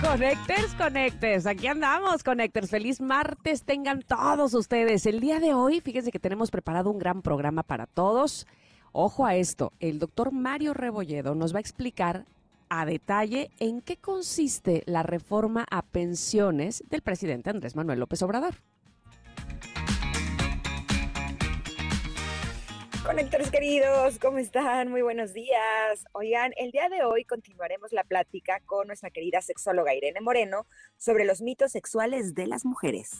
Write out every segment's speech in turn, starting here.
Connectors, Connectors, aquí andamos, Connectors. Feliz martes tengan todos ustedes. El día de hoy, fíjense que tenemos preparado un gran programa para todos. Ojo a esto, el doctor Mario Rebolledo nos va a explicar a detalle en qué consiste la reforma a pensiones del presidente Andrés Manuel López Obrador. Conectores queridos, ¿cómo están? Muy buenos días. Oigan, el día de hoy continuaremos la plática con nuestra querida sexóloga Irene Moreno sobre los mitos sexuales de las mujeres.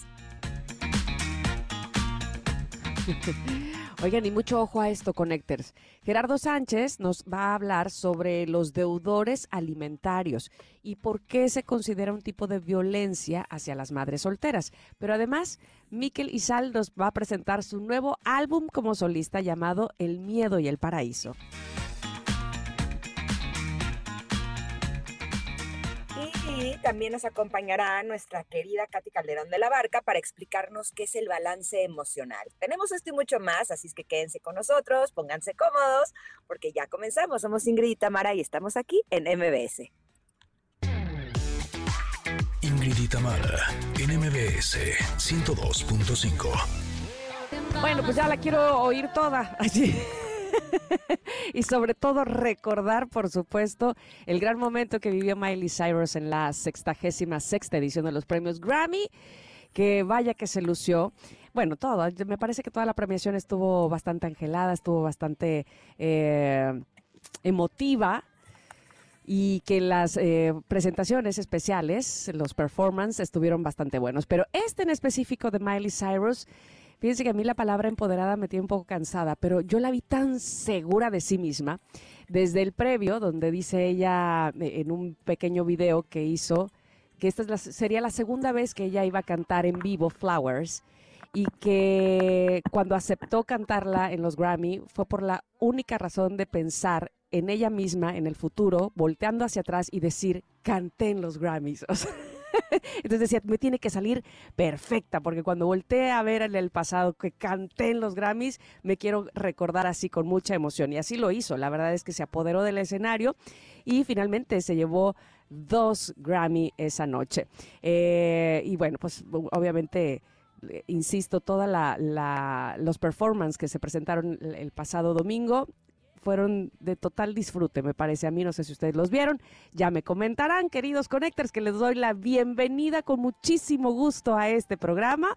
Oigan, y mucho ojo a esto, Connectors. Gerardo Sánchez nos va a hablar sobre los deudores alimentarios y por qué se considera un tipo de violencia hacia las madres solteras. Pero además, Miquel Izal nos va a presentar su nuevo álbum como solista llamado El Miedo y el Paraíso. Y también nos acompañará nuestra querida Katy Calderón de la Barca para explicarnos qué es el balance emocional. Tenemos esto y mucho más, así es que quédense con nosotros, pónganse cómodos, porque ya comenzamos. Somos Ingrid y Tamara y estamos aquí en MBS. Ingrid y Tamara en MBS 102.5. Bueno, pues ya la quiero oír toda. Así. y sobre todo recordar, por supuesto, el gran momento que vivió Miley Cyrus en la sextagésima sexta edición de los premios Grammy, que vaya que se lució. Bueno, todo, me parece que toda la premiación estuvo bastante angelada, estuvo bastante eh, emotiva y que las eh, presentaciones especiales, los performances estuvieron bastante buenos. Pero este en específico de Miley Cyrus Fíjense que a mí la palabra empoderada me tiene un poco cansada, pero yo la vi tan segura de sí misma desde el previo, donde dice ella eh, en un pequeño video que hizo que esta sería la segunda vez que ella iba a cantar en vivo Flowers y que cuando aceptó cantarla en los Grammy fue por la única razón de pensar en ella misma en el futuro, volteando hacia atrás y decir, canté en los Grammys. O sea, Entonces decía, me tiene que salir perfecta, porque cuando volteé a ver en el pasado que canté en los Grammys, me quiero recordar así con mucha emoción. Y así lo hizo. La verdad es que se apoderó del escenario y finalmente se llevó dos Grammy esa noche. Eh, y bueno, pues obviamente insisto, toda la, los performances que se presentaron el pasado domingo fueron de total disfrute, me parece a mí, no sé si ustedes los vieron, ya me comentarán, queridos connectors, que les doy la bienvenida con muchísimo gusto a este programa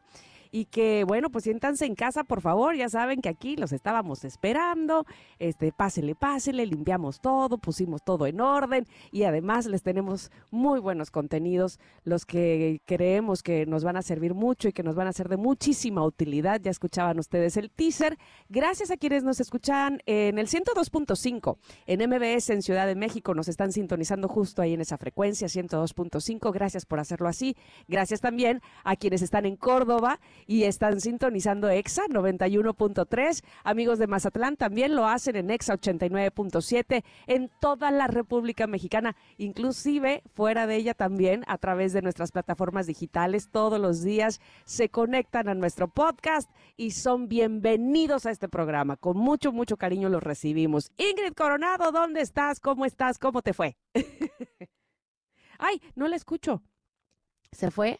y que bueno, pues siéntanse en casa, por favor, ya saben que aquí los estábamos esperando, este, pásele, pásele, limpiamos todo, pusimos todo en orden y además les tenemos muy buenos contenidos, los que creemos que nos van a servir mucho y que nos van a ser de muchísima utilidad, ya escuchaban ustedes el teaser, gracias a quienes nos escuchan en el 102.5, en MBS en Ciudad de México, nos están sintonizando justo ahí en esa frecuencia 102.5, gracias por hacerlo así, gracias también a quienes están en Córdoba y están sintonizando EXA 91.3. Amigos de Mazatlán también lo hacen en EXA 89.7 en toda la República Mexicana, inclusive fuera de ella también a través de nuestras plataformas digitales. Todos los días se conectan a nuestro podcast y son bienvenidos a este programa. Con mucho, mucho cariño los recibimos. Ingrid Coronado, ¿dónde estás? ¿Cómo estás? ¿Cómo te fue? Ay, no la escucho. ¿Se fue?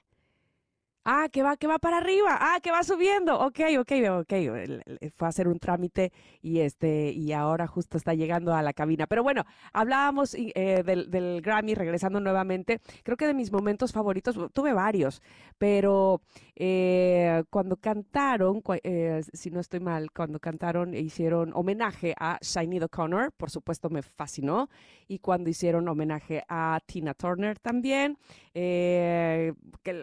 Ah, que va, que va para arriba. Ah, que va subiendo. Ok, ok, ok. Fue a hacer un trámite y este, y ahora justo está llegando a la cabina. Pero bueno, hablábamos eh, del, Grammy, regresando nuevamente. Creo que de mis momentos favoritos, tuve varios, pero eh, cuando cantaron, eh, si no estoy mal, cuando cantaron e hicieron homenaje a Shiny O'Connor, por supuesto me fascinó. Y cuando hicieron homenaje a Tina Turner también, que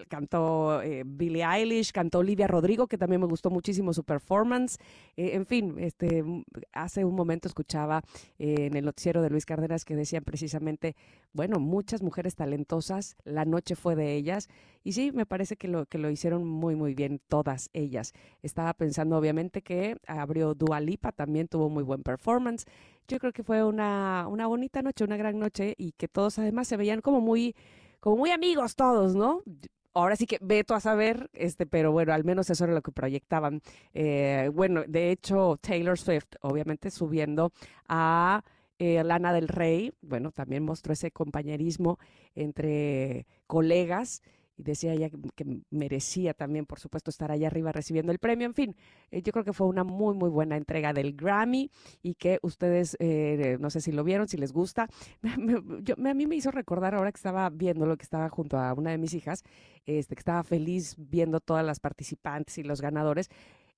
cantó eh, Billie Eilish, cantó Olivia Rodrigo, que también me gustó muchísimo su performance. Eh, en fin, este, hace un momento escuchaba en el noticiero de Luis Cárdenas que decían precisamente, bueno, muchas mujeres talentosas, la noche fue de ellas. Y sí, me parece que lo, que lo hicieron muy, muy bien todas ellas. Estaba pensando, obviamente, que abrió Dua Lipa, también tuvo muy buen performance. Yo creo que fue una, una bonita noche, una gran noche y que todos además se veían como muy, como muy amigos todos, ¿no? Ahora sí que veto a saber, este, pero bueno, al menos eso era lo que proyectaban. Eh, bueno, de hecho, Taylor Swift, obviamente subiendo a eh, Lana del Rey, bueno, también mostró ese compañerismo entre colegas y decía ella que merecía también, por supuesto, estar allá arriba recibiendo el premio. En fin, eh, yo creo que fue una muy, muy buena entrega del Grammy y que ustedes, eh, no sé si lo vieron, si les gusta. a mí me hizo recordar ahora que estaba viendo lo que estaba junto a una de mis hijas, este, que estaba feliz viendo todas las participantes y los ganadores.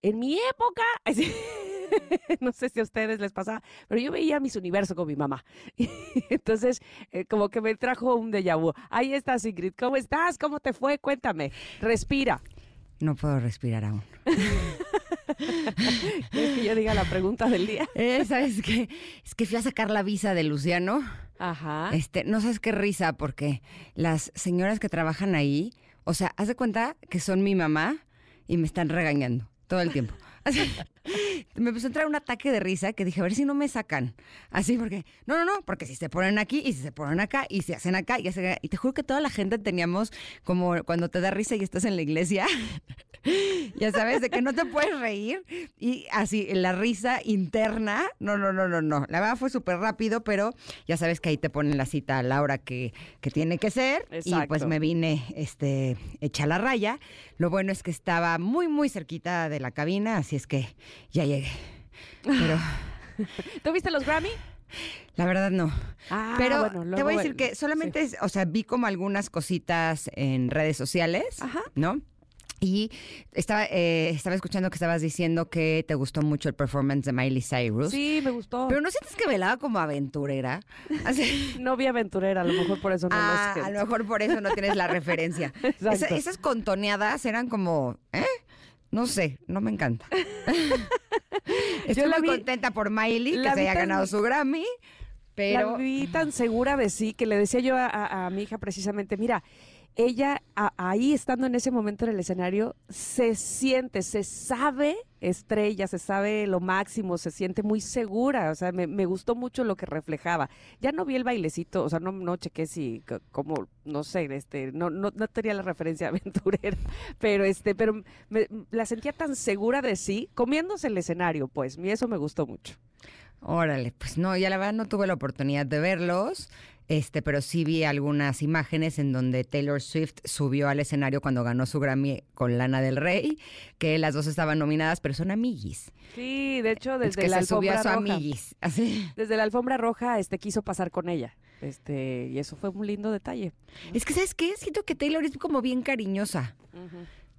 En mi época, no sé si a ustedes les pasaba, pero yo veía mis universos con mi mamá. Entonces, eh, como que me trajo un déjà vu. Ahí estás, Ingrid. ¿Cómo estás? ¿Cómo te fue? Cuéntame. Respira. No puedo respirar aún. ¿Quieres que yo diga la pregunta del día? Eh, ¿Sabes qué? Es que fui a sacar la visa de Luciano. Ajá. Este, no sabes qué risa, porque las señoras que trabajan ahí, o sea, haz de cuenta que son mi mamá y me están regañando todo el tiempo. Me empezó a entrar un ataque de risa que dije, a ver si no me sacan. Así, porque, no, no, no, porque si se ponen aquí y si se ponen acá y se hacen acá y hacen Y te juro que toda la gente teníamos como cuando te da risa y estás en la iglesia, ya sabes, de que no te puedes reír. Y así, la risa interna, no, no, no, no, no. La verdad fue súper rápido, pero ya sabes que ahí te ponen la cita a la hora que, que tiene que ser. Y pues me vine este, hecha la raya. Lo bueno es que estaba muy, muy cerquita de la cabina, así es que ya llegué. Pero. ¿Tú viste los Grammy? La verdad no. Ah, Pero te voy a decir que solamente, o sea, vi como algunas cositas en redes sociales, Ajá. ¿no? Y estaba, eh, estaba escuchando que estabas diciendo que te gustó mucho el performance de Miley Cyrus. Sí, me gustó. Pero ¿no sientes que velaba como aventurera? Así... no vi aventurera, a lo mejor por eso no ah, A lo mejor por eso no tienes la referencia. esas contoneadas eran como, ¿eh? No sé, no me encanta. Estoy muy contenta por Miley, que se haya ganado su Grammy. Pero... La vi tan segura de sí que le decía yo a mi hija precisamente, mira, ella ahí estando en ese momento en el escenario se siente, se sabe estrella, se sabe lo máximo, se siente muy segura, o sea, me, gustó mucho lo que reflejaba. Ya no vi el bailecito, o sea, no, no chequé si, como, no sé, este, no, no, no tenía la referencia aventurera, pero este, pero la sentía tan segura de sí, comiéndose el escenario, pues, y eso me gustó mucho. Órale, pues no, ya la verdad no tuve la oportunidad de verlos. Este, pero sí vi algunas imágenes en donde Taylor Swift subió al escenario cuando ganó su Grammy con Lana del Rey, que las dos estaban nominadas, pero son amiguis. Sí, de hecho, desde la alfombra roja. así. Desde la alfombra roja, este quiso pasar con ella. Este, y eso fue un lindo detalle. Es que, ¿sabes qué? Siento que Taylor es como bien cariñosa.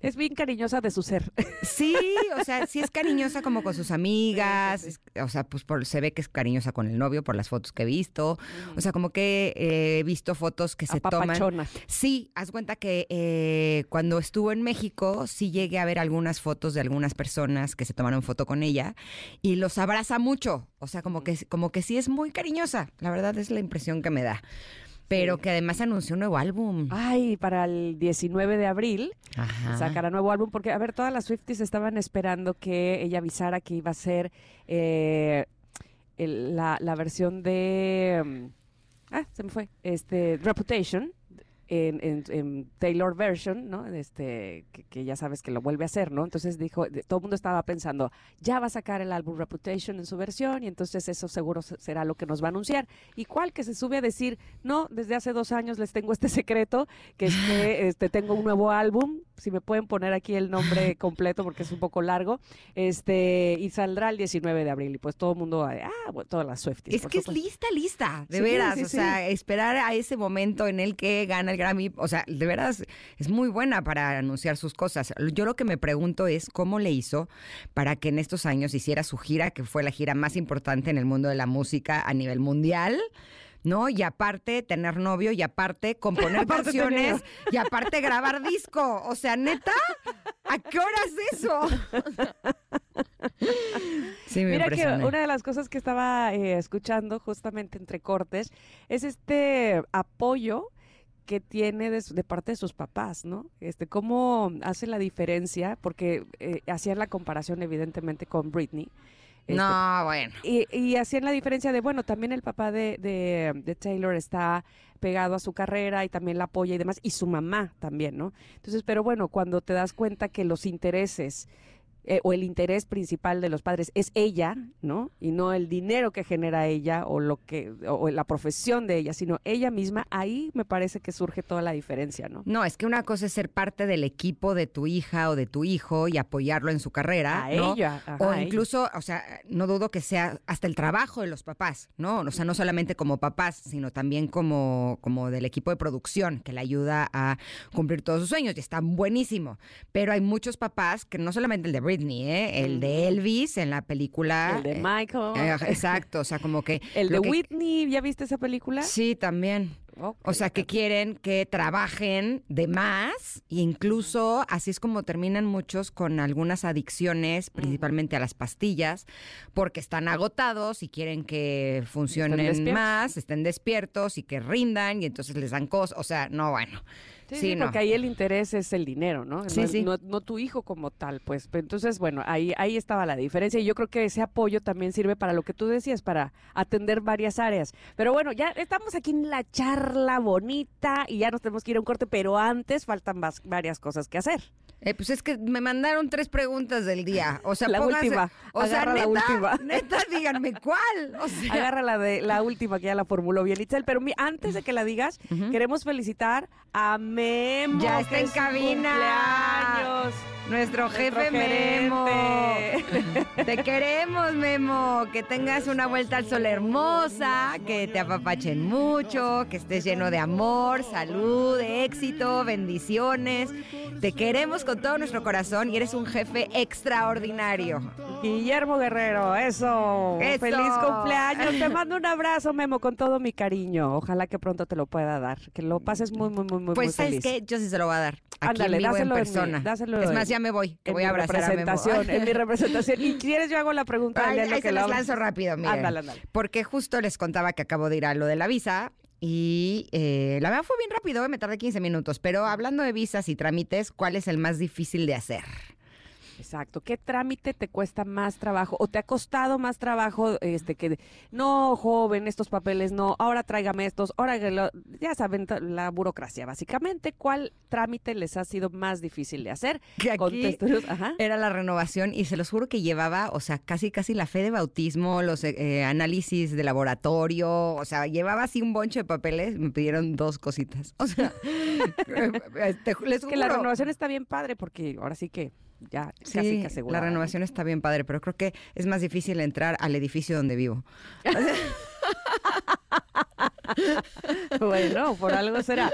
Es bien cariñosa de su ser. Sí, o sea, sí es cariñosa como con sus amigas, o sea, pues por, se ve que es cariñosa con el novio por las fotos que he visto, o sea, como que he visto fotos que se toman. Sí, haz cuenta que eh, cuando estuvo en México sí llegué a ver algunas fotos de algunas personas que se tomaron foto con ella y los abraza mucho, o sea, como que, como que sí es muy cariñosa, la verdad es la impresión que me da pero que además anunció un nuevo álbum. Ay, para el 19 de abril sacará nuevo álbum, porque, a ver, todas las Swifties estaban esperando que ella avisara que iba a ser eh, la, la, versión de... Mm, ah, se me fue. Este, Reputation en, Taylor version, ¿no? Este, que, ya sabes que lo vuelve a hacer, ¿no? Entonces dijo, todo el mundo estaba pensando, ya va a sacar el álbum Reputation en su versión y entonces eso seguro será lo que nos va a anunciar. ¿Y cuál que se sube a decir, no, desde hace dos años les tengo este secreto, que es que este, tengo un nuevo álbum, si me pueden poner aquí el nombre completo porque es un poco largo, este, y saldrá el 19 de abril y pues todo el mundo, ah, bueno, todas las Swifties. Es que es lista, lista, de veras, o sea, esperar a ese momento en el que gana el Grammy, o sea, de veras es muy buena para anunciar sus cosas. Yo lo que me pregunto es cómo le hizo para que en estos años hiciera su gira, que fue la gira más importante en el mundo de la música a nivel mundial ¿no? Y aparte tener novio, y aparte componer Aparte canciones, y aparte grabar disco. O sea, neta, ¿a qué hora es eso? sí, me Mira que una de las cosas que estaba eh, escuchando justamente entre cortes es este apoyo que tiene de, de parte de sus papás, ¿no? Este, cómo hace la diferencia, porque eh, hacían la comparación evidentemente con Britney. este, No, bueno. Y, y hacían la diferencia de, bueno, también el papá de, de, de Taylor está pegado a su carrera y también la apoya y demás, y su mamá también, ¿no? Entonces, pero bueno, cuando te das cuenta que los intereses eh, o el interés principal de los padres es ella, ¿no? Y no el dinero que genera ella o lo que o la profesión de ella, sino ella misma, ahí me parece que surge toda la diferencia, ¿no? No, es que una cosa es ser parte del equipo de tu hija o de tu hijo y apoyarlo en su carrera, A ¿no? ella, ajá, o ella. incluso, o sea, no dudo que sea hasta el trabajo de los papás, ¿no? O sea, no solamente como papás, sino también como, como del equipo de producción que le ayuda a cumplir todos sus sueños y está buenísimo. Pero hay muchos papás que no solamente el de Britney, ¿eh? El de Elvis en la película. El de eh, Michael, eh, exacto, o sea, como que... el de que- Whitney, ¿ya viste esa película? Sí, también. O sea, que quieren que trabajen de más e incluso así es como terminan muchos con algunas adicciones, principalmente a las pastillas, porque están agotados y quieren que funcionen más, estén despiertos y que rindan y entonces les dan cosas. O sea, no, bueno. Sí, Sí, no. porque ahí el interés es el dinero, ¿no? Sí, no, sí. no- no tu hijo como tal, pues. Entonces, bueno, ahí, ahí estaba la diferencia y yo creo que ese apoyo también sirve para lo que tú decías, para atender varias áreas. Pero bueno, ya estamos aquí en la charla bonita y ya nos tenemos que ir a un corte, pero antes faltan vas- varias cosas que hacer. Eh, pues es que me mandaron tres preguntas del día. O sea, La última. O sea, Agarra la neta, última. neta, díganme cuál. O sea, Agarra la de la última que ya la formuló bien Itzel, pero mi- antes de que la digas, queremos felicitar a Memo. Ya está en cabina. cumpleaños. Nuestro jefe Nuestro Memo. Te queremos, Memo. Que tengas una vuelta al sol hermosa, que te apapachen mucho, que estés lleno de amor, salud, éxito, bendiciones. Te queremos con todo nuestro corazón y eres un jefe extraordinario. Guillermo Guerrero, eso. Eso. Feliz cumpleaños. Te mando un abrazo, Memo, con todo mi cariño. Ojalá que pronto te lo pueda dar. Que lo pases muy, muy, muy, muy, Pues, ¿sabes qué? Yo sí se lo voy a dar. Aquí Ándale, en vivo, en persona. dáselo es más, ya me voy. Que En voy a abrazar a Memo. en mi representación. Y quieres yo hago la pregunta Ay, ahí que se lo hables? lanzo rápido, miren. Ándale, ándale. Porque justo les contaba que acabo de ir a lo de la visa y eh, la verdad fue bien rápido, eh, me tardé 15 minutos. Pero hablando de visas y trámites, ¿cuál es el más difícil de hacer? Exacto. ¿Qué trámite te cuesta más trabajo o te ha costado más trabajo este que no, joven, estos papeles no, ahora tráigame estos, ahora que lo- ya saben la burocracia básicamente, ¿cuál trámite les ha sido más difícil de hacer? Que aquí ajá. era la renovación y se los juro que llevaba, o sea, casi casi la fe de bautismo, los eh, eh, análisis de laboratorio, o sea, llevaba así un bonche de papeles, me pidieron dos cositas. O sea, eh, te- les Es que la juro. renovación está bien padre porque ahora sí que ya Sí, casi que la renovación está bien padre, pero creo que es más difícil entrar al edificio donde vivo. Bueno, por algo será.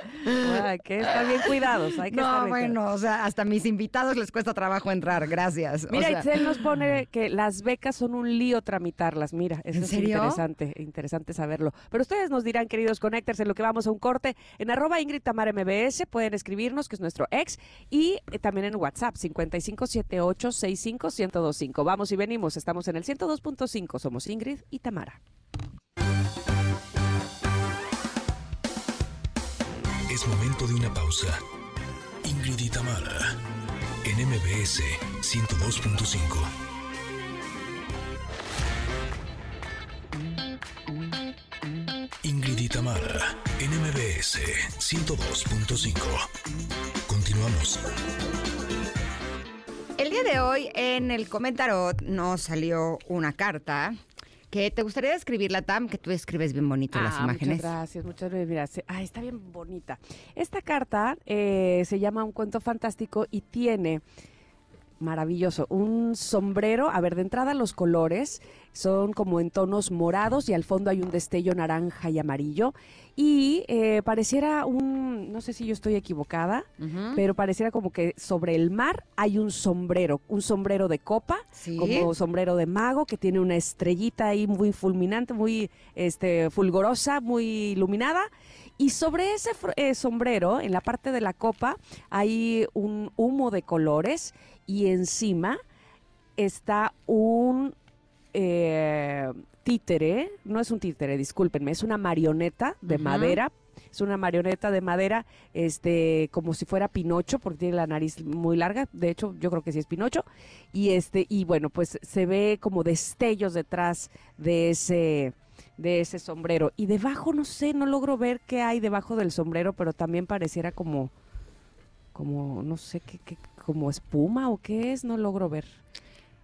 Hay que estar bien cuidados. Hay que estar No, cuidados. bueno, o sea, hasta mis invitados les cuesta trabajo entrar, gracias. O Mira, sea, Itzel nos pone que las becas son un lío tramitarlas. Mira, eso ¿En es serio? interesante, interesante saberlo. Pero ustedes nos dirán, queridos connectors, en lo que vamos a un corte, en arroba Ingrid Tamara MBS, pueden escribirnos, que es nuestro ex, y eh, también en WhatsApp, 5578-651025. Vamos y venimos, estamos en el 102.5, somos Ingrid y Tamara. Es momento de una pausa. Ingrid y Tamara, en MBS 102.5. Ingrid y Tamara, en MBS 102.5. Continuamos. el día de hoy en el Comentarot nos salió una carta que te gustaría escribirla, Tam, que tú escribes bien bonito las Ah, imágenes. Muchas gracias, muchas gracias. Ay, está bien bonita. Esta carta eh, se llama Un cuento fantástico y tiene maravilloso. Un sombrero, a ver, de entrada los colores son como en tonos morados y al fondo hay un destello naranja y amarillo. Y eh, pareciera un, no sé si yo estoy equivocada, pero pareciera como que sobre el mar hay un sombrero, un sombrero de copa, Sí. como sombrero de mago que tiene una estrellita ahí muy fulminante, muy este, fulgorosa, muy iluminada. Y sobre ese eh, sombrero, en la parte de la copa, hay un humo de colores y encima está un eh, títere, no es un títere, discúlpenme, es una marioneta de madera. Es una marioneta de madera, este, como si fuera Pinocho, porque tiene la nariz muy larga. De hecho, yo creo que sí es Pinocho. Y este, y bueno, pues se ve como destellos detrás de ese, de ese sombrero. Y debajo, no sé, no logro ver qué hay debajo del sombrero, pero también pareciera como, como, no sé qué, qué- como espuma o qué es, no logro ver.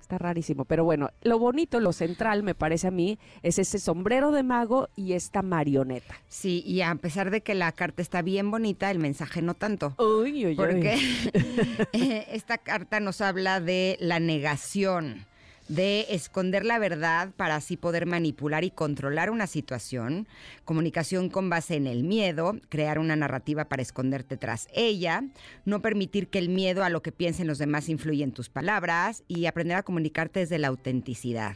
Está rarísimo, pero bueno, lo bonito, lo central, me parece a mí, es ese sombrero de mago y esta marioneta. Sí, y a pesar de que la carta está bien bonita, el mensaje no tanto. Uy, uy, Porque eh, esta carta nos habla de la negación, de esconder la verdad para así poder manipular y controlar una situación, comunicación con base en el miedo, crear una narrativa para esconderte tras ella, no permitir que el miedo a lo que piensen los demás influya en tus palabras y aprender a comunicarte desde la autenticidad.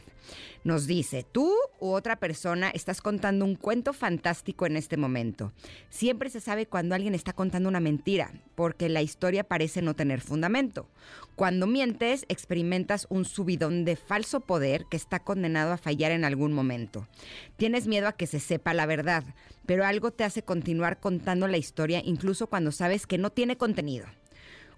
Nos dice, tú u otra persona estás contando un cuento fantástico en este momento. Siempre se sabe cuando alguien está contando una mentira, porque la historia parece no tener fundamento. Cuando mientes, experimentas un subidón de falso poder que está condenado a fallar en algún momento. Tienes miedo a que se sepa la verdad, pero algo te hace continuar contando la historia incluso cuando sabes que no tiene contenido.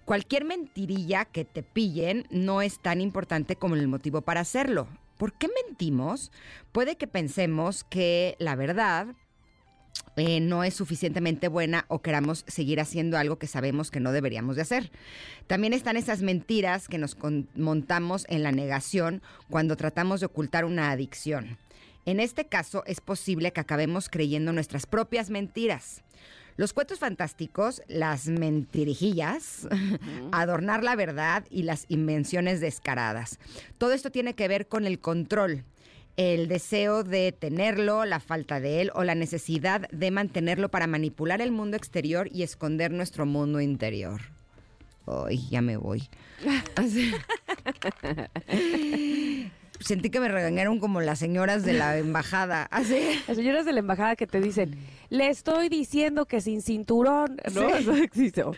Cualquier mentirilla que te pillen no es tan importante como el motivo para hacerlo. ¿Por qué mentimos? Puede que pensemos que la verdad eh, no es suficientemente buena o queramos seguir haciendo algo que sabemos que no deberíamos de hacer. También están esas mentiras que nos montamos en la negación cuando tratamos de ocultar una adicción. En este caso es posible que acabemos creyendo nuestras propias mentiras. Los cuentos fantásticos, las mentirijillas, adornar la verdad y las invenciones descaradas. Todo esto tiene que ver con el control, el deseo de tenerlo, la falta de él o la necesidad de mantenerlo para manipular el mundo exterior y esconder nuestro mundo interior. Ay, ya me voy. Sentí que me regañaron como las señoras de la embajada. Así. Las señoras de la embajada que te dicen, le estoy diciendo que sin cinturón, ¿no? Sí. Eso existe, ok.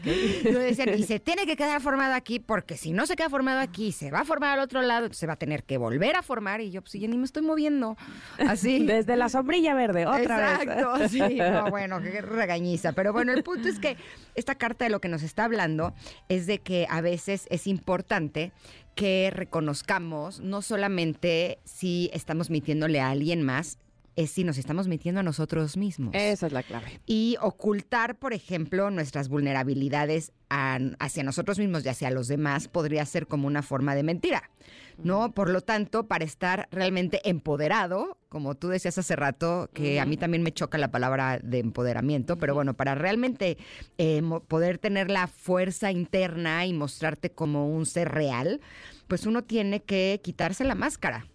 Lo decían, y se tiene que quedar formado aquí, porque si no se queda formado aquí, se va a formar al otro lado, se va a tener que volver a formar. Y yo, pues ya ni me estoy moviendo. Así. Desde la sombrilla verde, otra Exacto, vez. sí. No, bueno, qué regañiza. Pero bueno, el punto es que esta carta de lo que nos está hablando es de que a veces es importante que reconozcamos no solamente si estamos mintiéndole a alguien más, es si nos estamos mintiendo a nosotros mismos. Esa es la clave. Y ocultar, por ejemplo, nuestras vulnerabilidades a- hacia nosotros mismos y hacia los demás podría ser como una forma de mentira, ¿no? Por lo tanto, para estar realmente empoderado, como tú decías hace rato, que a mí también me choca la palabra de empoderamiento, pero bueno, para realmente eh, poder tener la fuerza interna y mostrarte como un ser real, pues uno tiene que quitarse la máscara.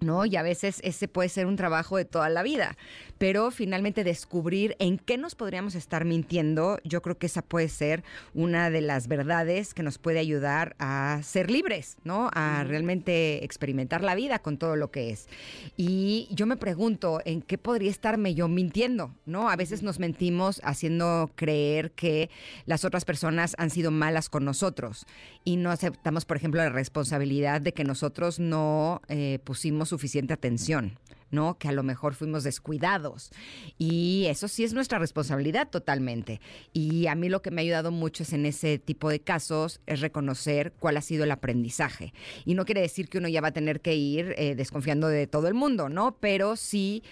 ¿No? Y a veces ese puede ser un trabajo de toda la vida, pero finalmente descubrir en qué nos podríamos estar mintiendo, yo creo que esa puede ser una de las verdades que nos puede ayudar a ser libres, ¿no? A realmente experimentar la vida con todo lo que es. Y yo me pregunto, ¿en qué podría estarme yo mintiendo, ¿no? A veces nos mentimos haciendo creer que las otras personas han sido malas con nosotros y no aceptamos, por ejemplo, la responsabilidad de que nosotros no eh, pusimos suficiente atención. ¿no? Que a lo mejor fuimos descuidados. Y eso sí es nuestra responsabilidad totalmente. Y a mí lo que me ha ayudado mucho es en ese tipo de casos es reconocer cuál ha sido el aprendizaje. Y no quiere decir que uno ya va a tener que ir eh, desconfiando de todo el mundo, ¿no? Pero sí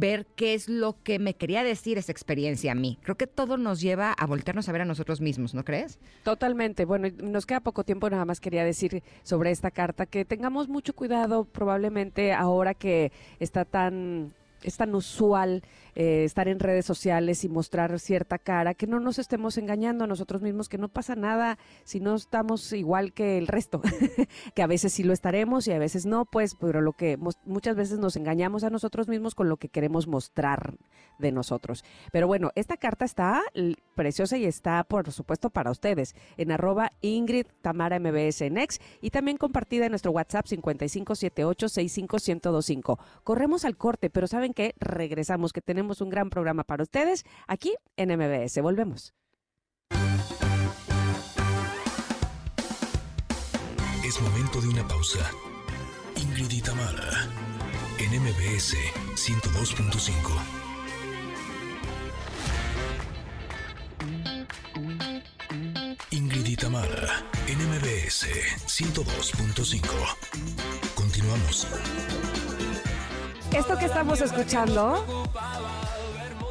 ver qué es lo que me quería decir esa experiencia a mí. Creo que todo nos lleva a voltearnos a ver a nosotros mismos, ¿no crees? Totalmente. Bueno, nos queda poco tiempo, nada más quería decir sobre esta carta que tengamos mucho cuidado probablemente ahora que está tan es tan usual eh, estar en redes sociales y mostrar cierta cara, que no nos estemos engañando a nosotros mismos, que no pasa nada si no estamos igual que el resto, que a veces sí lo estaremos y a veces no, pues, pero lo que muchas veces nos engañamos a nosotros mismos con lo que queremos mostrar de nosotros. Pero bueno, esta carta está preciosa y está, por supuesto, para ustedes en arroba Ingrid Tamara MBS en y también compartida en nuestro WhatsApp 5578-65125. Corremos al corte, pero ¿saben qué? Regresamos, que tenemos un gran programa para ustedes aquí en MBS. Volvemos. Es momento de una pausa. Ingrid y en MBS 102.5. Ingrid y Tamara en MBS 102.5. Continuamos. Esto que estamos escuchando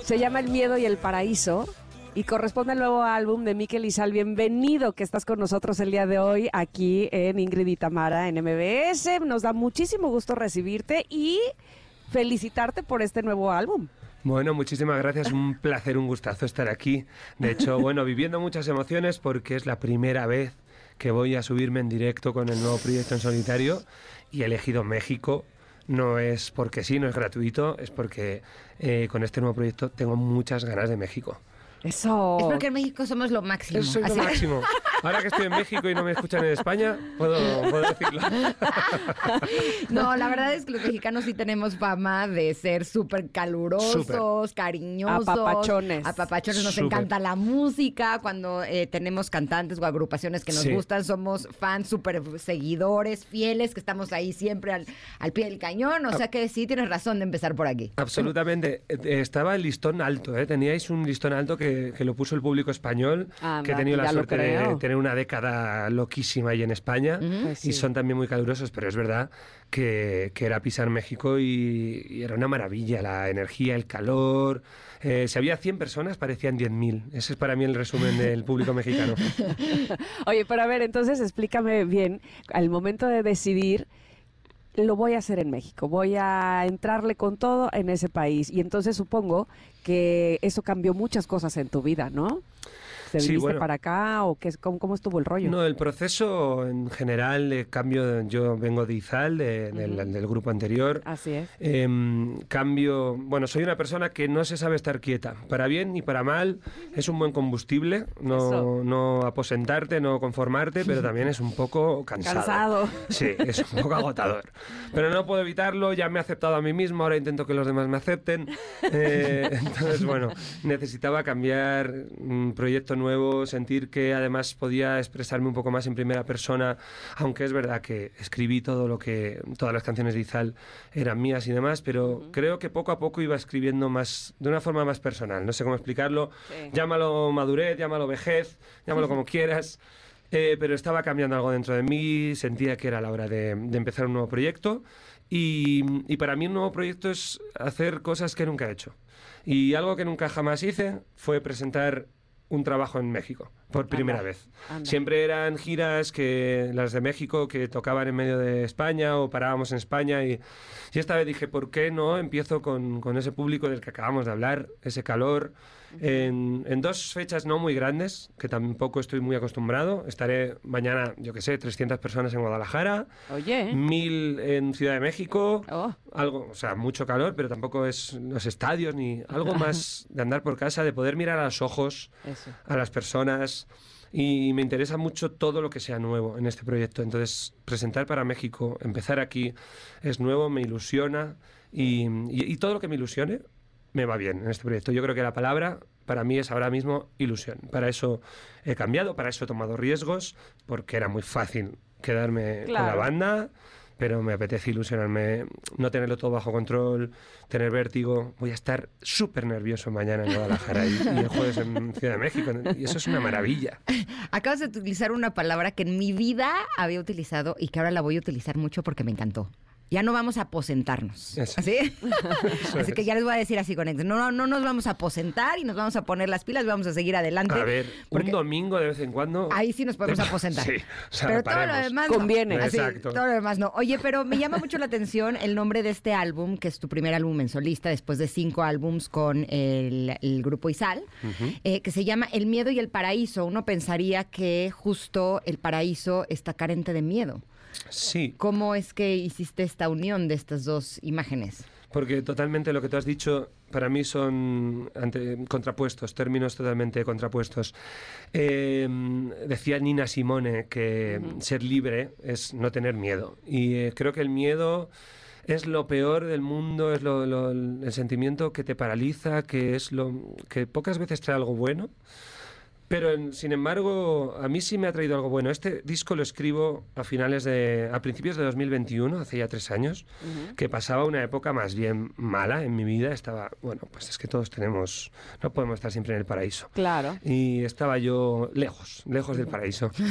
se llama El miedo y el paraíso y corresponde al nuevo álbum de Miquel Izal. Bienvenido que estás con nosotros el día de hoy aquí en Ingrid y Tamara en MBS. Nos da muchísimo gusto recibirte y felicitarte por este nuevo álbum. Bueno, muchísimas gracias, un placer, un gustazo estar aquí. De hecho, bueno, viviendo muchas emociones porque es la primera vez que voy a subirme en directo con el nuevo proyecto en solitario y he elegido México no es porque sí, no es gratuito, es porque eh, con este nuevo proyecto tengo muchas ganas de México. Eso. Es porque en México somos lo máximo. Eso es lo máximo. Ahora que estoy en México y no me escuchan en España, puedo, decirlo. No, la verdad es que los mexicanos sí tenemos fama de ser súper calurosos, cariñosos. Apapachones. Apapachones. Nos encanta la música. Cuando eh, tenemos cantantes o agrupaciones que nos gustan, somos fans súper seguidores, fieles, que estamos ahí siempre al, pie del cañón. O sea que sí tienes razón de empezar por aquí. Absolutamente. Eh, estaba el listón alto, ¿eh? Teníais un listón alto que que, lo puso el público español, ah, que he tenido la suerte de tener una década loquísima ahí en España pues y son también muy calurosos, pero es verdad que, era pisar México y, era una maravilla, la energía, el calor. Eh, si había 100 personas, parecían 10.000. Ese es para mí el resumen del público mexicano. Oye, pero a ver, entonces explícame bien, al momento de decidir lo voy a hacer en México, voy a entrarle con todo en ese país. Y entonces supongo que eso cambió muchas cosas en tu vida, ¿no? ¿Te viniste para acá o qué, cómo, cómo, estuvo el rollo? No, el proceso en general de cambio, yo vengo de Izal, del, grupo anterior. Así es. Em, cambio, bueno, soy una persona que no se sabe estar quieta, para bien ni para mal, es un buen combustible, no, no aposentarte, no conformarte, pero también es un poco cansado. Cansado. Sí, es un poco agotador. Pero no puedo evitarlo, ya me he aceptado a mí mismo, ahora intento que los demás me acepten. Eh, entonces, bueno, necesitaba cambiar un proyecto nuevo, sentir que además podía expresarme un poco más en primera persona, aunque es verdad que escribí todo lo que todas las canciones de Izal eran mías y demás, pero creo que poco a poco iba escribiendo más de una forma más personal, no sé cómo explicarlo, llámalo madurez, llámalo vejez, llámalo como quieras. Eh, pero estaba cambiando algo dentro de mí, sentía que era la hora de, empezar un nuevo proyecto y, y, para mí un nuevo proyecto es hacer cosas que nunca he hecho. Y algo que nunca jamás hice fue presentar un trabajo en México por primera vez. Siempre eran giras que las de México que tocaban en medio de España o parábamos en España y, y esta vez dije, ¿por qué no empiezo con, con, ese público del que acabamos de hablar, ese calor? en, en, dos fechas no muy grandes, que tampoco estoy muy acostumbrado. Estaré mañana, yo que sé, 300 personas en Guadalajara, Oye. mil en Ciudad de México, oh. algo, o sea, mucho calor, pero tampoco es los estadios ni algo más de andar por casa, de poder mirar a los ojos a las personas y me interesa mucho todo lo que sea nuevo en este proyecto. Entonces, presentar para México, empezar aquí, es nuevo, me ilusiona y, y, todo lo que me ilusione me va bien en este proyecto. Yo creo que la palabra para mí es ahora mismo ilusión. Para eso he cambiado, para eso he tomado riesgos, porque era muy fácil quedarme con la banda pero me apetece ilusionarme, no tenerlo todo bajo control, tener vértigo. Voy a estar súper nervioso mañana en Guadalajara y, y, el jueves en Ciudad de México. Y eso es una maravilla. Acabas de utilizar una palabra que en mi vida había utilizado y que ahora la voy a utilizar mucho porque me encantó. Ya no vamos a aposentarnos. Eso. ¿Así? Eso así que ya les voy a decir así con éxito. No, no, no nos vamos a aposentar y nos vamos a poner las pilas, vamos a seguir adelante. A ver, porque un domingo de vez en cuando. Ahí sí nos podemos aposentar. Sí, o sea, pero todo lo demás Conviene. no. Así, Exacto. todo lo demás no. Oye, pero me llama mucho la atención el nombre de este álbum, que es tu primer álbum en solista después de cinco álbums con el, el grupo Izal, eh, que se llama El miedo y el paraíso. Uno pensaría que justo el paraíso está carente de miedo. Sí, ¿Cómo es que hiciste esta unión de estas dos imágenes? porque totalmente lo que tú has dicho para mí son ante- contrapuestos, términos totalmente contrapuestos. Eh, decía Nina Simone que ser libre es no tener miedo. Y eh, creo que el miedo es lo peor del mundo, es lo- lo- el sentimiento que te paraliza, que es lo que pocas veces trae algo bueno. Pero, en- sin embargo, a mí sí me ha traído algo bueno. Este disco lo escribo a finales de... a principios de 2021, hace ya tres años, que pasaba una época más bien mala en mi vida. Estaba, bueno, pues es que todos tenemos... no podemos estar siempre en el paraíso. Claro. Y estaba yo lejos, lejos del paraíso.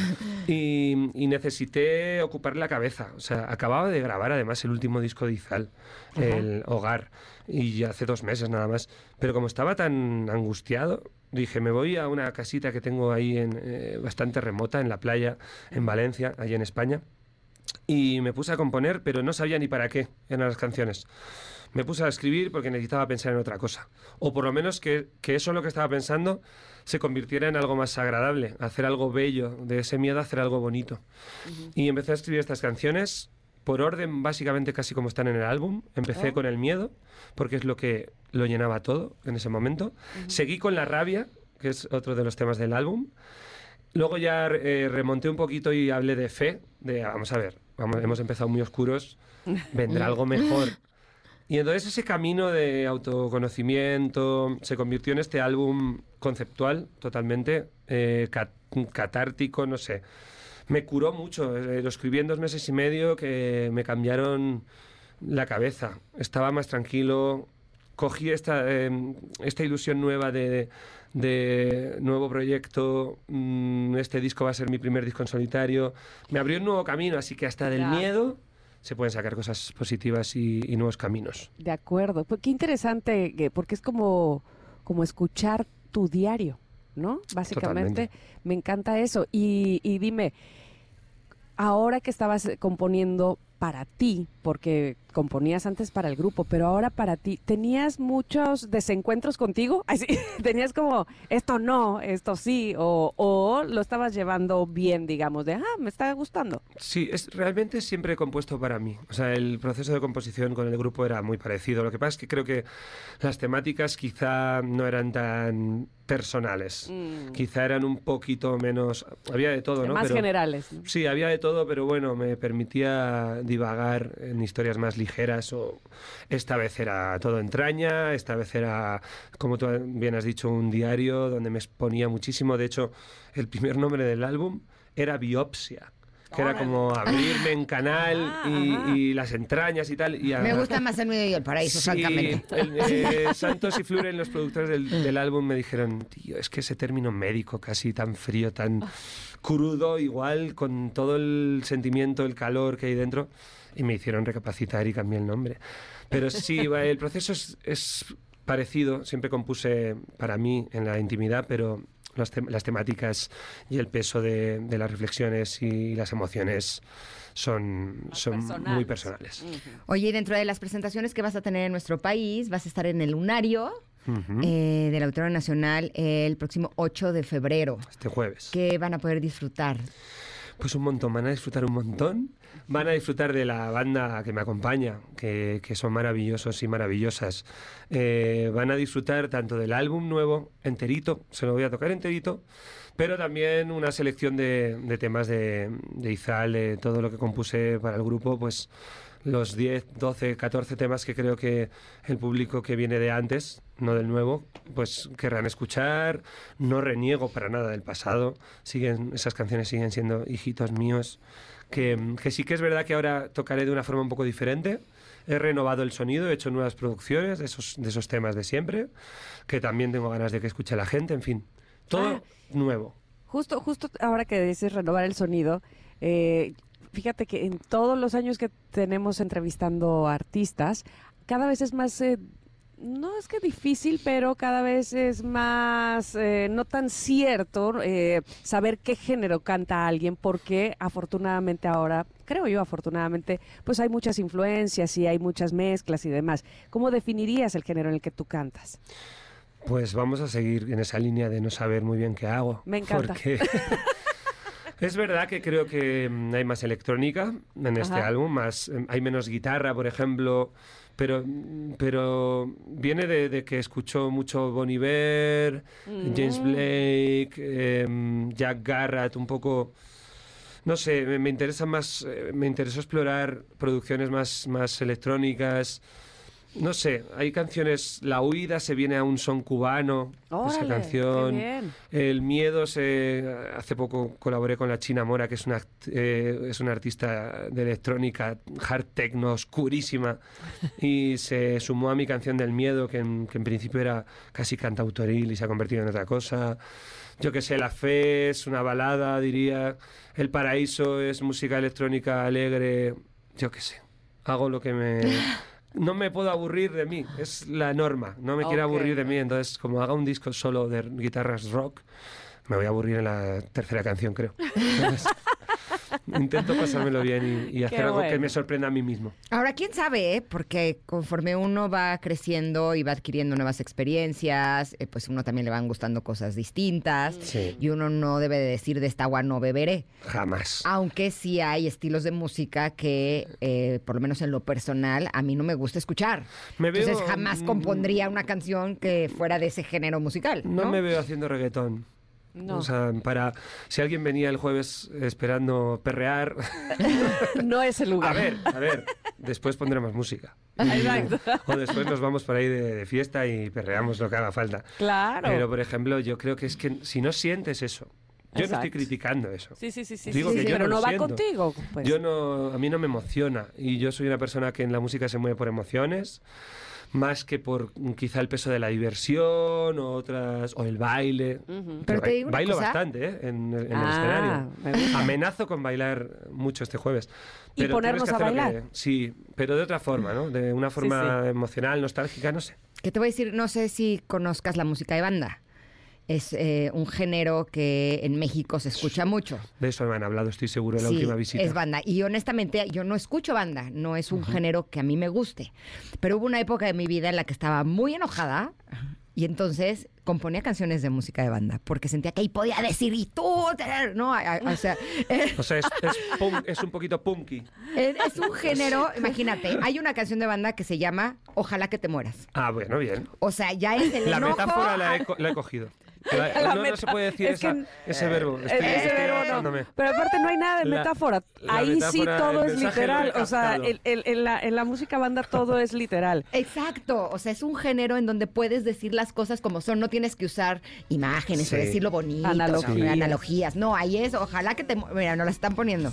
Y, y necesité ocupar la cabeza. O sea, acababa de grabar además el último disco de Izal, El Hogar, y hace dos meses nada más. Pero como estaba tan angustiado, dije, me voy a una casita que tengo ahí en, eh, bastante remota, en la playa, en Valencia, allí en España. Y me puse a componer, pero no sabía ni para qué eran las canciones. Me puse a escribir porque necesitaba pensar en otra cosa. O por lo menos que, que eso lo que estaba pensando se convirtiera en algo más agradable, hacer algo bello, de ese miedo a hacer algo bonito. Y empecé a escribir estas canciones por orden básicamente casi como están en el álbum. Empecé Oh. con el miedo, porque es lo que lo llenaba todo en ese momento. Seguí con la rabia, que es otro de los temas del álbum. Luego ya eh, remonté un poquito y hablé de fe, de vamos a ver, vamos, hemos empezado muy oscuros, vendrá algo mejor. Y entonces ese camino de autoconocimiento se convirtió en este álbum conceptual totalmente, eh, cat- catártico, no sé. Me curó mucho, eh, lo escribí en dos meses y medio que me cambiaron la cabeza. Estaba más tranquilo, cogí esta, eh, esta ilusión nueva de, de nuevo proyecto, mm, este disco va a ser mi primer disco en solitario, me abrió un nuevo camino, así que hasta del Claro. miedo se pueden sacar cosas positivas y, y nuevos caminos. De acuerdo. Pues qué interesante, que- porque es como, como escuchar tu diario, ¿no? Básicamente, Totalmente. me encanta eso. Y, y dime, ahora que estabas eh, componiendo para ti, porque componías antes para el grupo, pero ahora para ti, ¿tenías muchos desencuentros contigo? Así, ¿Tenías como, esto no, esto sí, o, o lo estabas llevando bien, digamos, de, ah, me está gustando? Sí, es, realmente siempre he compuesto para mí. O sea, el proceso de composición con el grupo era muy parecido. Lo que pasa es que creo que las temáticas quizá no eran tan personales. Mm. Quizá eran un poquito menos... Había de todo, ¿no? Más Pero- generales. Sí, había de todo, pero bueno, me permitía divagar en historias más ligeras. O esta vez era todo entraña, esta vez era, como tú bien has dicho, un diario donde me exponía muchísimo. De hecho, el primer nombre del álbum era Biopsia. Que era como abrirme en canal Ah, y, las entrañas y tal. Y Me gusta más el medio y el paraíso, Sí, francamente. el, eh, Santos y Fluren, los productores del, del álbum, me dijeron, tío, es que ese término médico casi tan frío, tan crudo, igual, con todo el sentimiento, el calor que hay dentro, y me hicieron recapacitar y cambié el nombre. Pero sí, el proceso es, es parecido, siempre compuse para mí en la intimidad, pero las, las temáticas y el peso de, de las reflexiones y las emociones son, son muy personales. Oye, y dentro de las presentaciones que vas a tener en nuestro país, vas a estar en el Lunario Ujú. eh, del Auditorio Nacional el próximo 8 de febrero. Este jueves. ¿Qué van a poder disfrutar? Pues un montón, van a disfrutar un montón. Van a disfrutar de la banda que me acompaña, que, que son maravillosos y maravillosas. Eh, van a disfrutar tanto del álbum nuevo, enterito, se lo voy a tocar enterito, pero también una selección de, de temas de, de Izal, de todo lo que compuse para el grupo, pues los 10, 12, 14 temas que creo que el público que viene de antes, no del nuevo, pues querrán escuchar. No reniego para nada del pasado. Siguen, esas canciones siguen siendo hijitos míos. Que, que sí que es verdad que ahora tocaré de una forma un poco diferente. He renovado el sonido, he hecho nuevas producciones de esos, de esos temas de siempre, que también tengo ganas de que escuche la gente, en fin. Todo Ah. nuevo. Justo, justo ahora que dices renovar el sonido, eh, fíjate que en todos los años que tenemos entrevistando artistas, cada vez es más eh, no es que difícil, pero cada vez es más, eh, no tan cierto eh, saber qué género canta alguien, porque afortunadamente ahora, creo yo afortunadamente, pues hay muchas influencias y hay muchas mezclas y demás. ¿Cómo definirías el género en el que tú cantas? Pues vamos a seguir en esa línea de no saber muy bien qué hago. Me encanta. Porque es verdad que creo que mm, hay más electrónica en este Ajá. álbum, más, em, hay menos guitarra, por ejemplo, pero, pero viene de, de que escucho mucho Bon Iver, James Mm. Blake, em, Jack Garrett, un poco... No sé, me, me interesa más, eh, me interesó explorar producciones más, más electrónicas. No sé, hay canciones, La huida se viene a un son cubano, esa Órale, qué canción. bien. El miedo se hace poco colaboré con la China Mora, que es una eh, es una artista de electrónica hard techno oscurísima y se sumó a mi canción del miedo, que en, que en principio era casi cantautoril y se ha convertido en otra cosa. Yo que sé, La Fe es una balada, diría. El Paraíso es música electrónica alegre. Yo que sé. Hago lo que me no me puedo aburrir de mí, es la norma, no me quiero Ok. aburrir de mí, entonces como haga un disco solo de guitarras rock, me voy a aburrir en la tercera canción, creo. Entonces, intento pasármelo bien y, y hacer algo que me sorprenda a mí mismo. Ahora, quién sabe, ¿eh? porque conforme uno va creciendo y va adquiriendo nuevas experiencias, eh, pues uno también le van gustando cosas distintas Sí. y uno no debe de decir de esta agua no beberé. Jamás. Aunque sí hay estilos de música que, eh, por lo menos en lo personal, a mí no me gusta escuchar. Me veo- Entonces jamás mm, compondría una canción que fuera de ese género musical. No, No me veo haciendo reggaetón. No, O sea, para si alguien venía el jueves esperando perrear, no es el a lugar. ver, a ver, después pondremos música. Exacto. O después nos vamos por ahí de, de fiesta y perreamos lo que haga falta. Claro. Pero, por ejemplo, yo creo que es que si no sientes eso, yo no estoy Exacto. criticando eso. sí, sí, sí, sí, Digo sí, que sí, yo pero no no, va siento. contigo. pues. Yo no, a mí no me emociona y yo soy una persona que en la música se mueve por emociones más que por mm, quizá el peso de la diversión o otras o el baile. Ujú. Pero te digo bailo cosa. bastante ¿eh? en, el- Ah, escenario. Amenazo con bailar mucho este jueves. Y Pero ponernos tienes que a bailar. que- sí, pero de otra forma, ¿no? De una forma emocional, nostálgica, no sé. Que te voy a decir, no sé si conozcas la música de banda. Es eh, un género que en México se escucha mucho. De eso me han hablado, estoy seguro, en la Sí, última visita. Es banda. Y honestamente, yo no escucho banda. No es un género que a mí me guste. Pero hubo una época de mi vida en la que estaba muy enojada. Y entonces componía canciones de música de banda. Porque sentía que ahí podía decir, y tú, no, o sea, eh, O sea, es, es, punk- es un poquito punky. es, un género, imagínate, hay una canción de banda que se llama Ojalá que te mueras. Ah, bueno, bien. O sea, ya es el La enojo. metáfora la he, la he cogido. La- La no, no se puede decir es que- ese verbo. Estoy, Ese estoy verbo no. Pero aparte no hay nada de metáfora. la Ahí sí metáfora, todo es literal. O sea, captado. el- el- en, la, en la música banda todo es literal. Exacto, o sea, es un género en donde puedes decir las cosas como son, no tienes que usar imágenes o Sí. decirlo bonito, Analogías. o analogías. No, ahí es, ojalá que te... Mira, nos la están poniendo.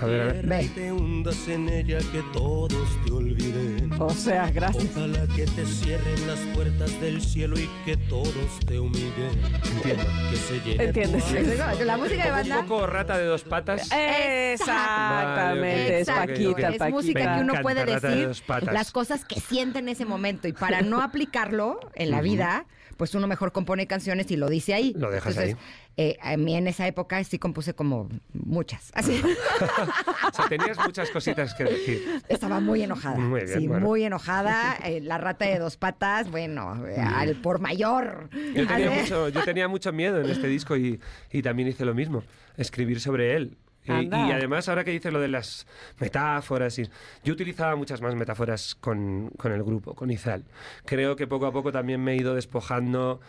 A ver, a ver. Ve. y te hundas en ella que todos te olviden. O sea, gracias. Ojalá que te cierren las puertas del cielo y que todos te humillen. Entiendo. Que se llene Entiendes. tu alma La música de Un banda... poco rata de dos patas. Exactamente. Es Exacto. Paquita, es Paquita. música que uno encanta puede Rata de decir dos patas. las cosas que siente en ese momento y para no aplicarlo en la vida, pues uno mejor compone canciones y lo dice ahí. Lo dejas Entonces, eh, a mí en esa época sí compuse como muchas. Así. O sea, tenías muchas cositas que decir. Estaba muy enojada. Muy bien, sí, bueno. muy enojada. Eh, la rata de dos patas, bueno, eh, al por mayor. Yo tenía, mucho, yo tenía mucho miedo en este disco y, y también hice lo mismo, escribir sobre él. Y, Anda. y además, ahora que dices lo de las metáforas, y, yo utilizaba muchas más metáforas con, con el grupo, con Izal. Creo que poco a poco también me he ido despojando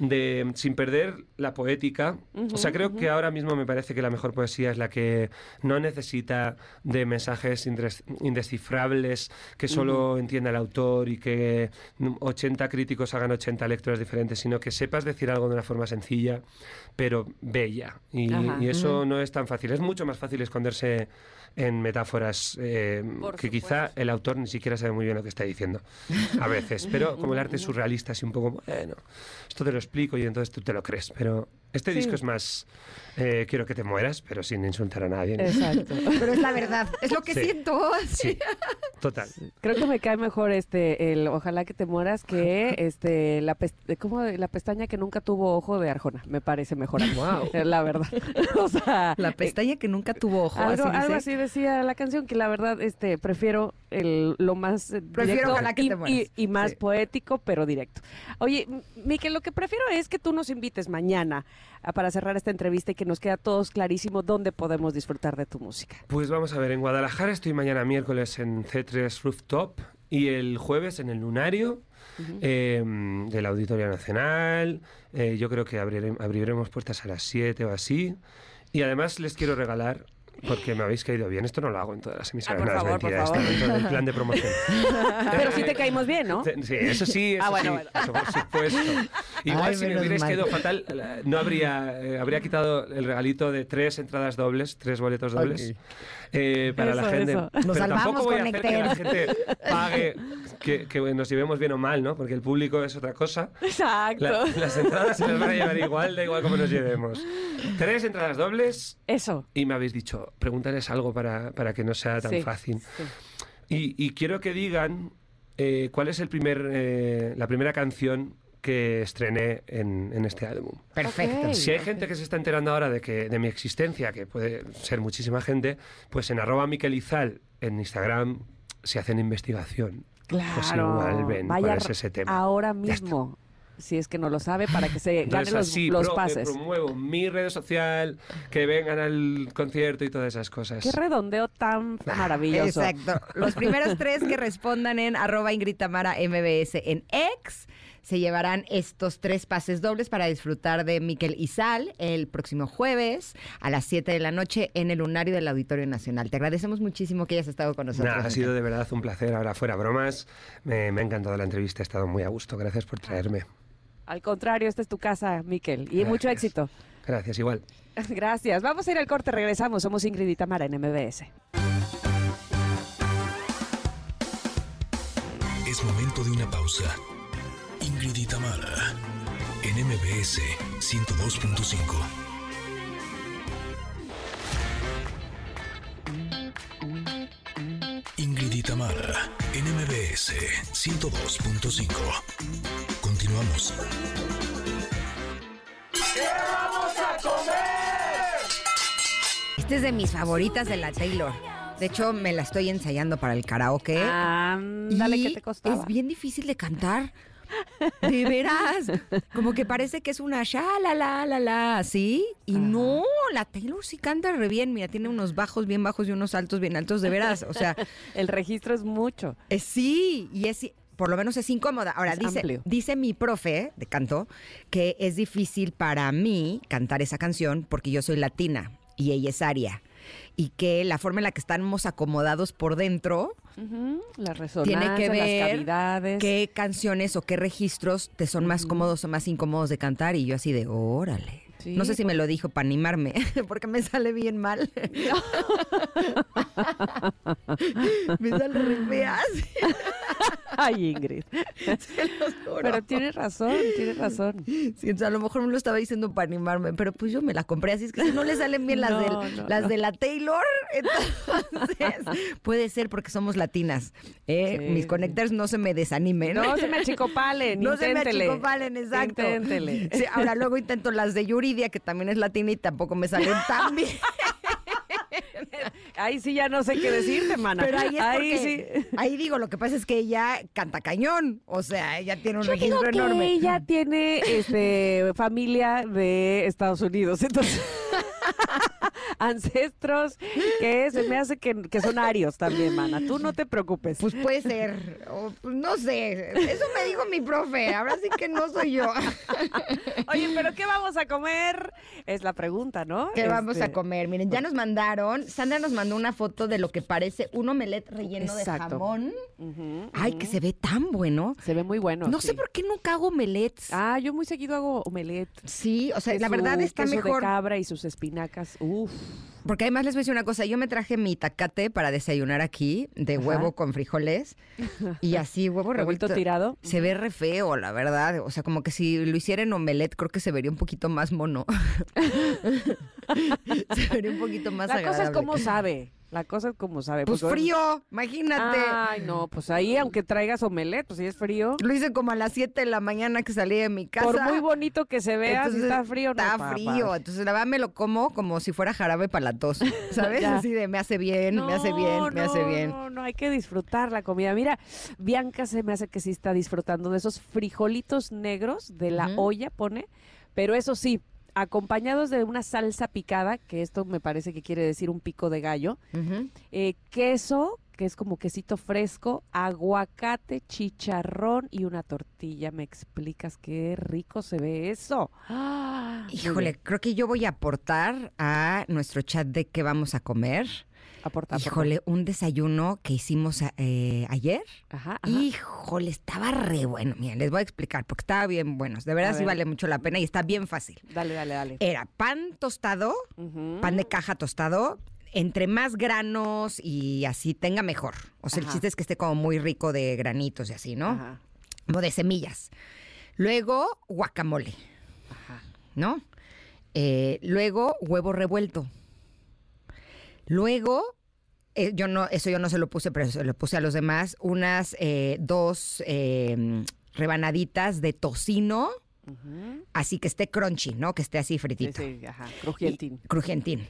de, sin perder la poética. o sea, creo que ahora mismo me parece que la mejor poesía es la que no necesita de mensajes indescifrables que solo entienda el autor y que 80 críticos hagan 80 lecturas diferentes, sino que sepas decir algo de una forma sencilla, pero bella. Y, Ajá. y eso no es tan fácil. Es mucho más fácil esconderse en metáforas eh, que quizá el autor ni siquiera sabe muy bien lo que está diciendo a veces. Pero como el arte es surrealista, así un poco, bueno, esto te lo explico y entonces tú te lo crees. Pero Este Sí. disco es más eh, quiero que te mueras, pero sin insultar a nadie. ¿no? Exacto. Pero es la verdad, es lo que Sí. siento. Sí, total. Creo que me cae mejor este el ojalá que te mueras que este la pes- como la pestaña que nunca tuvo ojo de Arjona. Me parece mejor. Guau. La verdad. o sea, La pestaña que nunca tuvo ojo. Algo, así algo así decía la canción, que la verdad este prefiero el, lo más eh, Prefiero directo ojalá que y, te mueras. y- y más Sí. poético, pero directo. Oye, Miquel, lo que prefiero es que tú nos invites mañana para cerrar esta entrevista y que nos quede a todos clarísimo dónde podemos disfrutar de tu música. Pues vamos a ver, en Guadalajara estoy mañana miércoles en C3 Rooftop y el jueves en el Lunario eh, del Auditorio Nacional. Eh, yo creo que abrirem- abriremos puertas a las 7 o así. Y además les quiero regalar, porque me habéis caído bien, esto no lo hago en todas las emisoras, Ah, por no, es favor, por mentira, está dentro del plan de promoción. Pero sí te caímos bien, ¿no? Sí, eso sí, eso Ah, bueno, sí, bueno. eso por supuesto. Igual Ay, si me hubierais caído fatal, no habría, eh, habría quitado el regalito de tres entradas dobles, tres boletos dobles. Eh, para la gente. eso. Nos Pero salvamos tampoco voy a hacer que la gente pague, que, que nos llevemos bien o mal, ¿no? Porque el público es otra cosa. Exacto. La- las entradas se las van a llevar igual, da igual cómo nos llevemos. Tres entradas dobles Eso. y me habéis dicho, pregúntales algo para, para que no sea tan Sí, fácil. sí. Y, y quiero que digan eh, cuál es el primer, eh, la primera canción que estrené en, en este álbum. Perfecto. Si hay gente que se está enterando ahora de que de mi existencia, que puede ser muchísima gente, pues en arroba miquelizal en Instagram se hacen investigación. Pues Claro. igual ven Vaya cuál es ese tema. ahora mismo. Si es que no lo sabe, para que se gane Entonces los, así los pro- eh, pases. promuevo mi red social, que vengan al concierto y todas esas cosas. Qué redondeo tan maravilloso. Exacto. Los primeros tres que respondan en arroba Ingrid Tamara MBS en X se llevarán estos tres pases dobles para disfrutar de Miquel y Sal el próximo jueves a las 7 de la noche en el Lunario del Auditorio Nacional. Te agradecemos muchísimo que hayas estado con nosotros. Ha sido de verdad un placer. Ahora fuera bromas, me, me ha encantado la entrevista, he estado muy a gusto. Gracias por traerme. Al contrario, esta es tu casa, Miquel. Y mucho éxito. Gracias, igual. Gracias. Vamos a ir al corte, regresamos. Somos Ingrid y Tamara en MBS. Es momento de una pausa. Ingrid y Tamara, en MBS 102.5. Ingrid y Tamara, en MBS 102.5. Continuamos. Esta es de mis favoritas de la Taylor. De hecho, me la estoy ensayando para el karaoke. Ándale, Y ¿qué te costaba? Es bien difícil de cantar. De veras. Como que parece que es una sha la la la la, ¿sí? Y no, la Taylor sí canta re bien. Mira, tiene unos bajos bien bajos y unos altos bien altos, de veras. O sea, El registro es mucho. eh, sí, y es por lo menos es incómoda. Ahora, Es dice, amplio. dice mi profe de canto que es difícil para mí cantar esa canción porque yo soy latina y ella es aria. Y que la forma en la que estamos acomodados por dentro Ujú, La resonancia, tiene que las ver cavidades. qué canciones o qué registros te son más cómodos o más incómodos de cantar. Y yo así de, órale. Sí, no sé si me lo dijo para animarme, porque me sale bien mal. me sale re fea. Ay, Ingrid. Se los juro. Pero tienes razón, tienes razón. Sí, o sea, a lo mejor me lo estaba diciendo para animarme, pero pues yo me la compré, así es que si no le salen bien las, No, del- no, las no. de la Taylor, entonces puede ser porque somos latinas. ¿eh? Sí, Mis sí. connectors no se me desanimen. No se me achicopalen, No se me achicopalen, exacto. Inténtele. Sí, ahora luego intento las de Yuridia, que también es latina y tampoco me salen tan bien. Ahí sí ya no sé qué decirte, mana. Pero ahí es ahí porque, sí. ahí digo, lo que pasa es que ella canta cañón. O sea, ella tiene un Yo digo registro que enorme. ella tiene este, familia de Estados Unidos, entonces ancestros que se me hace que, que son arios también, mana. Tú no te preocupes. Pues puede ser, o, no sé, eso me dijo mi profe, ahora sí que no soy yo. Oye, pero ¿qué vamos a comer? Es la pregunta, ¿no? ¿Qué vamos a Este, comer? Miren, ya nos mandaron, Sandra nos mandó una foto de lo que parece un omelette relleno Exacto. de jamón. ujú, Ay, que se ve tan bueno. Se ve muy bueno. No sí. sé por qué nunca hago omelettes. Ah, yo muy seguido hago omelette. Sí, o sea, Que la su verdad está queso mejor. de cabra y sus espinacas. Uf. Porque además les voy a decir una cosa, yo me traje mi tacate para desayunar aquí, de Ajá. huevo con frijoles, y así huevo Revuelto tirado. Se ve re feo, la verdad. O sea, como que si lo hiciera en omelette, creo que se vería un poquito más mono. se vería un poquito más La cosa es como sabe. La cosa es como sabe. Pues porque- frío, imagínate. Ay, no, pues ahí, aunque traigas omelette, pues si es frío. Lo hice como a las 7 de la mañana que salí de mi casa. Por muy bonito que se vea, si está frío, no Está papá. frío. Entonces, la verdad, me lo como como si fuera jarabe para la tos. ¿Sabes? Así de me hace bien, me hace bien, me hace bien. No, no, hay que disfrutar la comida. Mira, Bianca se me hace que sí está disfrutando de esos frijolitos negros de la olla, pone. Pero eso sí, acompañados de una salsa picada, que esto me parece que quiere decir un pico de gallo, eh, queso, que es como quesito fresco, aguacate, chicharrón y una tortilla. ¿Me explicas qué rico se ve eso? Ah, Híjole, creo que yo voy a aportar a nuestro chat de qué vamos a comer. Aporta, aporta. Híjole, un desayuno que hicimos eh, ayer. Ajá, ajá. Híjole, estaba re bueno. Miren, les voy a explicar porque estaba bien bueno. De verdad A sí ver. vale mucho la pena y está bien fácil. Dale, dale, dale. Era pan tostado, pan de caja tostado. Entre más granos y así tenga mejor. O sea, el chiste es que esté como muy rico de granitos y así, ¿no? Ajá, O de semillas. Luego, guacamole, ajá. ¿no? Eh, luego, huevo revuelto. Luego, eh, yo no, eso yo no se lo puse, pero se lo puse a los demás, unas eh, dos eh, rebanaditas de tocino, así que esté crunchy, ¿no? Que esté así Sí, fritito. sí, ajá. Crujientín. Y- crujientín.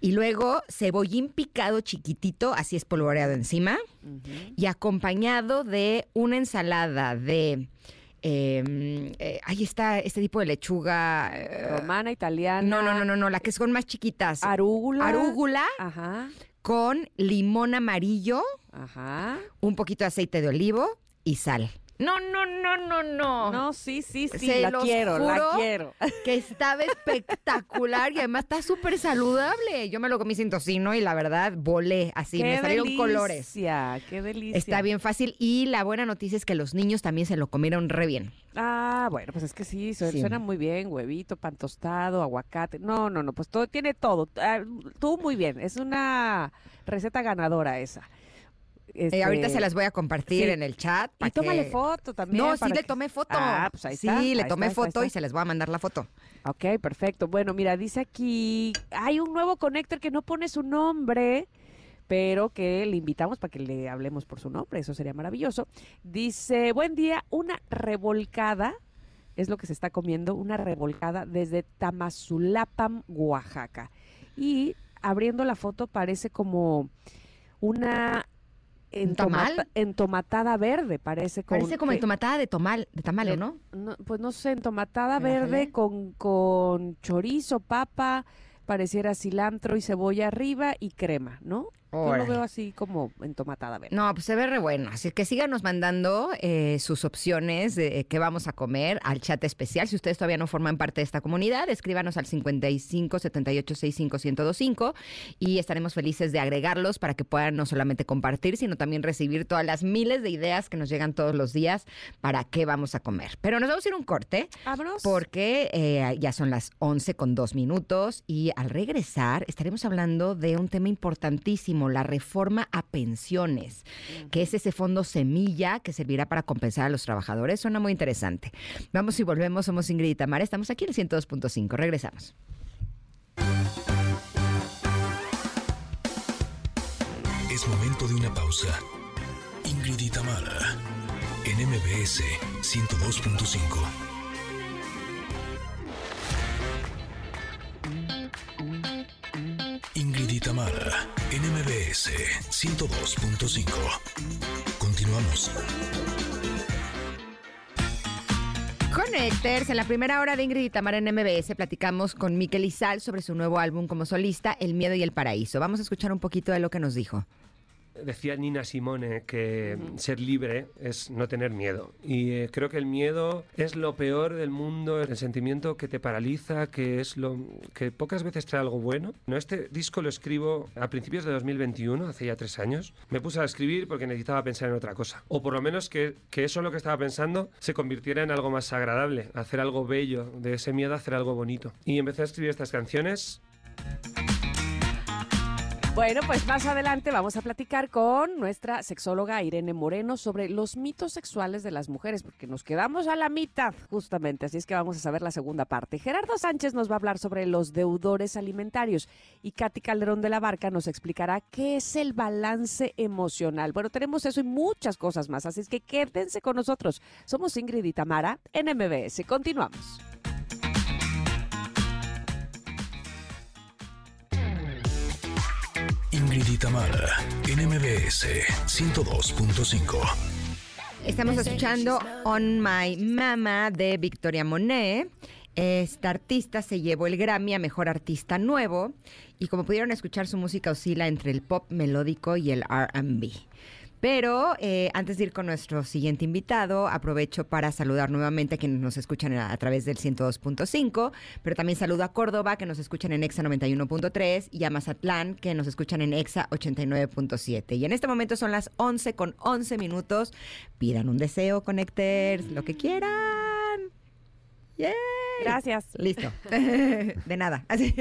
Y luego cebollín picado chiquitito, así espolvoreado encima, y acompañado de una ensalada de... eh, eh, ahí está este tipo de lechuga. eh, Romana, italiana. no, no, no, no, no, la que son más chiquitas. Arúgula. Arúgula Ajá, con limón amarillo, ajá. un poquito de aceite de olivo y sal. No, no, no, no, no. No, sí, sí, sí, Se la los quiero, la juro quiero. Que estaba espectacular y además está súper saludable. Yo me lo comí sin tocino y la verdad volé así, me salieron colores. delicia, Qué delicia. Está bien fácil y la buena noticia es que los niños también se lo comieron re bien. Ah, bueno, pues es que sí, su- Sí. suena muy bien, huevito, pan tostado, aguacate. No, no, no, pues todo tiene todo. Ah, tú muy bien, es una receta ganadora esa. Eh, ahorita Este, se las voy a compartir sí. en el chat. Y tómale que- foto también. No, sí le tomé foto. Ah, pues ahí sí, está, le ahí tomé está, foto y se les voy a mandar la foto. Ok, perfecto. Bueno, mira, dice aquí, hay un nuevo connector que no pone su nombre, pero que le invitamos para que le hablemos por su nombre, eso sería maravilloso. Dice, buen día, una revolcada, es lo que se está comiendo, una revolcada desde Tamazulapam, Oaxaca. Y abriendo la foto parece como una... Entomata- entomatada verde, parece como, Parece como que- entomatada de tomal, de tamal, Le- ¿no? no, pues no sé, entomatada Déjale. verde con, con chorizo, papa, pareciera cilantro y cebolla arriba y crema, ¿no? Yo lo veo así como entomatada verde. No, pues se ve re bueno. Así que síganos mandando eh, sus opciones de eh, qué vamos a comer al chat especial. Si ustedes todavía no forman parte de esta comunidad, escríbanos al 55 78 65 1025 y estaremos felices de agregarlos para que puedan no solamente compartir, sino también recibir todas las miles de ideas que nos llegan todos los días para qué vamos a comer. Pero nos vamos a ir un corte. Vámonos. Porque eh, ya son las 11 con dos minutos y al regresar estaremos hablando de un tema importantísimo, la reforma a pensiones, que es ese fondo semilla que servirá para compensar a los trabajadores. Suena muy interesante. Vamos y volvemos, somos Ingrid y Tamara, estamos aquí en el 102.5, regresamos. Es momento de una pausa. Ingrid y Tamara, en MBS 102.5. Ingrid y Tamara, en MBS 102.5. Continuamos. Connecters, en la primera hora de Ingrid y Tamara en MBS platicamos con Miquel Izal sobre su nuevo álbum como solista, El Miedo y el Paraíso. Vamos a escuchar un poquito de lo que nos dijo. Decía Nina Simone que ser libre es no tener miedo. Y eh, creo que el miedo es lo peor del mundo, el sentimiento que te paraliza, que es lo que pocas veces trae algo bueno. No, este disco lo escribo a principios de 2021, hace ya tres años. Me puse a escribir porque necesitaba pensar en otra cosa. O por lo menos que, que eso lo que estaba pensando se convirtiera en algo más agradable, hacer algo bello, de ese miedo hacer algo bonito. Y empecé a escribir estas canciones Bueno, pues más adelante vamos a platicar con nuestra sexóloga Irene Moreno sobre los mitos sexuales de las mujeres, porque nos quedamos a la mitad justamente, así es que vamos a saber la segunda parte. Gerardo Sánchez nos va a hablar sobre los deudores alimentarios y Katy Calderón de la Barca nos explicará qué es el balance emocional. Bueno, tenemos eso y muchas cosas más, así es que quédense con nosotros. Somos Ingrid y Tamara en MBS. Continuamos. Ingrid y Tamara, en MBS 102.5. Estamos escuchando On My Mama de Victoria Monet. Esta artista se llevó el Grammy a Mejor Artista Nuevo y como pudieron escuchar su música oscila entre el pop melódico y el RB. Pero eh, antes de ir con nuestro siguiente invitado, aprovecho para saludar nuevamente a quienes nos escuchan a, través del 102.5, pero también saludo a Córdoba, que nos escuchan en EXA 91.3, y a Mazatlán, que nos escuchan en EXA 89.7. Y en este momento son las 11 con 11 minutos. Pidan un deseo, Connecters, lo que quieran. ¡Yay! Gracias. Listo. De nada. Así.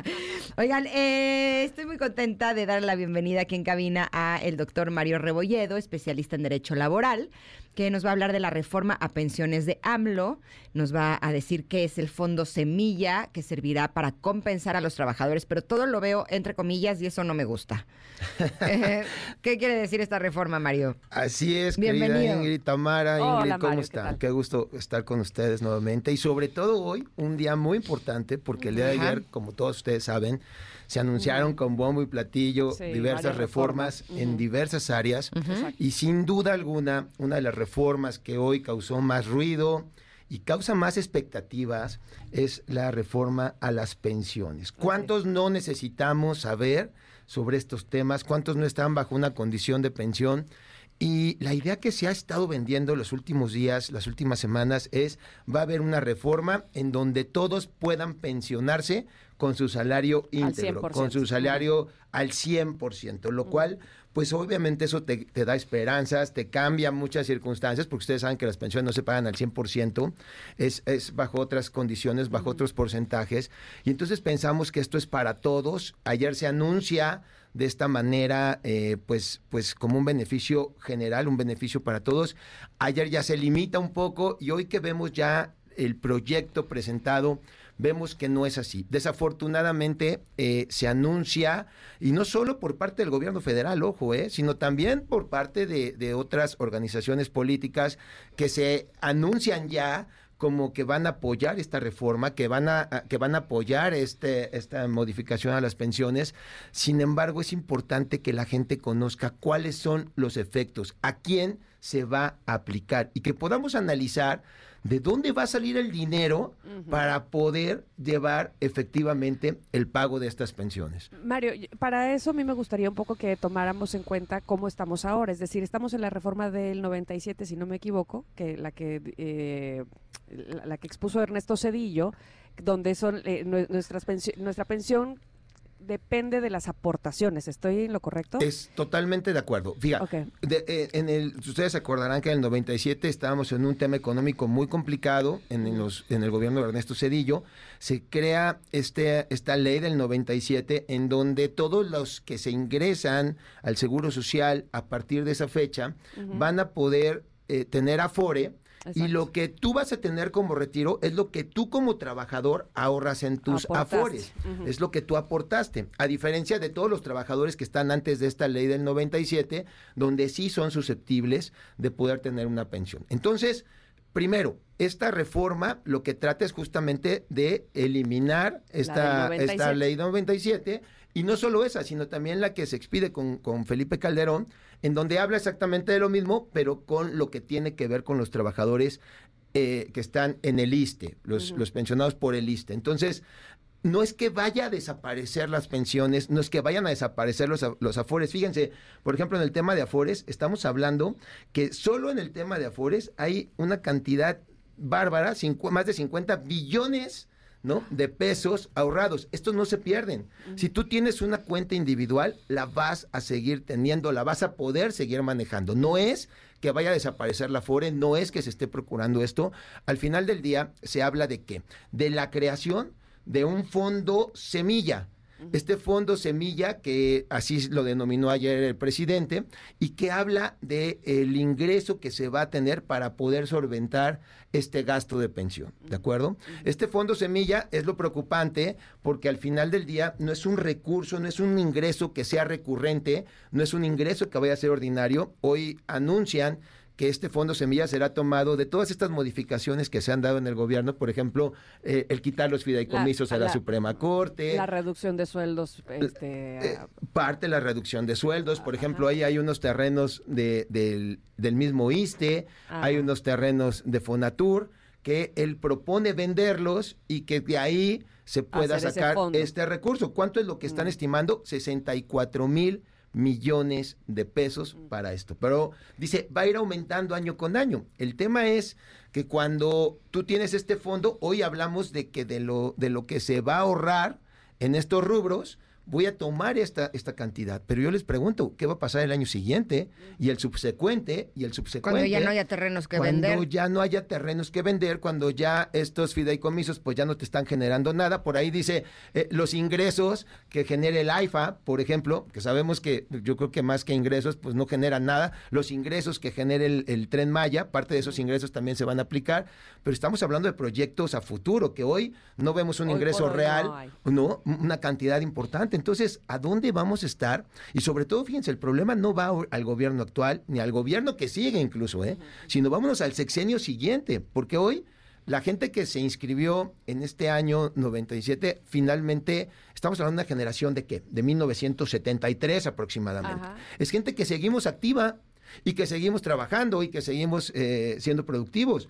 Oigan, eh, estoy muy contenta de dar la bienvenida aquí en cabina a el doctor Mario Rebolledo, especialista en Derecho Laboral, que nos va a hablar de la reforma a pensiones de AMLO. Nos va a decir qué es el fondo semilla que servirá para compensar a los trabajadores, pero todo lo veo entre comillas y eso no me gusta. Eh, ¿Qué quiere decir esta reforma, Mario? Así es, Bienvenido. querida Ingrid Tamara. Hola, Ingrid, ¿cómo Mario, ¿qué están? tal? Qué gusto estar con ustedes nuevamente. Y sobre todo hoy, un día muy importante, porque el día de ayer, como todos ustedes saben, se anunciaron con bombo y platillo Sí, diversas reformas en diversas áreas. Y sin duda alguna, una de las reformas que hoy causó más ruido y causa más expectativas es la reforma a las pensiones. ¿Cuántos no necesitamos saber sobre estos temas? ¿Cuántos no están bajo una condición de pensión? Y la idea que se ha estado vendiendo los últimos días, las últimas semanas, es va a haber una reforma en donde todos puedan pensionarse con su salario íntegro, 100%. con su salario al 100%, lo cual, pues obviamente eso te, te da esperanzas, te cambia muchas circunstancias, porque ustedes saben que las pensiones no se pagan al 100%, es, es bajo otras condiciones, bajo otros porcentajes, y entonces pensamos que esto es para todos. Ayer se anuncia de esta manera, eh, pues, pues como un beneficio general, un beneficio para todos. Ayer ya se limita un poco y hoy que vemos ya el proyecto presentado, vemos que no es así. Desafortunadamente eh, se anuncia, y no solo por parte del gobierno federal, ojo, eh, sino también por parte de, de otras organizaciones políticas que se anuncian ya como que van a apoyar esta reforma, que van a, que van a apoyar este, esta modificación a las pensiones. Sin embargo, es importante que la gente conozca cuáles son los efectos, a quién se va a aplicar y que podamos analizar de dónde va a salir el dinero para poder llevar efectivamente el pago de estas pensiones. Mario, para eso a mí me gustaría un poco que tomáramos en cuenta cómo estamos ahora. Es decir, estamos en la reforma del 97, si no me equivoco, que la que eh, la, la que expuso Ernesto Cedillo, donde son eh, nue- nuestras pensio- nuestra pensión depende de las aportaciones. ¿Estoy en lo correcto? Es totalmente de acuerdo. Fíjate, Ok. de- eh, en el, ustedes acordarán que en el 97 estábamos en un tema económico muy complicado en, en los, en el gobierno de Ernesto Cedillo. Se crea este, esta ley del 97 en donde todos los que se ingresan al Seguro Social a partir de esa fecha van a poder eh, tener afore. Y lo que tú vas a tener como retiro es lo que tú como trabajador ahorras en tus Aportaste. afores. Es lo que tú aportaste. A diferencia de todos los trabajadores que están antes de esta ley del 97, donde sí son susceptibles de poder tener una pensión. Entonces, primero, esta reforma lo que trata es justamente de eliminar esta, del esta 97. ley 97 y no solo esa, sino también la que se expide con, con Felipe Calderón, en donde habla exactamente de lo mismo, pero con lo que tiene que ver con los trabajadores eh, que están en el ISTE, los, los pensionados por el ISTE. Entonces, no es que vaya a desaparecer las pensiones, no es que vayan a desaparecer los, los afores. Fíjense, por ejemplo, en el tema de afores, estamos hablando que solo en el tema de afores hay una cantidad bárbara, cincu- más de 50 billones ¿no? de pesos ahorrados. Estos no se pierden. Si tú tienes una cuenta individual, la vas a seguir teniendo, la vas a poder seguir manejando. No es que vaya a desaparecer la FORE, no es que se esté procurando esto. Al final del día se habla de qué? De la creación de un fondo semilla. Este fondo semilla, que así lo denominó ayer el presidente, y que habla de el ingreso que se va a tener para poder solventar este gasto de pensión, ¿de acuerdo? Este fondo semilla es lo preocupante porque al final del día no es un recurso, no es un ingreso que sea recurrente, no es un ingreso que vaya a ser ordinario. Hoy anuncian que este fondo semilla será tomado de todas estas modificaciones que se han dado en el gobierno, por ejemplo, eh, el quitar los fideicomisos La- a la, la- Suprema Corte, La reducción de sueldos, este, eh, parte de la reducción de sueldos. Por ejemplo, ahí hay unos terrenos de- del, del mismo ISTE, hay unos terrenos de Fonatur que él propone venderlos y que de ahí se pueda sacar este recurso. ¿Cuánto es lo que están estimando? 64 mil millones de pesos para esto. Pero dice, va a ir aumentando año con año. El tema es que cuando tú tienes este fondo, hoy hablamos de que de lo, de lo que se va a ahorrar en estos rubros, voy a tomar esta, esta cantidad. Pero yo les pregunto, ¿qué va a pasar el año siguiente y el subsecuente y el subsecuente? Cuando ya no haya terrenos que cuando vender. ya no haya terrenos que vender, cuando ya estos fideicomisos pues ya no te están generando nada. Por ahí dice eh, los ingresos que genere el AIFA, por ejemplo, que sabemos que yo creo que más que ingresos pues no generan nada. Los ingresos que genere el, el tren Maya, parte de esos ingresos también se van a aplicar, pero estamos hablando de proyectos a futuro, que hoy no vemos un Hoy ingreso real, no, una cantidad importante. Entonces, ¿a dónde vamos a estar? Y sobre todo, fíjense, el problema no va al gobierno actual, ni al gobierno que sigue incluso, ¿eh? sino vámonos al sexenio siguiente, porque hoy la gente que se inscribió en este año 97, finalmente, estamos hablando de una generación de qué? De 1973 aproximadamente. Ajá. Es gente que seguimos activa y que seguimos trabajando y que seguimos eh, siendo productivos.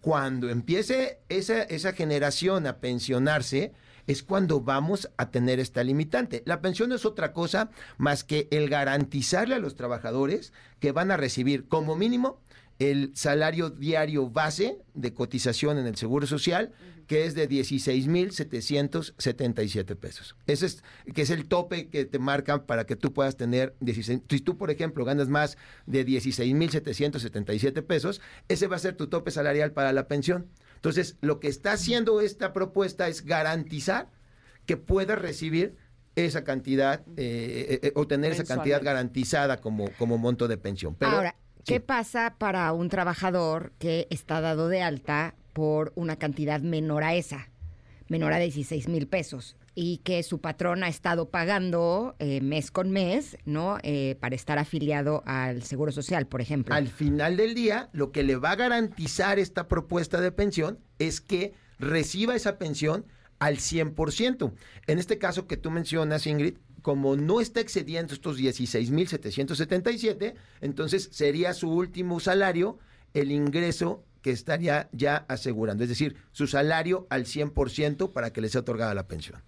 Cuando empiece esa, esa generación a pensionarse, es cuando vamos a tener esta limitante. La pensión no es otra cosa más que el garantizarle a los trabajadores que van a recibir como mínimo el salario diario base de cotización en el Seguro Social, que es de 16,777 pesos. Ese es, que es el tope que te marcan para que tú puedas tener 16. Si tú, por ejemplo, ganas más de 16,777 pesos, ese va a ser tu tope salarial para la pensión. Entonces, lo que está haciendo esta propuesta es garantizar que puedas recibir esa cantidad, eh, eh, eh, o tener esa cantidad garantizada como, como monto de pensión. Pero, Ahora, ¿qué sí. pasa para un trabajador que está dado de alta por una cantidad menor a esa, menor a 16 mil pesos? Y que su patrón ha estado pagando eh, mes con mes, ¿no? Eh, para estar afiliado al Seguro Social, por ejemplo. Al final del día, lo que le va a garantizar esta propuesta de pensión es que reciba esa pensión al 100%. En este caso que tú mencionas, Ingrid, como no está excediendo estos 16,777, entonces sería su último salario el ingreso que estaría ya asegurando, es decir, su salario al 100% para que le sea otorgada la pensión.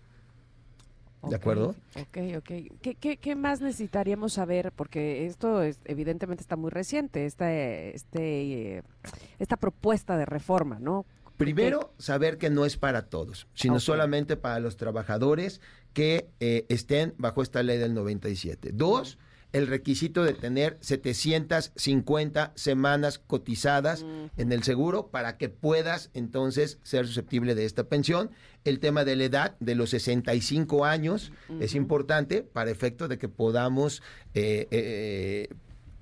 ¿De Ok, acuerdo? Ok, ok. ¿Qué, qué, qué más necesitaríamos saber? Porque esto es, evidentemente está muy reciente, esta, este, eh, esta propuesta de reforma, ¿no? Primero, saber que no es para todos, sino solamente para los trabajadores que eh, estén bajo esta ley del 97. Dos, el requisito de tener 750 semanas cotizadas en el seguro para que puedas entonces ser susceptible de esta pensión. El tema de la edad de los 65 años es importante para efecto de que podamos eh, eh,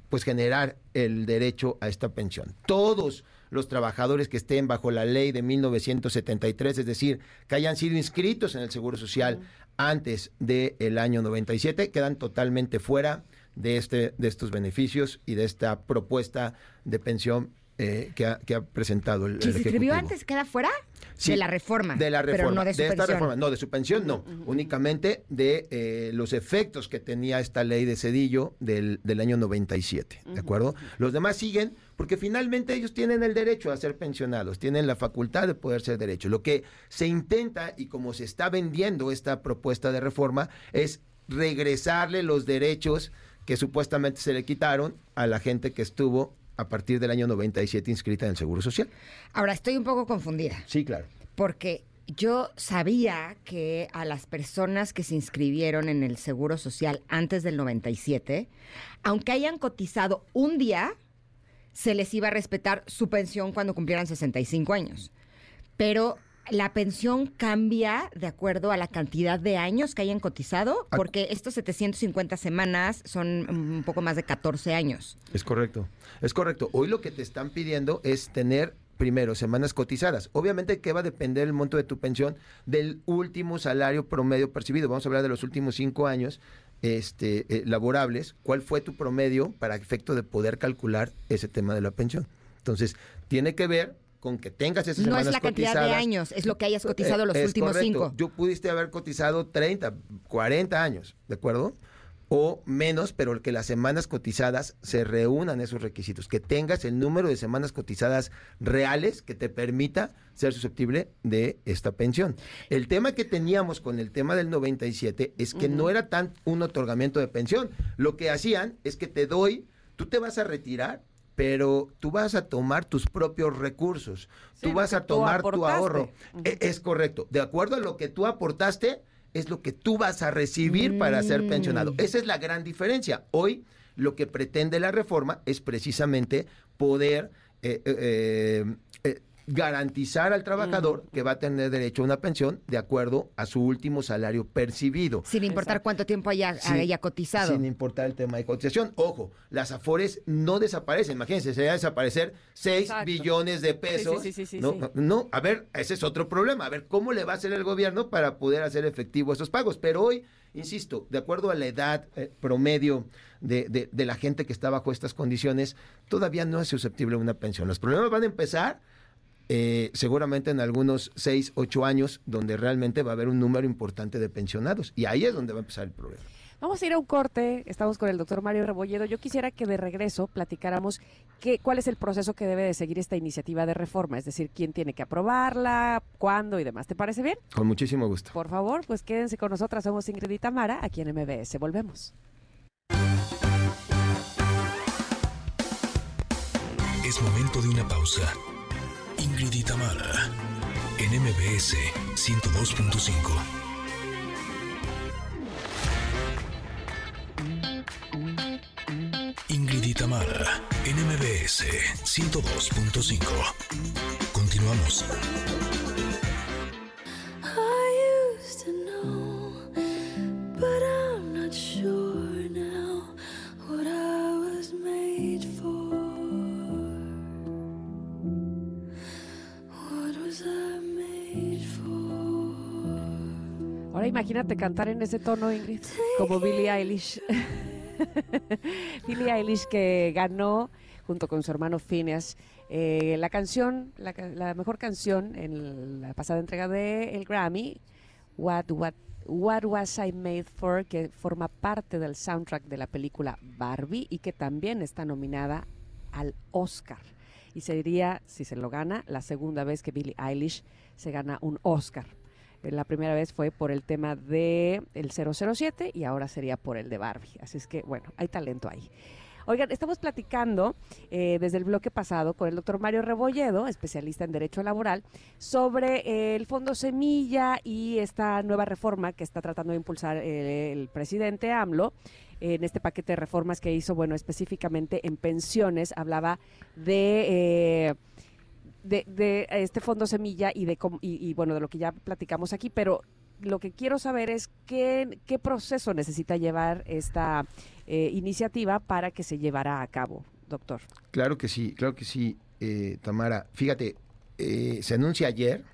pues generar el derecho a esta pensión. Todos los trabajadores que estén bajo la ley de 1973, es decir, que hayan sido inscritos en el Seguro Social antes del año 97, quedan totalmente fuera de, este, de estos beneficios y de esta propuesta de pensión eh, que, ha, que ha presentado el, Si el se Ejecutivo. antes, queda fuera Sí, de la reforma. De la reforma. Pero no de esta reforma. No, de su pensión no. Únicamente de eh, los efectos que tenía esta ley de Cedillo del, del año 97. ¿De acuerdo? Los demás siguen porque finalmente ellos tienen el derecho a ser pensionados, tienen la facultad de poder ser derecho. Lo que se intenta y como se está vendiendo esta propuesta de reforma es regresarle los derechos que supuestamente se le quitaron a la gente que estuvo a partir del año 97 inscrita en el Seguro Social. Ahora, estoy un poco confundida. Sí, claro. Porque yo sabía que a las personas que se inscribieron en el Seguro Social antes del 97, aunque hayan cotizado un día, se les iba a respetar su pensión cuando cumplieran 65 años. Pero la pensión cambia de acuerdo a la cantidad de años que hayan cotizado, Ah. porque estos 750 semanas son un poco más de 14 años. Es correcto, es correcto. Hoy lo que te están pidiendo es tener primero semanas cotizadas. Obviamente que va a depender el monto de tu pensión del último salario promedio percibido. Vamos a hablar de los últimos cinco años este, eh, laborables. ¿Cuál fue tu promedio para efecto de poder calcular ese tema de la pensión? Entonces, tiene que ver con que tengas esas No semanas es la cantidad de años, es lo que hayas cotizado Eh, los es últimos correcto. cinco. Yo pudiste haber cotizado 30, 40 años, ¿de acuerdo? O menos, pero que las semanas cotizadas se reúnan esos requisitos, que tengas el número de semanas cotizadas reales que te permita ser susceptible de esta pensión. El tema que teníamos con el tema del 97 es que no era tan un otorgamiento de pensión. Lo que hacían es que te doy, tú te vas a retirar, pero tú vas a tomar tus propios recursos, Sí, tú vas a tomar tu ahorro. E- Es correcto. De acuerdo a lo que tú aportaste, es lo que tú vas a recibir para ser Mm. pensionado. Esa es la gran diferencia. Hoy lo que pretende la reforma es precisamente poder eh, eh, eh, garantizar al trabajador que va a tener derecho a una pensión de acuerdo a su último salario percibido. Sin importar Exacto. cuánto tiempo haya, cotizado. Sin importar el tema de cotización. Ojo, las afores no desaparecen. Imagínense, sería desaparecer 6 Exacto. billones de pesos. sí, sí, sí. no, no, a ver, ese es otro problema. A ver, ¿cómo le va a hacer el gobierno para poder hacer efectivo esos pagos? Pero hoy, insisto, de acuerdo a la edad eh, promedio de, de- de la gente que está bajo estas condiciones, todavía no es susceptible a una pensión. Los problemas van a empezar eh, seguramente en algunos 6, 8 años, donde realmente va a haber un número importante de pensionados. Y ahí es donde va a empezar el problema. Vamos a ir a un corte, estamos con el doctor Mario Rebolledo. Yo quisiera que de regreso platicáramos qué, cuál es el proceso que debe de seguir esta iniciativa de reforma, es decir, quién tiene que aprobarla, cuándo y demás. ¿Te parece bien? Con muchísimo gusto. Por favor, pues quédense con nosotras, somos Ingrid y Tamara, aquí en MBS. Volvemos. Es momento de una pausa. Ingrid y Tamara, en MBS 102.5. Ingrid y Tamara, en MBS 102.5. Continuamos. Ahora imagínate cantar en ese tono, Ingrid, como Billie Eilish. Billie Eilish que ganó junto con su hermano Phineas eh, la canción, la, la mejor canción en la pasada entrega de el Grammy, What, What, What Was I Made For, que forma parte del soundtrack de la película Barbie y que también está nominada al Oscar. Y sería, si se lo gana, la segunda vez que Billie Eilish se gana un Oscar. Eh, La primera vez fue por el tema de el 007 y ahora sería por el de Barbie. Así es que, bueno, hay talento ahí. Oigan, estamos platicando eh, desde el bloque pasado con el doctor Mario Rebolledo, especialista en Derecho Laboral, sobre eh, el Fondo Semilla y esta nueva reforma que está tratando de impulsar el presidente AMLO. En este paquete de reformas que hizo, bueno, específicamente en pensiones, hablaba de... eh, de, de este fondo semilla y de y, y, bueno de lo que ya platicamos aquí pero lo que quiero saber es qué, qué proceso necesita llevar esta eh, iniciativa para que se llevara a cabo doctor Claro que sí, claro que sí, eh, Tamara. Fíjate, eh, se anuncia ayer,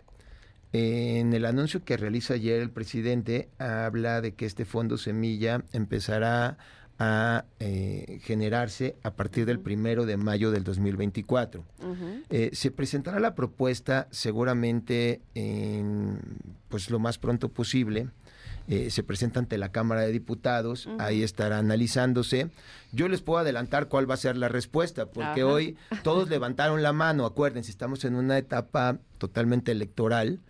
en el anuncio que realiza ayer el presidente, habla de que este fondo semilla empezará a eh, generarse a partir del primero de mayo del 2024. Ujú. Eh, se presentará la propuesta seguramente en, pues lo más pronto posible. Eh, se presenta ante la Cámara de Diputados, ahí estará analizándose. Yo les puedo adelantar cuál va a ser la respuesta, porque hoy todos levantaron la mano, acuérdense, estamos en una etapa totalmente electoral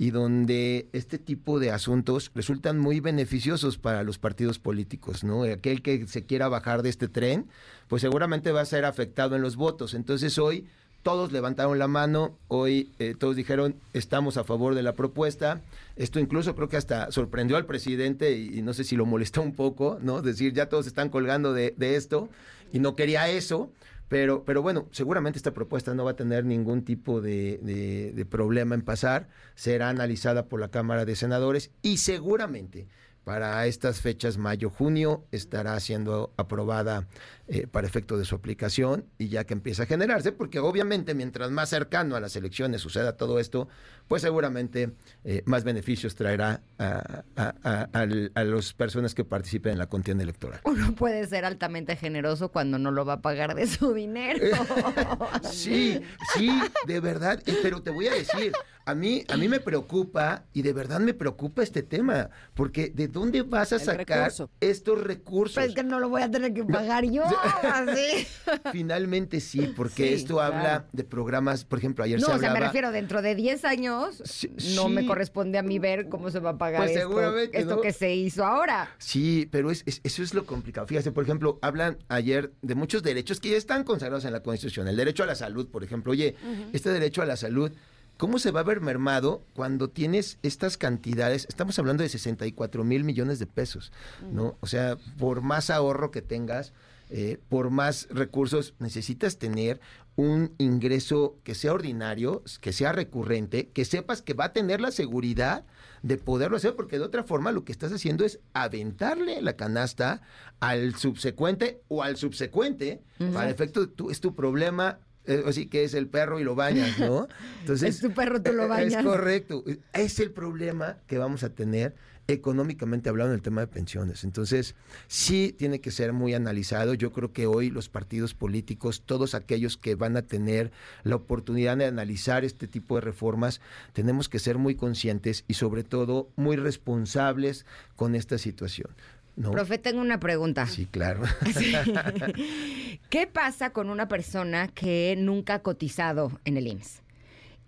y donde este tipo de asuntos resultan muy beneficiosos para los partidos políticos, ¿no? Aquel que se quiera bajar de este tren, pues seguramente va a ser afectado en los votos. Entonces hoy todos levantaron la mano, hoy eh, todos dijeron estamos a favor de la propuesta. Esto incluso creo que hasta sorprendió al presidente y, no sé si lo molestó un poco, ¿no? Decir ya todos están colgando de esto y no quería eso Pero, pero bueno, seguramente esta propuesta no va a tener ningún tipo de, de- problema en pasar. Será analizada por la Cámara de Senadores y seguramente para estas fechas, mayo, junio, estará siendo aprobada eh, para efecto de su aplicación y ya que empieza a generarse, porque obviamente mientras más cercano a las elecciones suceda todo esto, pues seguramente eh, más beneficios traerá a, a, a- al- a las personas que participen en la contienda electoral. Uno puede ser altamente generoso cuando no lo va a pagar de su dinero. Sí, sí, de verdad, pero te voy a decir, a mí, a mí me preocupa y de verdad me preocupa este tema, porque ¿de dónde vas a El sacar recurso. estos recursos? Pero es que no lo voy a tener que pagar yo. Así. Finalmente sí, porque Sí, esto habla de programas, por ejemplo, ayer No, se o sea, hablaba... me refiero, dentro de 10 años Sí, no me corresponde a mí ver cómo se va a pagar Pues esto, ¿no? que se hizo ahora. Sí, pero es, es- eso es lo complicado. Fíjate, por ejemplo, hablan ayer de muchos derechos que ya están consagrados en la Constitución. El derecho a la salud, por ejemplo. Oye, este derecho a la salud, ¿cómo se va a ver mermado cuando tienes estas cantidades? Estamos hablando de 64 mil millones de pesos, ¿no? O sea, por más ahorro que tengas, eh, por más recursos, necesitas tener un ingreso que sea ordinario, que sea recurrente, que sepas que va a tener la seguridad de poderlo hacer, porque de otra forma lo que estás haciendo es aventarle la canasta al subsecuente o al subsecuente, para efecto, tú, es tu problema, eh, así que es el perro y lo bañas, ¿no? Entonces, Es tu perro, tú lo eh, bañas. Es correcto, es el problema que vamos a tener económicamente hablando en el tema de pensiones. Entonces, sí tiene que ser muy analizado. Yo creo que hoy los partidos políticos, todos aquellos que van a tener la oportunidad de analizar este tipo de reformas, tenemos que ser muy conscientes y sobre todo muy responsables con esta situación. ¿no? Profe, tengo una pregunta. Sí, claro. ¿Qué pasa con una persona que nunca ha cotizado en el IMSS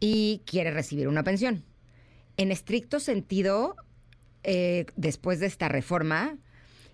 y quiere recibir una pensión? En estricto sentido, eh, después de esta reforma,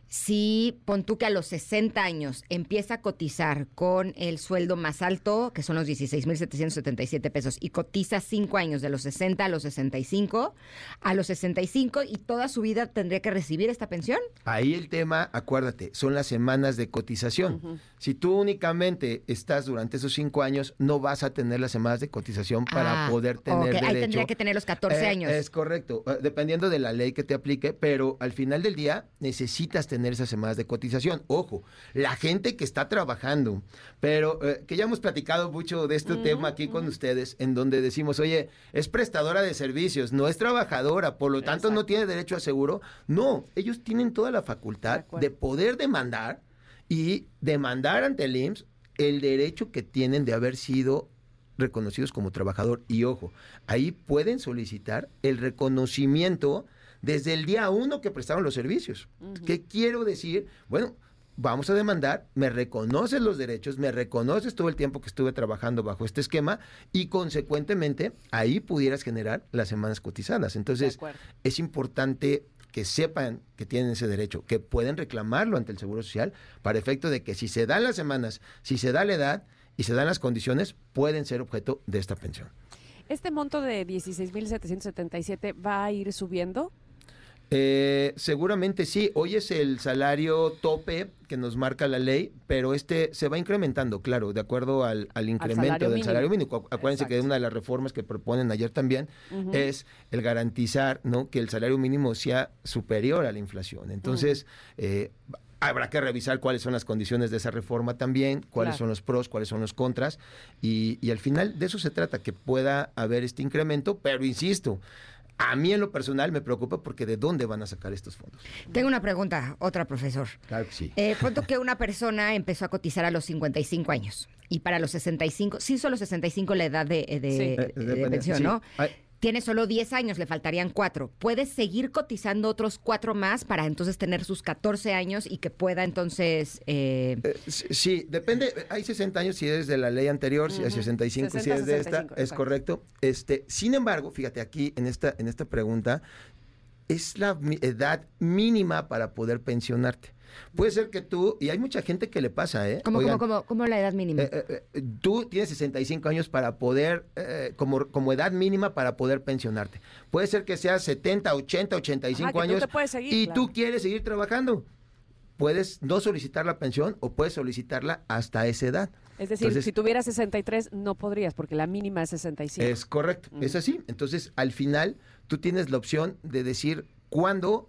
si pon tú que a los 60 años empieza a cotizar con el sueldo más alto, que son los 16.777 pesos, y cotiza 5 años de los 60 a los 65, a los 65 y toda su vida tendría que recibir esta pensión. Ahí el tema, acuérdate, son las semanas de cotización. Si tú únicamente estás durante esos cinco años, no vas a tener las semanas de cotización para Ah, poder tener ok, derecho. Ahí tendría que tener los 14 Eh, años. Es correcto, eh, dependiendo de la ley que te aplique, pero al final del día necesitas tener esas semanas de cotización. Ojo, la gente que está trabajando, pero eh, que ya hemos platicado mucho de este tema aquí con ustedes, en donde decimos, oye, es prestadora de servicios, no es trabajadora, por lo tanto no tiene derecho a seguro. No, ellos tienen toda la facultad acuerdo. de poder demandar y demandar ante el IMSS el derecho que tienen de haber sido reconocidos como trabajador. Y ojo, ahí pueden solicitar el reconocimiento desde el día uno que prestaron los servicios. ¿Qué quiero decir? Bueno, vamos a demandar, me reconoces los derechos, me reconoces todo el tiempo que estuve trabajando bajo este esquema y consecuentemente ahí pudieras generar las semanas cotizadas. Entonces, es importante que sepan que tienen ese derecho, que pueden reclamarlo ante el Seguro Social para efecto de que si se dan las semanas, si se da la edad y se dan las condiciones, pueden ser objeto de esta pensión. ¿Este monto de 16.777 va a ir subiendo? Eh, seguramente sí. Hoy es el salario tope que nos marca la ley, pero este se va incrementando, claro, de acuerdo al, al incremento salario del salario mínimo. Acu- Acuérdense que una de las reformas que proponen ayer también es el garantizar ¿no? que el salario mínimo sea superior a la inflación. Entonces, eh, habrá que revisar cuáles son las condiciones de esa reforma también, cuáles Claro. son los pros, cuáles son los contras, y, y al final de eso se trata, que pueda haber este incremento, pero insisto, a mí en lo personal me preocupa porque de dónde van a sacar estos fondos. Tengo una pregunta, otra profesor. Claro que sí. Eh, pronto que una persona empezó a cotizar a los 55 años y para los 65, sí solo 65 la edad de, de- Sí. de- Eh, de pensión, sí. ¿no? Ay. Tiene solo 10 años, le faltarían 4. ¿Puede seguir cotizando otros 4 más para entonces tener sus 14 años y que pueda entonces... eh, Eh, sí, depende. Hay 60 años si es de la ley anterior, si hay 65 si 60, es de esta, 65, es correcto. Este, sin embargo, fíjate aquí en esta en esta pregunta es la mi- edad mínima para poder pensionarte. Puede ser que tú y hay mucha gente que le pasa, ¿eh? ¿cómo, Oigan, cómo, cómo, cómo la edad mínima? eh, eh, eh, tú tienes 65 años para poder, eh, como, como edad mínima para poder pensionarte. Puede ser que seas 70, 80, 85 Ajá, que tú años seguir, y claro. tú quieres seguir trabajando. puedes no solicitar la pensión o puedes solicitarla hasta esa edad. Es decir, Entonces- si tuvieras 63 no podrías porque la mínima es 65. Es correcto, es así. Entonces, al final, tú tienes la opción de decir cuándo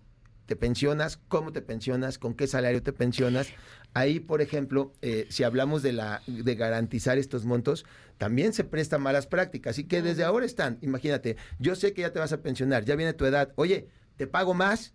te pensionas, cómo te pensionas, con qué salario te pensionas. Ahí, por ejemplo, eh, si hablamos de, la, de garantizar estos montos, también se presta malas prácticas. Así que desde ahora están, imagínate, yo sé que ya te vas a pensionar, ya viene tu edad, oye, te pago más,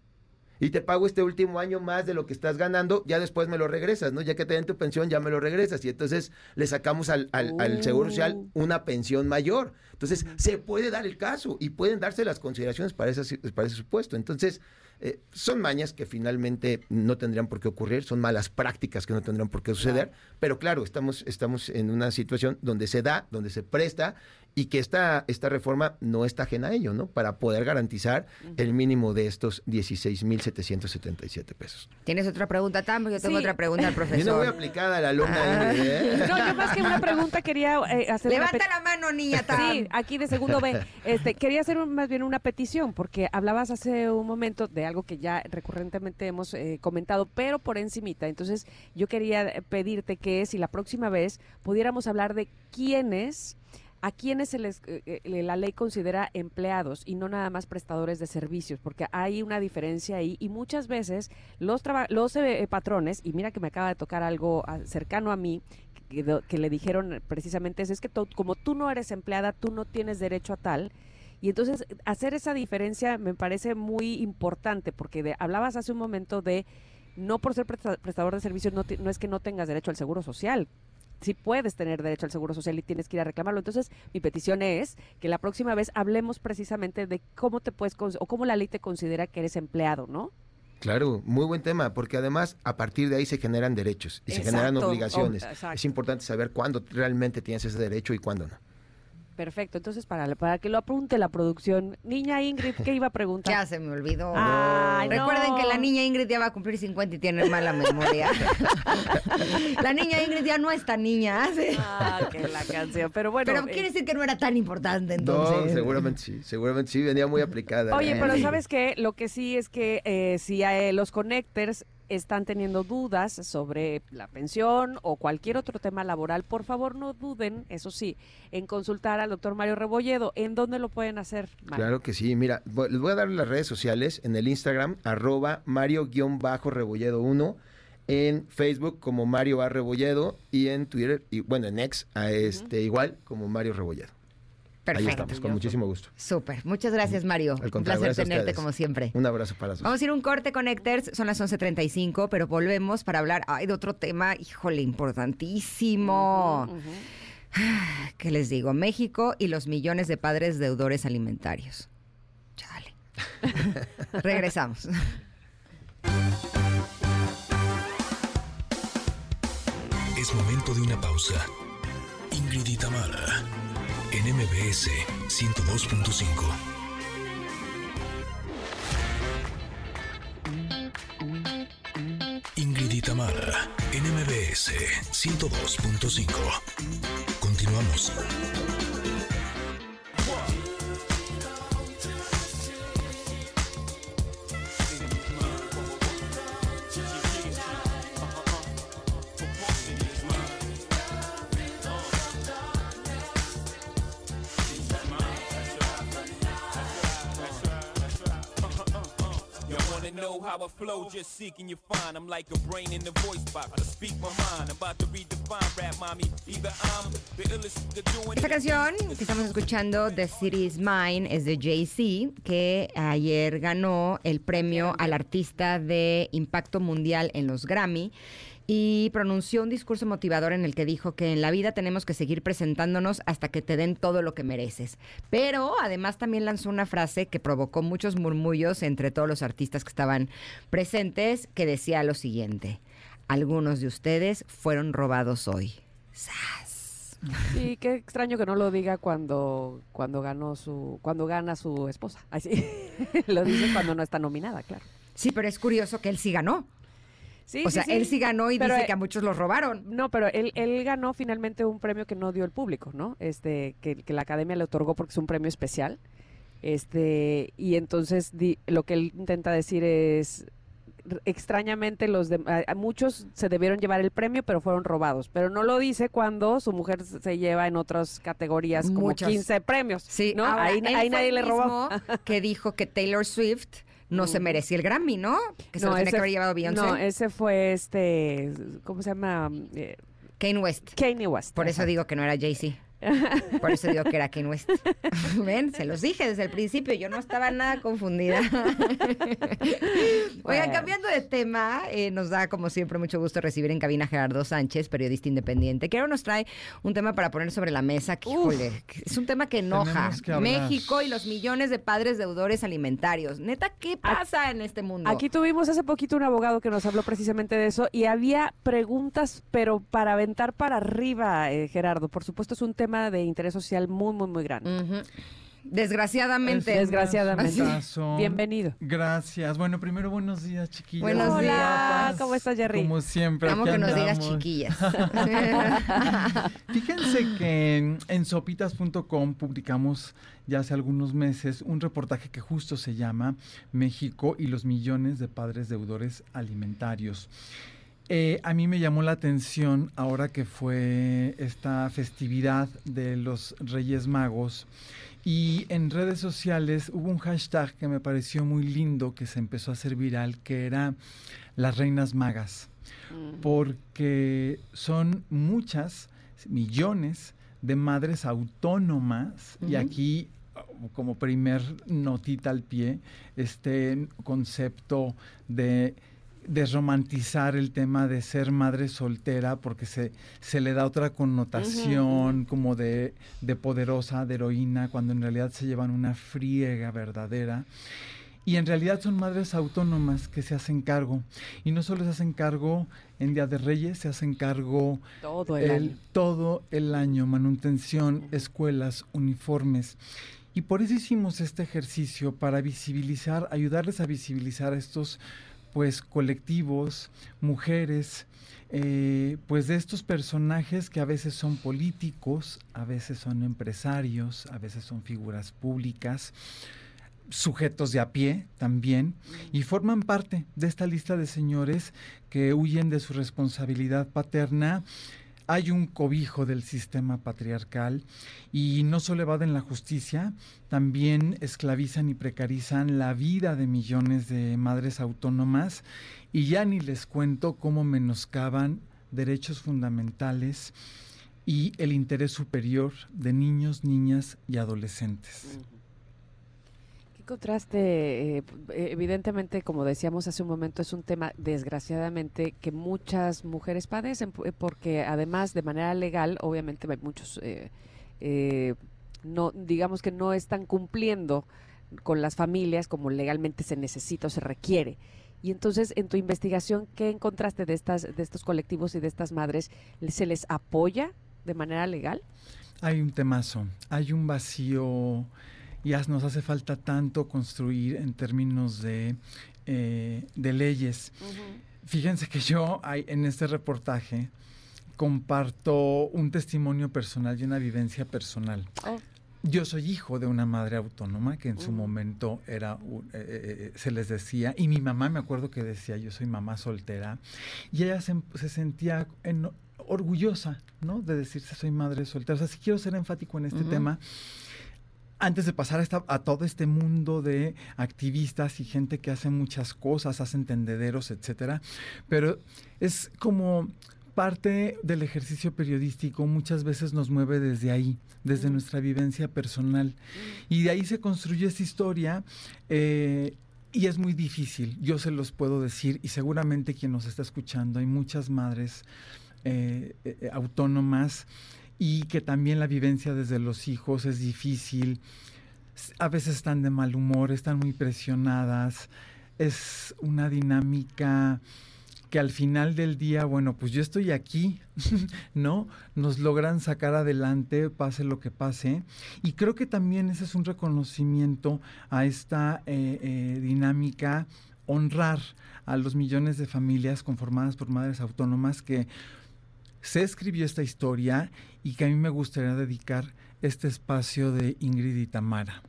y te pago este último año más de lo que estás ganando, ya después me lo regresas, ¿no? Ya que te den tu pensión, ya me lo regresas. Y entonces le sacamos al, al- al Seguro Social Oh. una pensión mayor. Entonces, se puede dar el caso y pueden darse las consideraciones para, ese- para ese supuesto. Entonces, eh, son mañas que finalmente no tendrían por qué ocurrir, son malas prácticas que no tendrían por qué suceder, pero claro, estamos, estamos en una situación donde se da, donde se presta y que esta, esta reforma no está ajena a ello, ¿no? Para poder garantizar el mínimo de estos 16.777 pesos. ¿Tienes otra pregunta, Tam? Yo tengo Sí. otra pregunta al Yo no voy profesor. aplicada a la alumna. Ah. ¿eh? No, yo más que una pregunta quería eh, hacer Levanta la mano, niña Tam. Sí, aquí de segundo B. Este, quería hacer un- más bien una petición, porque hablabas hace un momento de algo que ya recurrentemente hemos eh, comentado, pero por encimita. Entonces, yo quería eh, pedirte que si la próxima vez pudiéramos hablar de quiénes a quienes se les, eh, eh, la ley considera empleados y no nada más prestadores de servicios, porque hay una diferencia ahí y muchas veces los, los eh, patrones, y mira que me acaba de tocar algo ah, cercano a mí, que, le dijeron precisamente eso, es que como tú no eres empleada, tú no tienes derecho a tal. Y entonces hacer esa diferencia me parece muy importante, porque de- hablabas hace un momento de no por ser presta- prestador de servicios no es que no tengas derecho al seguro social. Sí puedes tener derecho al seguro social y tienes que ir a reclamarlo. Entonces, mi petición es que la próxima vez hablemos precisamente de cómo te puedes o cómo la ley te considera que eres empleado, ¿no? Claro, muy buen tema, porque además a partir de ahí se generan derechos y se generan obligaciones. Oh, es importante saber cuándo realmente tienes ese derecho y cuándo no. Perfecto. Entonces, para, para que lo apunte la producción. Niña Ingrid, ¿qué iba a preguntar? Ya se me olvidó. Ay, no. Recuerden que la niña Ingrid ya va a cumplir 50 y tiene mala memoria. la niña Ingrid ya no es tan niña. ¿sí? Ah, que la canción. Pero bueno. Pero eh, quiere decir que no era tan importante No, entonces. seguramente sí, seguramente sí, venía muy aplicada. Oye, ¿eh? pero ¿sabes qué? Lo que sí es que eh, si eh, los connectors están teniendo dudas sobre la pensión o cualquier otro tema laboral, por favor no duden, eso sí, en consultar al doctor Mario Rebolledo. ¿En dónde lo pueden hacer, Mario? Claro que sí, mira, les voy a dar las redes sociales en el Instagram, arroba Mario-Rebolledo 1, en Facebook como Mario A. Rebolledo y en Twitter, y bueno, en X, a este, igual como Mario Rebolledo. Ahí Perfecto. estamos, con muchísimo gusto. Súper. Muchas gracias, Mario. Al Un placer tenerte como siempre. Un abrazo para los dos. Vamos a ir a un corte, Connectors. Son las 11.35, pero volvemos para hablar ay, de otro tema, híjole, importantísimo. Ujú. ¿Qué les digo? México y los millones de padres deudores alimentarios. Chale. Regresamos. Es momento de una pausa. Ingrid y Tamara, en MBS 102.5. Ingrid y Tamara, en MBS 102.5. Continuamos. I flow, just seeking you find. I'm like a brain in the voice box. I speak my mind. I'm about to redefine rap, mommy. Either I'm the illest, doing Esta canción que estamos escuchando, The City is Mine, es de Jay-Z, que ayer ganó el premio al artista de impacto mundial en los Grammy y pronunció un discurso motivador en el que dijo que en la vida tenemos que seguir presentándonos hasta que te den todo lo que mereces. Pero además también lanzó una frase que provocó muchos murmullos entre todos los artistas que estaban presentes, que decía lo siguiente, algunos de ustedes fueron robados hoy. ¡Sas! Sí, qué extraño que no lo diga cuando, cuando ganó su, cuando gana su esposa. Así. lo dice cuando no está nominada, claro. Sí, pero es curioso que él sí ganó. Sí, o sí, sea, sí. él sí ganó y Pero, dice eh, que a muchos los robaron. No, pero él, él ganó finalmente un premio que no dio el público, ¿no? Este, que, que la academia le otorgó porque es un premio especial. Este, y entonces di- lo que él intenta decir es extrañamente los de, a- a muchos se debieron llevar el premio, pero fueron robados. Pero no lo dice cuando su mujer se lleva en otras categorías como Muchos. 15 premios. Sí, ¿no? ahora, ahí nadie le robó. que dijo que Taylor Swift no se merecía el Grammy, ¿no? Que se lo tenía ese que haber llevado Beyoncé. No, ese fue este, ¿cómo se llama? Eh, Kane West. Kanye West. Por eso digo que no era Jay-Z. Por eso digo que era Kane West. Ven, se los dije desde el principio, yo no estaba nada confundida. Oigan, Bueno. cambiando de tema, eh, nos da como siempre mucho gusto recibir en cabina a Gerardo Sánchez, periodista independiente, que ahora nos trae un tema para poner sobre la mesa, que, híjole, que es un tema que enoja. Que. México y los millones de padres deudores alimentarios. Neta, ¿qué pasa en este mundo? Aquí tuvimos hace poquito un abogado que nos habló precisamente de eso y había preguntas, pero para aventar para arriba, eh, Gerardo. Por supuesto, es un tema de interés social muy, muy, muy grande. Ujú. Desgraciadamente. Desgraciadamente. asuntazo. Bienvenido. Gracias. Bueno, primero buenos días, chiquillas. Buenos Hola, días. ¿cómo estás, Jerry? Como siempre, Amo que nos digas chiquillas. Fíjense que en sopitas.com publicamos ya hace algunos meses un reportaje que justo se llama México y los millones de padres deudores alimentarios. Eh, a mí me llamó la atención ahora que fue esta festividad de los Reyes Magos y en redes sociales hubo un hashtag que me pareció muy lindo que se empezó a hacer viral que era las reinas magas porque son muchas, millones de madres autónomas y aquí como primer notita al pie este concepto de desromantizar el tema de ser madre soltera porque se, se le da otra connotación como de, de poderosa, de heroína, cuando en realidad se llevan una friega verdadera. Y en realidad son madres autónomas que se hacen cargo. Y no solo se hacen cargo en Día de Reyes, se hacen cargo Todo el, año. todo el año, manutención, escuelas, uniformes. Y por eso hicimos este ejercicio para visibilizar, ayudarles a visibilizar a estos pues colectivos, mujeres, eh, pues de estos personajes que a veces son políticos, a veces son empresarios, a veces son figuras públicas, sujetos de a pie también, y forman parte de esta lista de señores que huyen de su responsabilidad paterna. Hay un cobijo del sistema patriarcal y no solo evaden la justicia, también esclavizan y precarizan la vida de millones de madres autónomas y ya ni les cuento cómo menoscaban derechos fundamentales y el interés superior de niños, niñas y adolescentes. Qué contraste, eh, p- evidentemente, como decíamos hace un momento, es un tema, desgraciadamente, que muchas mujeres padecen, eh, porque además, de manera legal, obviamente hay muchos, eh, eh, no, digamos que no están cumpliendo con las familias como legalmente se necesita o se requiere. Y entonces, en tu investigación, ¿qué encontraste de estas, de estos colectivos y de estas madres? ¿Se les apoya de manera legal? Hay un temazo, hay un vacío y nos hace falta tanto construir en términos de, eh, de leyes. Fíjense que yo hay, en este reportaje comparto un testimonio personal y una vivencia personal. Oh. Yo soy hijo de una madre autónoma que en su momento era, eh, eh, se les decía, y mi mamá me acuerdo que decía, yo soy mamá soltera, y ella se, se sentía en- orgullosa, ¿no? De decirse soy madre soltera. O sea, si quiero ser enfático en este tema, antes de pasar a, esta- a todo este mundo de activistas y gente que hace muchas cosas, hacen tendederos, etcétera, pero es como parte del ejercicio periodístico muchas veces nos mueve desde ahí, desde nuestra vivencia personal. Y de ahí se construye esta historia eh, y es muy difícil, yo se los puedo decir, y seguramente quien nos está escuchando, hay muchas madres eh, eh, autónomas y que también la vivencia desde los hijos es difícil. A veces están de mal humor, están muy presionadas. Es una dinámica que al final del día, bueno, pues yo estoy aquí, ¿no? Nos logran sacar adelante, pase lo que pase. Y creo que también ese es un reconocimiento a esta eh, eh, dinámica, honrar a los millones de familias conformadas por madres autónomas que se escribió esta historia y que a mí me gustaría dedicar este espacio de Ingrid y Tamara.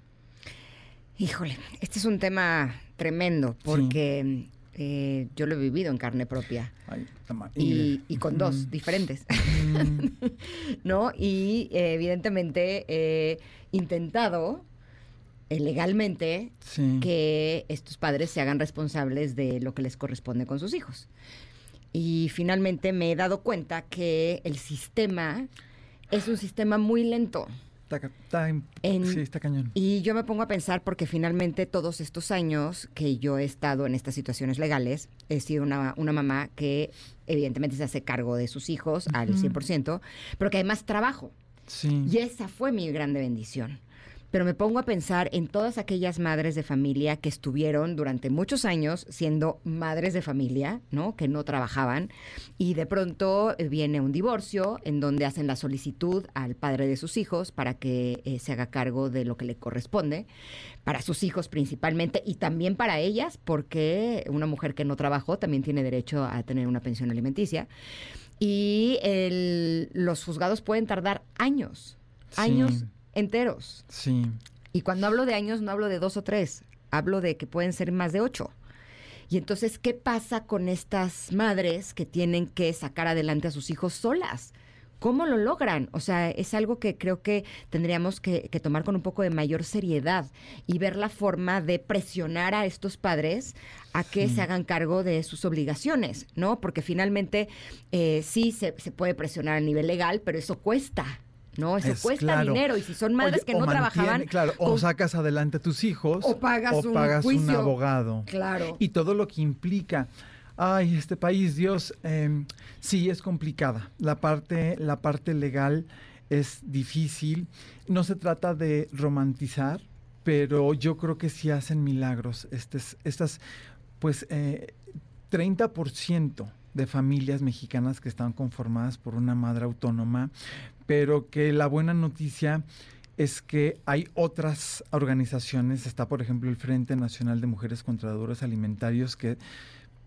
Híjole, este es un tema tremendo porque eh, yo lo he vivido en carne propia. Ay, tama- y, y con dos diferentes, Mm, ¿no? Y eh, evidentemente he intentado eh, legalmente sí. que estos padres se hagan responsables de lo que les corresponde con sus hijos. Y finalmente me he dado cuenta que el sistema es un sistema muy lento. Está ca- está en- En- sí, está cañón. Y yo me pongo a pensar porque finalmente todos estos años que yo he estado en estas situaciones legales, he sido una, una mamá que evidentemente se hace cargo de sus hijos al Ujú. 100%, pero que además trabajo. Sí. Y esa fue mi grande bendición. Pero me pongo a pensar en todas aquellas madres de familia que estuvieron durante muchos años siendo madres de familia, ¿no? Que no trabajaban. Y de pronto eh, viene un divorcio en donde hacen la solicitud al padre de sus hijos para que eh, se haga cargo de lo que le corresponde, para sus hijos principalmente y también para ellas, porque una mujer que no trabajó también tiene derecho a tener una pensión alimenticia. Y el- los juzgados pueden tardar años, Sí. Enteros. Sí. Y cuando hablo de años no hablo de dos o tres, hablo de que pueden ser más de ocho. Y entonces, ¿qué pasa con estas madres que tienen que sacar adelante a sus hijos solas? ¿Cómo lo logran? O sea, es algo que creo que tendríamos que, que tomar con un poco de mayor seriedad y ver la forma de presionar a estos padres a que Sí. se hagan cargo de sus obligaciones, ¿no? Porque finalmente eh, sí se, se puede presionar a nivel legal, pero eso cuesta, ¿no? Eso Es cuesta claro. dinero y si son madres Oye, que no mantiene- trabajaban, Claro, o con- sacas adelante a tus hijos. O pagas o un pagas un juicio. abogado. Claro. Y todo lo que implica. Ay, este país, Dios, em, sí es complicada. La parte, la parte legal es difícil. No se trata de romantizar, pero yo creo que sí hacen milagros. Estes- estas, pues, eh, 30% de familias mexicanas que están conformadas por una madre autónoma, pero que la buena noticia es que hay otras organizaciones, está por ejemplo el Frente Nacional de Mujeres contra Dolores Alimentarios, que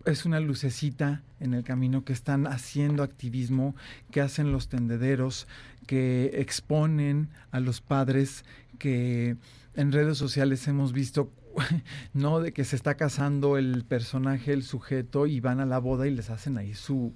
es una lucecita en el camino que están haciendo activismo, que hacen los tendederos, que exponen a los padres, que en redes sociales hemos visto, ¿no? De que se está casando el personaje, el sujeto, y van a la boda y les hacen ahí su,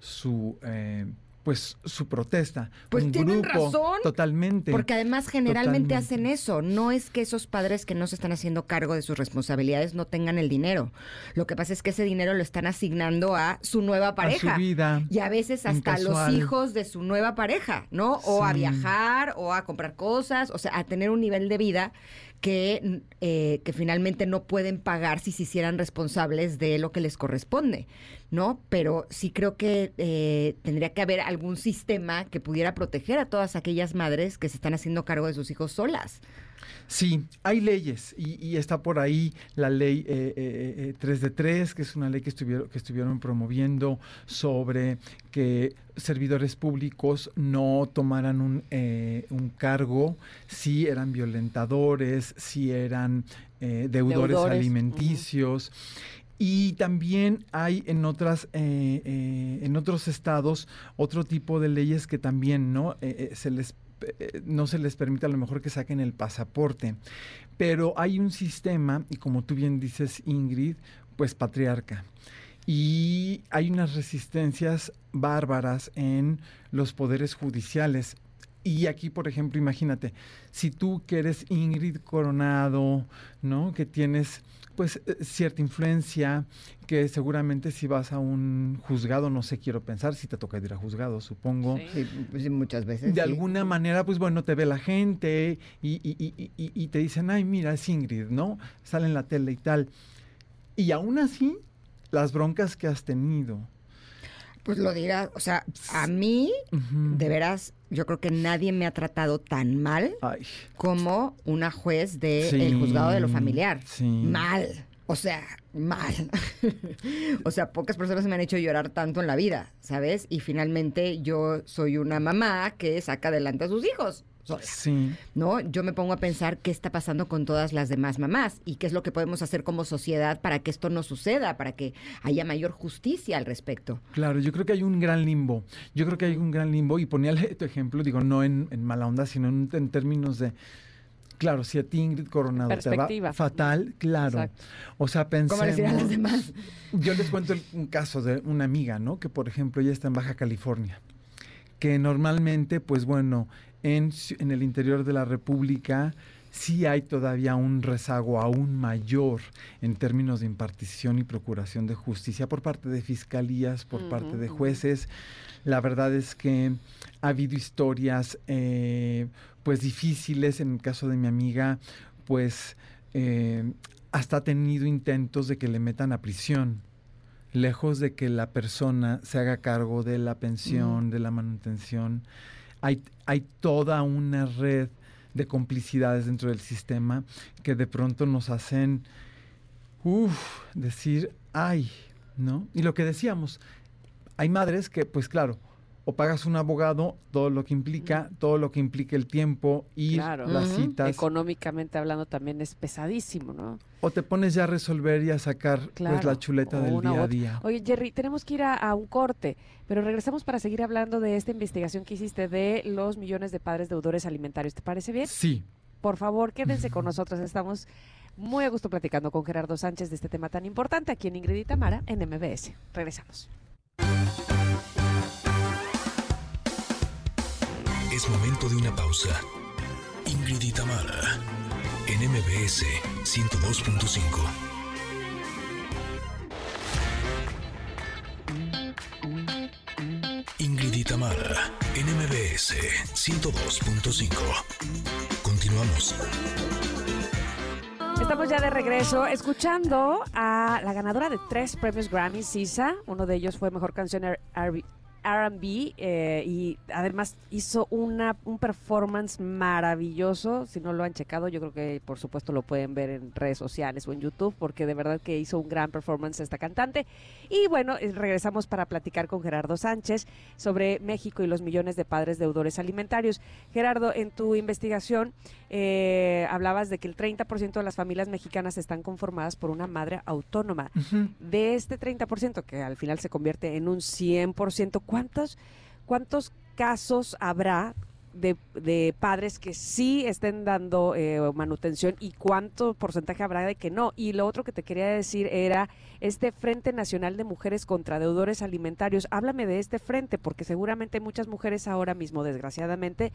su, eh, pues, su protesta. Pues Un tienen grupo, razón, Totalmente. Porque además generalmente Totalmente. hacen eso. No es que esos padres que no se están haciendo cargo de sus responsabilidades no tengan el dinero. Lo que pasa es que ese dinero lo están asignando a su nueva pareja. A su vida. Y a veces hasta a los hijos de su nueva pareja, ¿no? O a viajar, o a comprar cosas, o sea, a tener un nivel de vida que, eh, que finalmente no pueden pagar si se hicieran responsables de lo que les corresponde, ¿no? Pero sí creo que eh, tendría que haber algún sistema que pudiera proteger a todas aquellas madres que se están haciendo cargo de sus hijos solas. Sí, hay leyes y, y está por ahí la ley eh, eh, eh, 3 de 3, que es una ley que estuvieron, que estuvieron promoviendo sobre que servidores públicos no tomaran un, eh, un cargo si eran violentadores, si eran eh, deudores, Deudores, alimenticios. Y también hay en otras, eh, eh, en otros estados otro tipo de leyes que también no Eh, eh, se les no se les permite a lo mejor que saquen el pasaporte. Pero hay un sistema, y como tú bien dices, Ingrid, pues patriarca. Y hay unas resistencias bárbaras en los poderes judiciales. Y aquí, por ejemplo, imagínate, si tú que eres Ingrid Coronado, ¿no? Que tienes pues eh, cierta influencia, que seguramente si vas a un juzgado, no sé, quiero pensar, si te toca ir a juzgado, supongo. Sí. pues, muchas veces. De alguna manera, pues bueno, te ve la gente y, y- y- y- y te dicen, ay, mira, es Ingrid, ¿no? Sale en la tele y tal. Y aún así, las broncas que has tenido. Pues lo dirás, o sea, a mí, Ujú. de veras, yo creo que nadie me ha tratado tan mal Ay, como una juez del Sí, juzgado de lo familiar. sí. Mal. O sea, mal. o sea, pocas personas me han hecho llorar tanto en la vida, ¿sabes? Y finalmente yo soy una mamá que saca adelante a sus hijos. Sola, sí. ¿No? Yo me pongo a pensar qué está pasando con todas las demás mamás y qué es lo que podemos hacer como sociedad para que esto no suceda, para que haya mayor justicia al respecto. Claro, yo creo que hay un gran limbo. Yo creo que hay un gran limbo y poníale tu ejemplo, digo, no en, en mala onda, sino en, en términos de... claro, si a ti Ingrid Coronado te va fatal, claro. Exacto. O sea, pensemos... ¿Cómo los demás? Yo les cuento el- un caso de una amiga, ¿no? Que por ejemplo ella está en Baja California, que normalmente, pues bueno, en, el interior de la República sí hay todavía un rezago aún mayor en términos de impartición y procuración de justicia por parte de fiscalías, por parte de jueces. La verdad es que ha habido historias, eh, pues difíciles. En el caso de mi amiga, pues eh, hasta ha tenido intentos de que le metan a prisión, lejos de que la persona se haga cargo de la pensión, de la manutención. Hay, toda una red de complicidades dentro del sistema que de pronto nos hacen, uff, decir, ay, ¿no? Y lo que decíamos, hay madres que, pues claro, o pagas un abogado, todo lo que implica, todo lo que implica el tiempo, ir, Claro. las Ujú. citas, Económicamente hablando también es pesadísimo, ¿no? o te pones ya a resolver y a sacar pues la chuleta o del día a día. Oye, Jerry, tenemos que ir a, a un corte, pero regresamos para seguir hablando de esta investigación que hiciste de los millones de padres deudores alimentarios. ¿Te parece bien? Sí. Por favor, quédense con nosotros. Estamos muy a gusto platicando con Gerardo Sánchez de este tema tan importante aquí en Ingrid y Tamara en MBS. Regresamos. Es momento de una pausa. Ingrid y en MBS 102.5. Ingrid y Tamara, en MBS 102.5. Continuamos. Estamos ya de regreso escuchando a la ganadora de tres premios Grammy, Sisa. Uno de ellos fue Mejor Canción R- R&B eh, y además hizo una, un performance maravilloso. Si no lo han checado, yo creo que por supuesto lo pueden ver en redes sociales o en YouTube porque de verdad que hizo un gran performance esta cantante. Y bueno, eh, regresamos para platicar con Gerardo Sánchez sobre México y los millones de padres deudores alimentarios. Gerardo, en tu investigación eh, hablabas de que el 30% de las familias mexicanas están conformadas por una madre autónoma. De este 30%, que al final se convierte en un 100%, ¿cuántos, cuántos casos habrá de, de padres que sí estén dando eh, manutención y cuánto porcentaje habrá de que no? Y lo otro que te quería decir era este Frente Nacional de Mujeres contra Deudores Alimentarios. Háblame de este frente, porque seguramente hay muchas mujeres ahora mismo, desgraciadamente,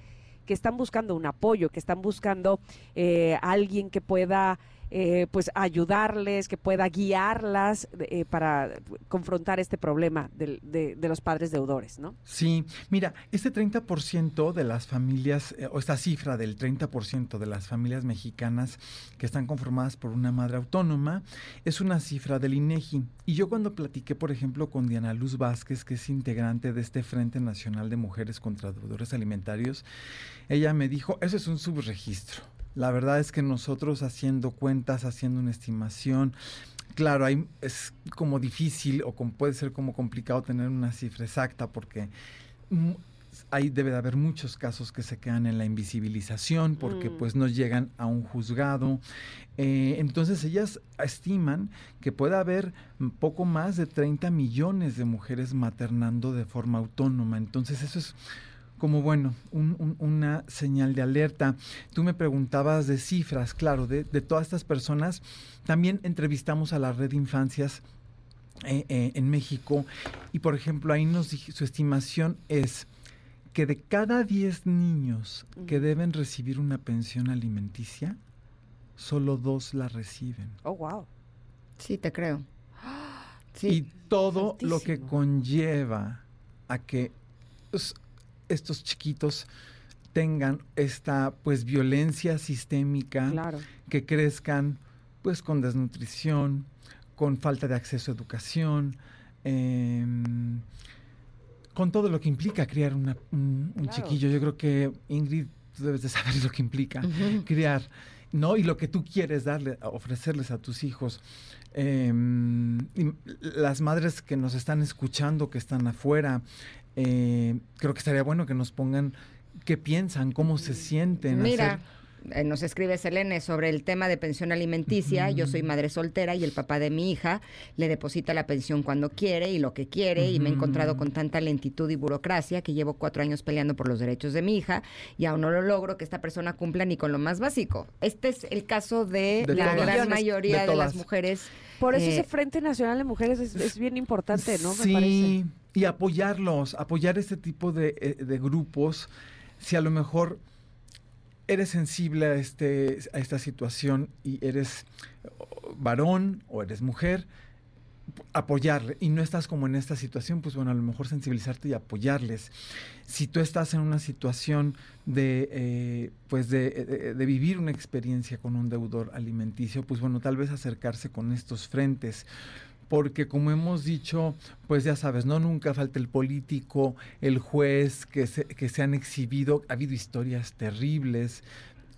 que están buscando un apoyo, que están buscando eh, alguien que pueda eh, pues ayudarles, que pueda guiarlas eh, para confrontar este problema de, de los padres deudores, ¿no? Sí, mira, este 30% de las familias, eh, o esta cifra del 30% de las familias mexicanas que están conformadas por una madre autónoma, es una cifra del INEGI. Y yo cuando platiqué, por ejemplo, con Diana Luz Vázquez, que es integrante de este Frente Nacional de Mujeres contra Deudores Alimentarios, ella me dijo, eso es un subregistro. La verdad es que nosotros haciendo cuentas, haciendo una estimación, claro, hay, es como difícil o como puede ser como complicado tener una cifra exacta porque ahí debe de haber muchos casos que se quedan en la invisibilización porque Mm. pues no llegan a un juzgado. Eh, entonces ellas estiman que puede haber poco más de 30 millones de mujeres maternando de forma autónoma. Entonces eso es como bueno, un- un- una señal de alerta. Tú me preguntabas de cifras, claro, de, de todas estas personas. También entrevistamos a la red de infancias eh, eh, en México y, por ejemplo, ahí nos dij- su estimación es que de cada 10 niños que deben recibir una pensión alimenticia, solo dos la reciben. Oh, wow. Sí, te creo. Sí. Y todo lo que conlleva a que pues, estos chiquitos tengan esta pues violencia sistémica, Claro. que crezcan pues con desnutrición, con falta de acceso a educación, em, con todo lo que implica criar una- un, un Claro. chiquillo. Yo creo que Ingrid, tú debes de saber lo que implica criar, ¿no? Y lo que tú quieres darle, ofrecerles a tus hijos. Em, y las madres que nos están escuchando, que están afuera, eh, creo que estaría bueno que nos pongan qué piensan, cómo se sienten. Mira, hacer- eh, nos escribe Selene sobre el tema de pensión alimenticia. Yo soy madre soltera y el papá de mi hija le deposita la pensión cuando quiere y lo que quiere. Y me he encontrado con tanta lentitud y burocracia que llevo cuatro años peleando por los derechos de mi hija y aún no lo logro que esta persona cumpla ni con lo más básico. Este es el caso de, De la todas. gran mayoría De de, las mujeres. Por eso eh, ese Frente Nacional de Mujeres es, es bien importante, ¿no? Me sí, parece. Y apoyarlos, apoyar este tipo de, eh, de grupos. Si a lo mejor eres sensible a, este, a esta situación y eres varón o eres mujer, apoyarle y no estás como en esta situación, pues bueno, a lo mejor sensibilizarte y apoyarles. Si tú estás en una situación de, eh, pues de, de- de vivir una experiencia con un deudor alimenticio, pues bueno, tal vez acercarse con estos frentes. Porque como hemos dicho, pues ya sabes, no nunca falta el político, el juez, que se, que se han exhibido, ha habido historias terribles,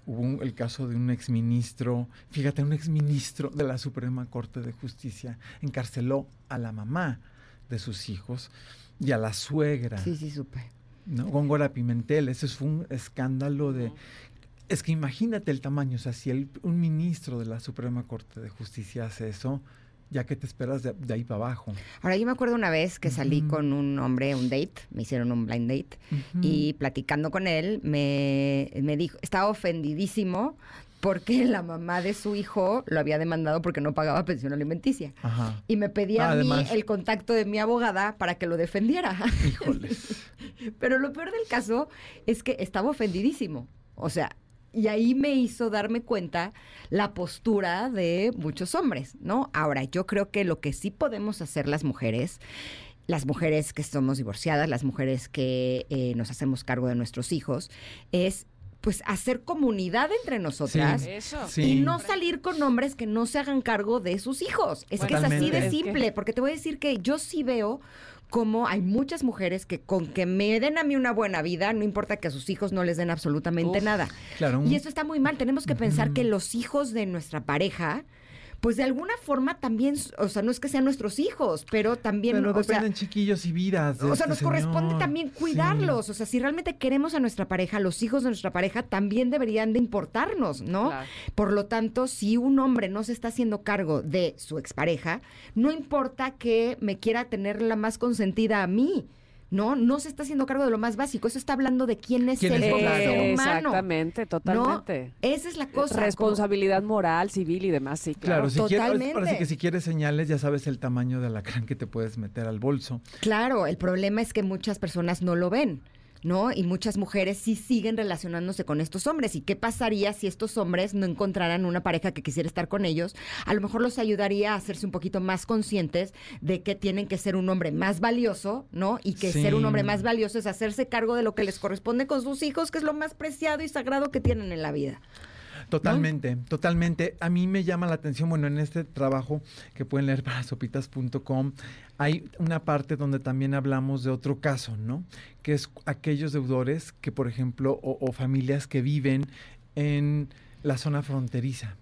Hubo un- el caso de un exministro, fíjate, un exministro de la Suprema Corte de Justicia encarceló a la mamá de sus hijos y a la suegra. Sí, sí, supe. ¿no? Góngora Pimentel, ese fue un escándalo de... Es que imagínate el tamaño, o sea, si el- un ministro de la Suprema Corte de Justicia hace eso, ya que te esperas de, de ahí para abajo. Ahora, yo me acuerdo una vez que salí con un hombre, un date, me hicieron un blind date, y platicando con él, me, me dijo, estaba ofendidísimo porque la mamá de su hijo lo había demandado porque no pagaba pensión alimenticia. Ajá. Y me pedía Ah, a mí además. el contacto de mi abogada para que lo defendiera. Híjoles. Pero lo peor del caso es que estaba ofendidísimo. O sea, y ahí me hizo darme cuenta la postura de muchos hombres, ¿no? Ahora, yo creo que lo que sí podemos hacer las mujeres, las mujeres que somos divorciadas, las mujeres que eh, nos hacemos cargo de nuestros hijos, es pues hacer comunidad entre nosotras. Eso. Sí. Y no salir con hombres que no se hagan cargo de sus hijos. Es que es así de simple, porque te voy a decir que yo sí veo como hay muchas mujeres que con que me den a mí una buena vida, no importa que a sus hijos no les den absolutamente Uf. nada. Claro. Y eso está muy mal. Tenemos que pensar que los hijos de nuestra pareja, pues de alguna forma también, o sea, no es que sean nuestros hijos, pero también, Pero o sea, dependen chiquillos y vidas. de o sea, este nos corresponde también Sí. cuidarlos. O sea, si realmente queremos a nuestra pareja, los hijos de nuestra pareja también deberían de importarnos, ¿no? Claro. Por lo tanto, si un hombre no se está haciendo cargo de su expareja, no importa que me quiera tener la más consentida a mí. No, no se está haciendo cargo de lo más básico. Eso está hablando de quién es ¿Quién él es ser humano. Exactamente, ¿no? totalmente. Esa es la cosa. como- Responsabilidad moral, civil y demás, sí, Claro, claro. si quieres, Totalmente. que si quieres señales, ya sabes el tamaño de alacrán que te puedes meter al bolso. Claro, el problema es que muchas personas no lo ven. ¿No? Y muchas mujeres sí siguen relacionándose con estos hombres. ¿Y qué pasaría si estos hombres no encontraran una pareja que quisiera estar con ellos? A lo mejor los ayudaría a hacerse un poquito más conscientes de que tienen que ser un hombre más valioso, ¿no? Y que Sí. ser un hombre más valioso es hacerse cargo de lo que les corresponde con sus hijos, que es lo más preciado y sagrado que tienen en la vida. Totalmente, totalmente. A mí me llama la atención, bueno, en este trabajo que pueden leer para sopitas.com, hay una parte donde también hablamos de otro caso, ¿no? Que es aquellos deudores que, por ejemplo, o, o familias que viven en la zona fronteriza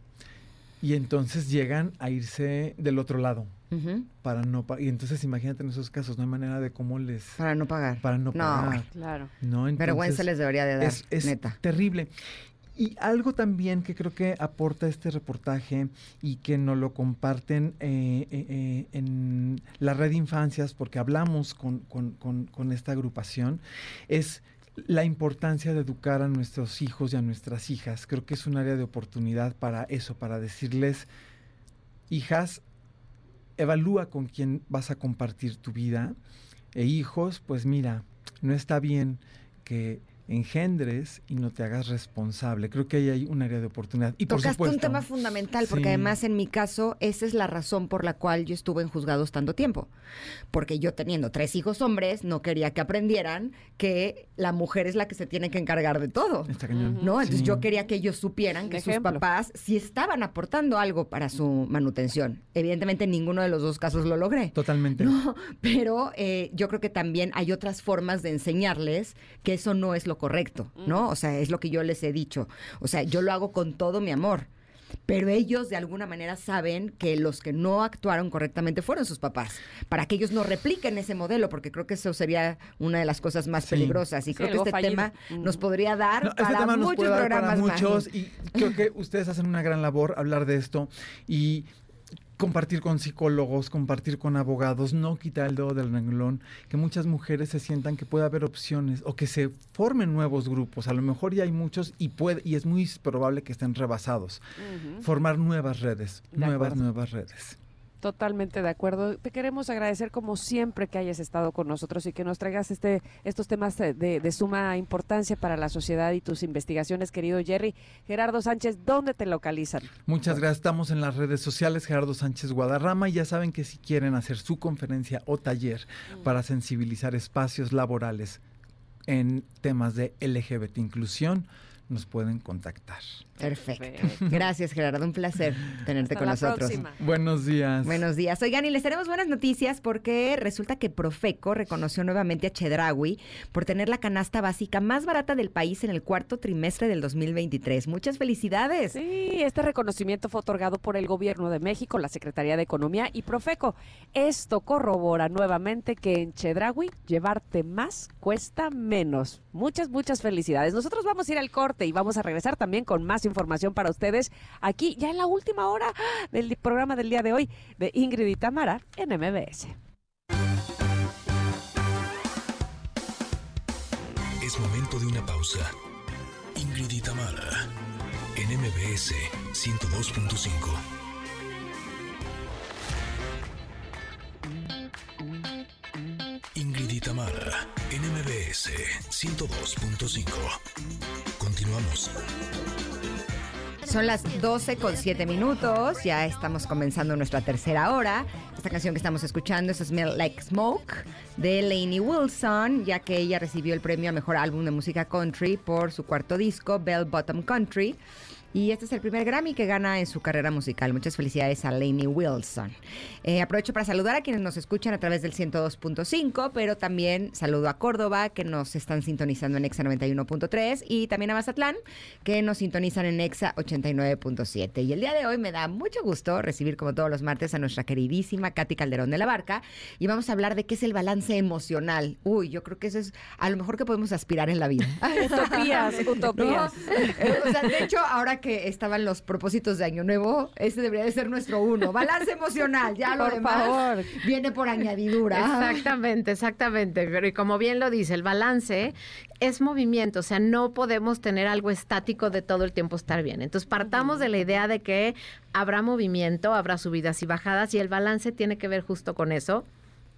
y entonces llegan a irse del otro lado para no y entonces imagínate en esos casos no hay manera de cómo les Para no pagar. para no pagar, Claro. ¿no? Vergüenza Entonces- les debería de dar, es, es neta. terrible. Y algo también que creo que aporta este reportaje y que nos lo comparten eh, eh, eh, en la red de infancias, porque hablamos con, con- con- con esta agrupación, es la importancia de educar a nuestros hijos y a nuestras hijas. Creo que es un área de oportunidad para eso, para decirles, hijas, evalúa con quién vas a compartir tu vida. E hijos, pues mira, no está bien que engendres y no te hagas responsable. Creo que ahí hay un área de oportunidad. Y por Tocaste supuesto, un tema fundamental, porque Sí. además en mi caso, esa es la razón por la cual yo estuve en juzgados tanto tiempo. Porque yo teniendo tres hijos hombres, no quería que aprendieran que la mujer es la que se tiene que encargar de todo. Está cañón. ¿No? Entonces Sí. yo quería que ellos supieran que sus papás sí estaban aportando algo para su manutención. Evidentemente en ninguno de los dos casos lo logré. Totalmente. No, pero eh, yo creo que también hay otras formas de enseñarles que eso no es lo correcto, ¿no? O sea, es lo que yo les he dicho. O sea, yo lo hago con todo mi amor. pero ellos de alguna manera saben que los que no actuaron correctamente fueron sus papás, para que ellos no repliquen ese modelo, porque creo que eso sería una de las cosas más Sí. peligrosas. Y Sí, creo que este fallido. tema nos podría dar No, este para tema nos muchos puede dar programas para más. muchos y creo que ustedes hacen una gran labor hablar de esto y compartir con psicólogos, compartir con abogados, no quitar el dedo del renglón, que muchas mujeres se sientan que puede haber opciones o que se formen nuevos grupos. A lo mejor ya hay muchos y puede y es muy probable que estén rebasados. Formar nuevas redes, De nuevas acuerdo. nuevas redes. Totalmente de acuerdo. Te queremos agradecer como siempre que hayas estado con nosotros y que nos traigas este, estos temas de, de suma importancia para la sociedad y tus investigaciones, querido Jerry. Gerardo Sánchez, ¿dónde te localizan? Muchas gracias. Estamos en las redes sociales Gerardo Sánchez Guadarrama y ya saben que si quieren hacer su conferencia o taller para sensibilizar espacios laborales en temas de LGBT inclusión, nos pueden contactar. Perfecto. Gracias, Gerardo. Un placer tenerte Hasta con la nosotros. próxima. Buenos días. Buenos días. Oigan, y les tenemos buenas noticias porque resulta que Profeco reconoció nuevamente a Chedraui por tener la canasta básica más barata del país en el cuarto trimestre del 2023. Muchas felicidades. Sí, este reconocimiento fue otorgado por el Gobierno de México, la Secretaría de Economía y Profeco. Esto corrobora nuevamente que en Chedraui llevarte más cuesta menos. Muchas, muchas felicidades. Nosotros vamos a ir al corte y vamos a regresar también con más información para ustedes aquí ya en la última hora del programa del día de hoy de Ingrid y Tamara en MBS. Es momento de una pausa. Ingrid y Tamara, en MBS 102.5. Ingrid y Tamara, en MBS 102.5. Continuamos. Son las 12 con 7 minutos. Ya estamos comenzando nuestra tercera hora. Esta canción que estamos escuchando es Smell Like Smoke de Lainey Wilson, ya que ella recibió el premio a mejor álbum de música country por su cuarto disco, Bell Bottom Country. Y este es el primer Grammy que gana en su carrera musical. Muchas felicidades a Lainey Wilson. Eh, aprovecho para saludar a quienes nos escuchan a través del 102.5, pero también saludo a Córdoba, que nos están sintonizando en Exa 91.3, y también a Mazatlán, que nos sintonizan en Exa 89.7. Y el día de hoy me da mucho gusto recibir, como todos los martes, a nuestra queridísima Katy Calderón de la Barca, y vamos a hablar de qué es el balance emocional. Uy, yo creo que eso es a lo mejor que podemos aspirar en la vida. Utopías, utopías. ¿No? O sea, de hecho, ahora que estaban los propósitos de Año Nuevo, ese debería de ser nuestro uno. Balance emocional, ya lo Por demás favor. viene por añadidura. Exactamente, exactamente. Pero y como bien lo dice, el balance es movimiento, o sea, no podemos tener algo estático de todo el tiempo estar bien. Entonces, partamos de la idea de que habrá movimiento, habrá subidas y bajadas, y el balance tiene que ver justo con eso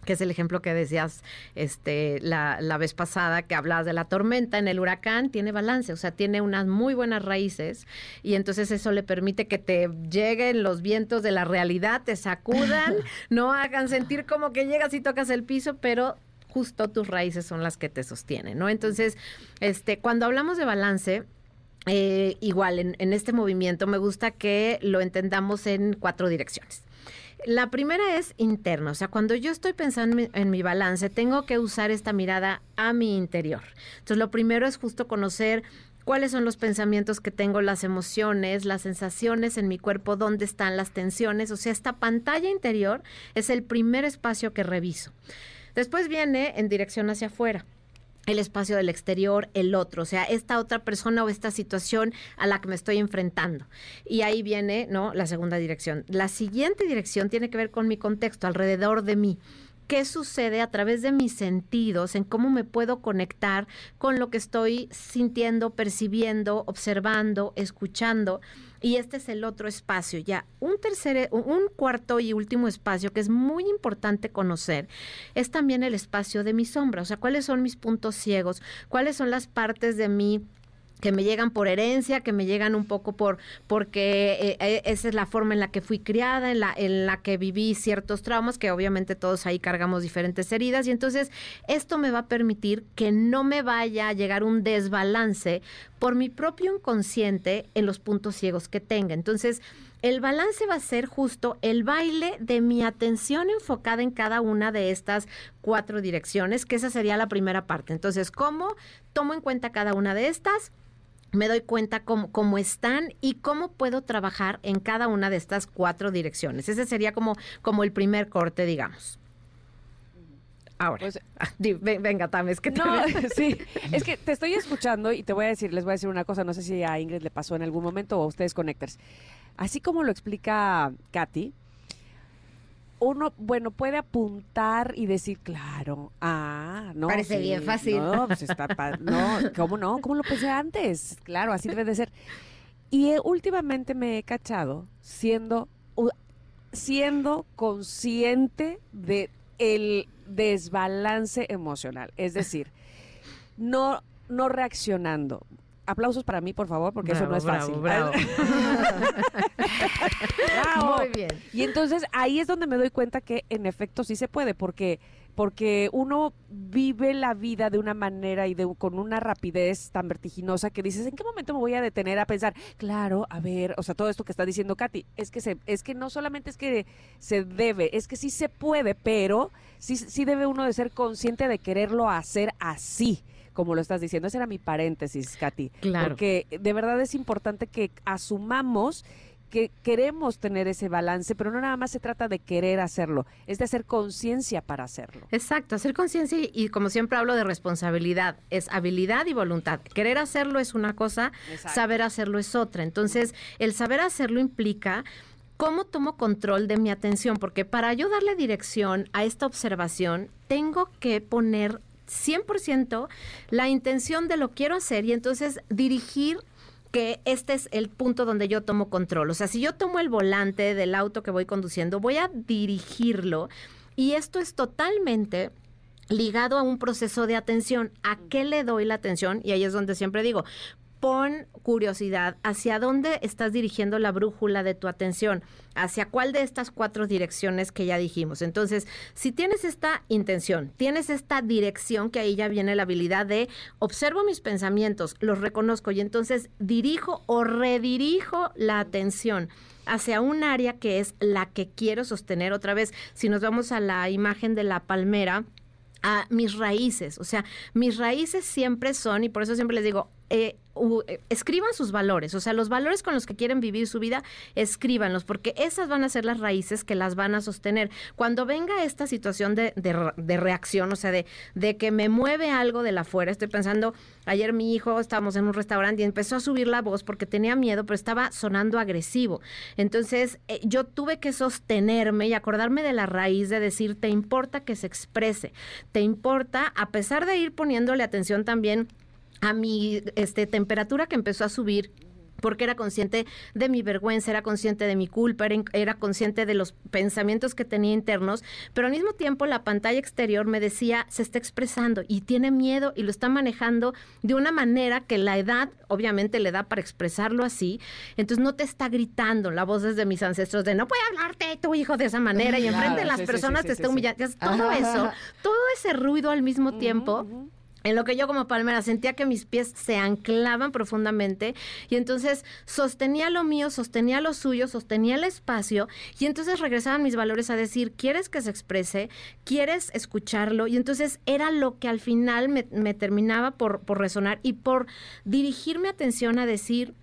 que es el ejemplo que decías este, la, la vez pasada, que hablabas de la tormenta en el huracán, tiene balance, o sea, tiene unas muy buenas raíces y entonces eso le permite que te lleguen los vientos de la realidad, te sacudan, no hagan sentir como que llegas y tocas el piso, pero justo tus raíces son las que te sostienen, ¿no? Entonces, este, cuando hablamos de balance, eh, igual en, en este movimiento me gusta que lo entendamos en cuatro direcciones. La primera es interna, o sea, cuando yo estoy pensando en mi, balance, tengo que usar esta mirada a mi interior. Entonces, lo primero es justo conocer cuáles son los pensamientos que tengo, las emociones, las sensaciones en mi cuerpo, dónde están las tensiones. O sea, esta pantalla interior es el primer espacio que reviso. Después viene en dirección hacia afuera el espacio del exterior, el otro, o sea, esta otra persona o esta situación a la que me estoy enfrentando. Y ahí viene, ¿no? La segunda dirección. La siguiente dirección tiene que ver con mi contexto, alrededor de mí. ¿Qué sucede a través de mis sentidos, en cómo me puedo conectar con lo que estoy sintiendo, percibiendo, observando, escuchando? Y este es el otro espacio, ya un tercer, un cuarto y último espacio que es muy importante conocer, es también el espacio de mi sombra, o sea, cuáles son mis puntos ciegos, cuáles son las partes de mí que me llegan por herencia, que me llegan un poco por porque eh, esa es la forma en la que fui criada, en la en la que viví ciertos traumas, que obviamente todos ahí cargamos diferentes heridas y entonces esto me va a permitir que no me vaya a llegar un desbalance por mi propio inconsciente en los puntos ciegos que tenga. Entonces, el balance va a ser justo el baile de mi atención enfocada en cada una de estas cuatro direcciones, que esa sería la primera parte. Entonces, ¿cómo tomo en cuenta cada una de estas? Me doy cuenta cómo, cómo están y cómo puedo trabajar en cada una de estas cuatro direcciones. Ese sería como, como el primer corte, digamos. Ahora, ah, di- ve- venga, Tam, es que te No, sí, es que te estoy escuchando y te voy a decir, les voy a decir una cosa, no sé si a Ingrid le pasó en algún momento o a ustedes conectores. Así como lo explica Katy, uno, bueno, puede apuntar y decir, claro, ah, no. Parece sí, bien fácil. No, pues está, no, ¿cómo no? ¿Cómo lo pensé antes? Claro, así debe de ser. Y eh, últimamente me he cachado siendo, siendo consciente de el desbalance emocional. Es decir, no, no reaccionando. Aplausos para mí, por favor, porque eso no es Bravo, fácil. bravo, Bravo. Muy bien. Y entonces ahí es donde me doy cuenta que en efecto sí se puede, porque porque uno vive la vida de una manera y de con una rapidez tan vertiginosa que dices, ¿en qué momento me voy a detener a pensar? Claro, a ver, o sea, todo esto que está diciendo Katy, es que se es que no solamente es que se debe, es que sí se puede, pero sí sí debe uno de ser consciente de quererlo hacer así. Como lo estás diciendo, ese era mi paréntesis, Katy. Claro. Porque de verdad es importante que asumamos que queremos tener ese balance, pero no nada más se trata de querer hacerlo, es de hacer conciencia para hacerlo. Exacto, hacer conciencia y, como siempre hablo de responsabilidad, es habilidad y voluntad. Querer hacerlo es una cosa, Exacto. saber hacerlo es otra. Entonces, el saber hacerlo implica cómo tomo control de mi atención, porque para yo darle dirección a esta observación, tengo que poner 100% la intención de lo quiero hacer y entonces dirigir que este es el punto donde yo tomo control. O sea, si yo tomo el volante del auto que voy conduciendo, voy a dirigirlo y esto es totalmente ligado a un proceso de atención. ¿A qué le doy la atención? Y ahí es donde siempre digo, pon curiosidad hacia dónde estás dirigiendo la brújula de tu atención, hacia cuál de estas cuatro direcciones que ya dijimos. Entonces, si tienes esta intención, tienes esta dirección, que ahí ya viene la habilidad de observo mis pensamientos, los reconozco y entonces dirijo o redirijo la atención hacia un área que es la que quiero sostener. Otra vez, si nos vamos a la imagen de la palmera, a mis raíces. O sea, mis raíces siempre son, y por eso siempre les digo, eh, eh, escriban sus valores. O sea, los valores con los que quieren vivir su vida, escríbanlos, porque esas van a ser las raíces que las van a sostener. Cuando venga esta situación de, de reacción, o sea, de, de que me mueve algo de la afuera, estoy pensando, ayer mi hijo, estábamos en un restaurante y empezó a subir la voz porque tenía miedo, pero estaba sonando agresivo. Entonces, eh, yo tuve que sostenerme y acordarme de la raíz de decir, te importa que se exprese, te importa, a pesar de ir poniéndole atención también a mi este, temperatura que empezó a subir porque era consciente de mi vergüenza, era consciente de mi culpa, era, era consciente de los pensamientos que tenía internos, pero al mismo tiempo la pantalla exterior me decía, se está expresando y tiene miedo y lo está manejando de una manera que la edad obviamente le da para expresarlo así, entonces no te está gritando la voz desde mis ancestros de no puede hablarte tu hijo de esa manera y Claro, enfrente de las sí, personas sí, te está humillando, todo eso, todo ese ruido al mismo tiempo. En lo que yo como palmera sentía que mis pies se anclaban profundamente y entonces sostenía lo mío, sostenía lo suyo, sostenía el espacio y entonces regresaban mis valores a decir, ¿quieres que se exprese? ¿Quieres escucharlo? Y entonces era lo que al final me, terminaba por, por resonar y por dirigir mi atención a decir,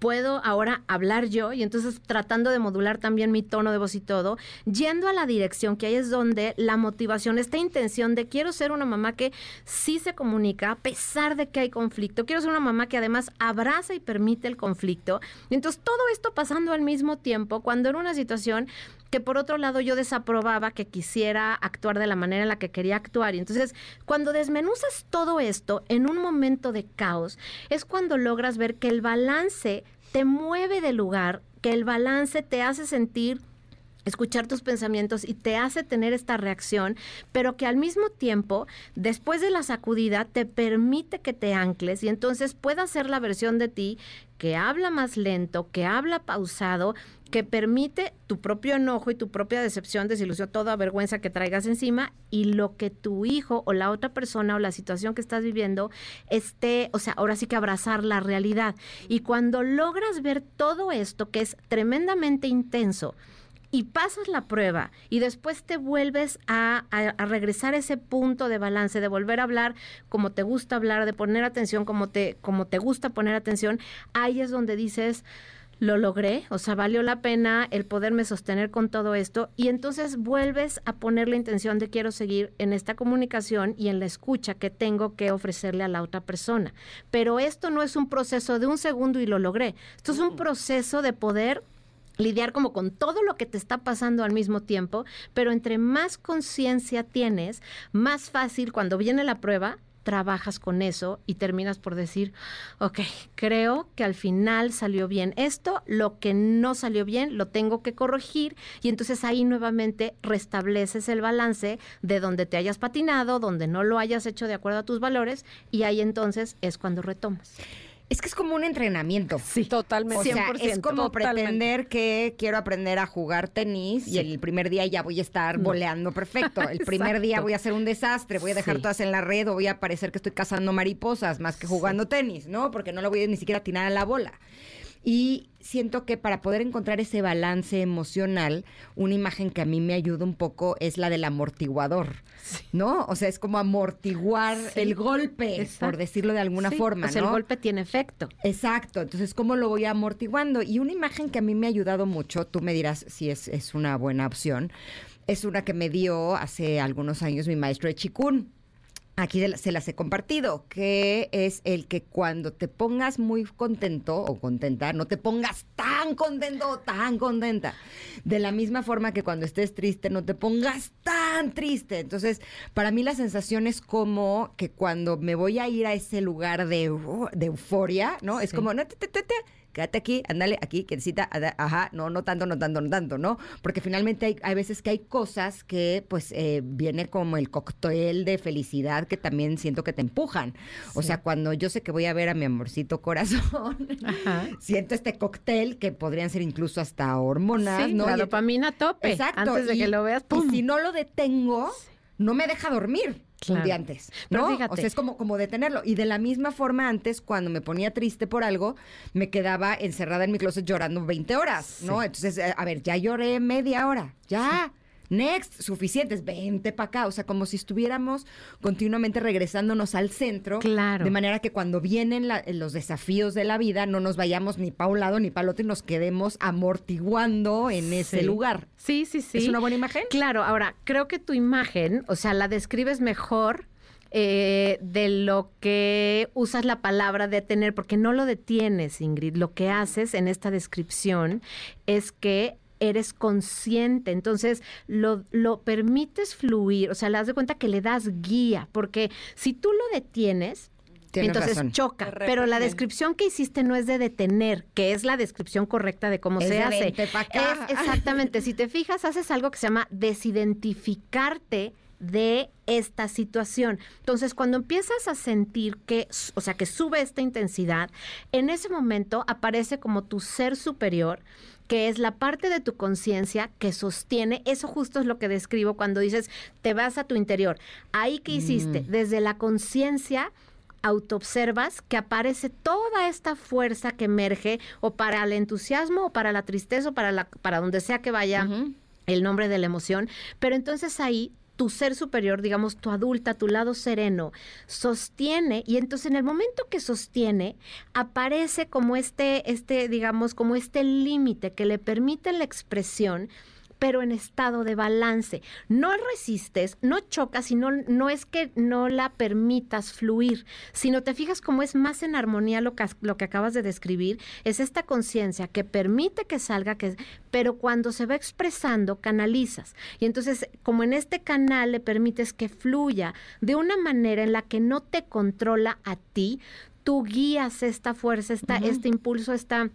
puedo ahora hablar yo y entonces tratando de modular también mi tono de voz y todo, yendo a la dirección que ahí es donde la motivación, esta intención de quiero ser una mamá que sí se comunica a pesar de que hay conflicto, quiero ser una mamá que además abraza y permite el conflicto. Y entonces todo esto pasando al mismo tiempo cuando era una situación que por otro lado yo desaprobaba que quisiera actuar de la manera en la que quería actuar. Y entonces, cuando desmenuzas todo esto en un momento de caos, es cuando logras ver que el balance te mueve de lugar, que el balance te hace sentir escuchar tus pensamientos y te hace tener esta reacción, pero que al mismo tiempo, después de la sacudida, te permite que te ancles y entonces puedas ser la versión de ti que habla más lento, que habla pausado, que permite tu propio enojo y tu propia decepción, desilusión, toda vergüenza que traigas encima y lo que tu hijo o la otra persona o la situación que estás viviendo esté, o sea, ahora sí que abrazar la realidad. Y cuando logras ver todo esto que es tremendamente intenso, y pasas la prueba y después te vuelves a, a- a regresar a ese punto de balance, de volver a hablar como te gusta hablar, de poner atención como te, como te gusta poner atención, ahí es donde dices, lo logré, o sea, valió la pena el poderme sostener con todo esto y entonces vuelves a poner la intención de quiero seguir en esta comunicación y en la escucha que tengo que ofrecerle a la otra persona. Pero esto no es un proceso de un segundo y lo logré. Esto es un proceso de poder lidiar como con todo lo que te está pasando al mismo tiempo, pero entre más conciencia tienes, más fácil cuando viene la prueba, trabajas con eso y terminas por decir, ok, creo que al final salió bien esto, lo que no salió bien lo tengo que corregir y entonces ahí nuevamente restableces el balance de donde te hayas patinado, donde no lo hayas hecho de acuerdo a tus valores y ahí entonces es cuando retomas. Es que es como un entrenamiento. Sí, totalmente. O sea, es 100%, como totalmente. pretender que quiero aprender a jugar tenis y el primer día ya voy a estar No. voleando perfecto. El primer día voy a hacer un desastre, voy a dejar Sí. todas en la red o voy a parecer que estoy cazando mariposas más que jugando tenis, ¿no? Porque no lo voy a ni siquiera atinar a la bola. Y siento que para poder encontrar ese balance emocional, una imagen que a mí me ayuda un poco es la del amortiguador, ¿no? O sea, es como amortiguar Sí. el golpe, por decirlo de alguna Sí, forma, o sea, ¿no? el golpe tiene efecto. Exacto, entonces, ¿cómo lo voy amortiguando? Y una imagen que a mí me ha ayudado mucho, tú me dirás si es, es una buena opción, es una que me dio hace algunos años mi maestro de Chikun. Aquí se las he compartido, que es el que cuando te pongas muy contento o contenta, no te pongas tan contento o tan contenta. De la misma forma que cuando estés triste, no te pongas tan triste. Entonces, para mí la sensación es como que cuando me voy a ir a ese lugar de, de euforia, ¿no? Es como, no, te, te, te, te, quédate aquí, ándale aquí, ada- ajá, no, no tanto, no tanto, no tanto, ¿no? Porque finalmente hay, hay veces que hay cosas que, pues, eh, viene como el cóctel de felicidad que también siento que te empujan. O sea, cuando yo sé que voy a ver a mi amorcito corazón, Ajá. siento este cóctel que podrían ser incluso hasta hormonas, Sí, ¿no? la Y- dopamina a tope. Exacto. Antes de y- que lo veas, y ¡pum! si no lo detengo, no me deja dormir un día antes. Pero ¿no? fíjate. O sea, es como, como detenerlo. Y de la misma forma, antes, cuando me ponía triste por algo, me quedaba encerrada en mi closet llorando 20 horas, ¿no? Entonces, eh, a ver, ya lloré media hora. Ya. Next, suficientes, vente para acá. O sea, como si estuviéramos continuamente regresándonos al centro. Claro. De manera que cuando vienen la- los desafíos de la vida, no nos vayamos ni para un lado ni para el otro y nos quedemos amortiguando en ese Sí. lugar. Sí, sí, sí. ¿Es una buena imagen? Claro, ahora, creo que tu imagen, o sea, la describes mejor eh, de lo que usas la palabra detener, porque no lo detienes, Ingrid. Lo que haces en esta descripción es que eres consciente, entonces lo, lo permites fluir, o sea, le das de cuenta que le das guía, porque si tú lo detienes, Tienes entonces razón. choca, pero la descripción que hiciste no es de detener, que es la descripción correcta de cómo Es se de hace. acá. Es exactamente, si te fijas, haces algo que se llama desidentificarte de esta situación. Entonces, cuando empiezas a sentir que, o sea, que sube esta intensidad, en ese momento aparece como tu ser superior, que es la parte de tu conciencia que sostiene, eso justo es lo que describo cuando dices, te vas a tu interior. Ahí que hiciste, desde la conciencia autoobservas que aparece toda esta fuerza que emerge o para el entusiasmo o para la tristeza o para la para donde sea que vaya el nombre de la emoción, pero entonces ahí tu ser superior, digamos tu adulta, tu lado sereno, sostiene y entonces en el momento que sostiene aparece como este este digamos como este límite que le permite la expresión pero en estado de balance. No resistes, no chocas, sino no es que no la permitas fluir, sino te fijas cómo es más en armonía lo que, lo que acabas de describir, es esta conciencia que permite que salga, que, pero cuando se va expresando, canalizas. Y entonces, como en este canal le permites que fluya de una manera en la que no te controla a ti, tú guías esta fuerza, esta, este impulso, esta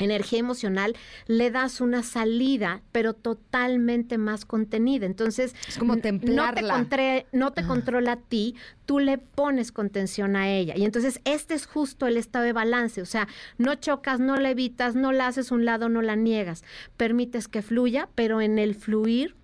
energía emocional, le das una salida, pero totalmente más contenida. Entonces, Es como n- no te, templarla. no te controla a ti, tú le pones contención a ella. Y entonces, este es justo el estado de balance. O sea, no chocas, no la evitas, no la haces un lado, no la niegas. Permites que fluya, pero en el fluir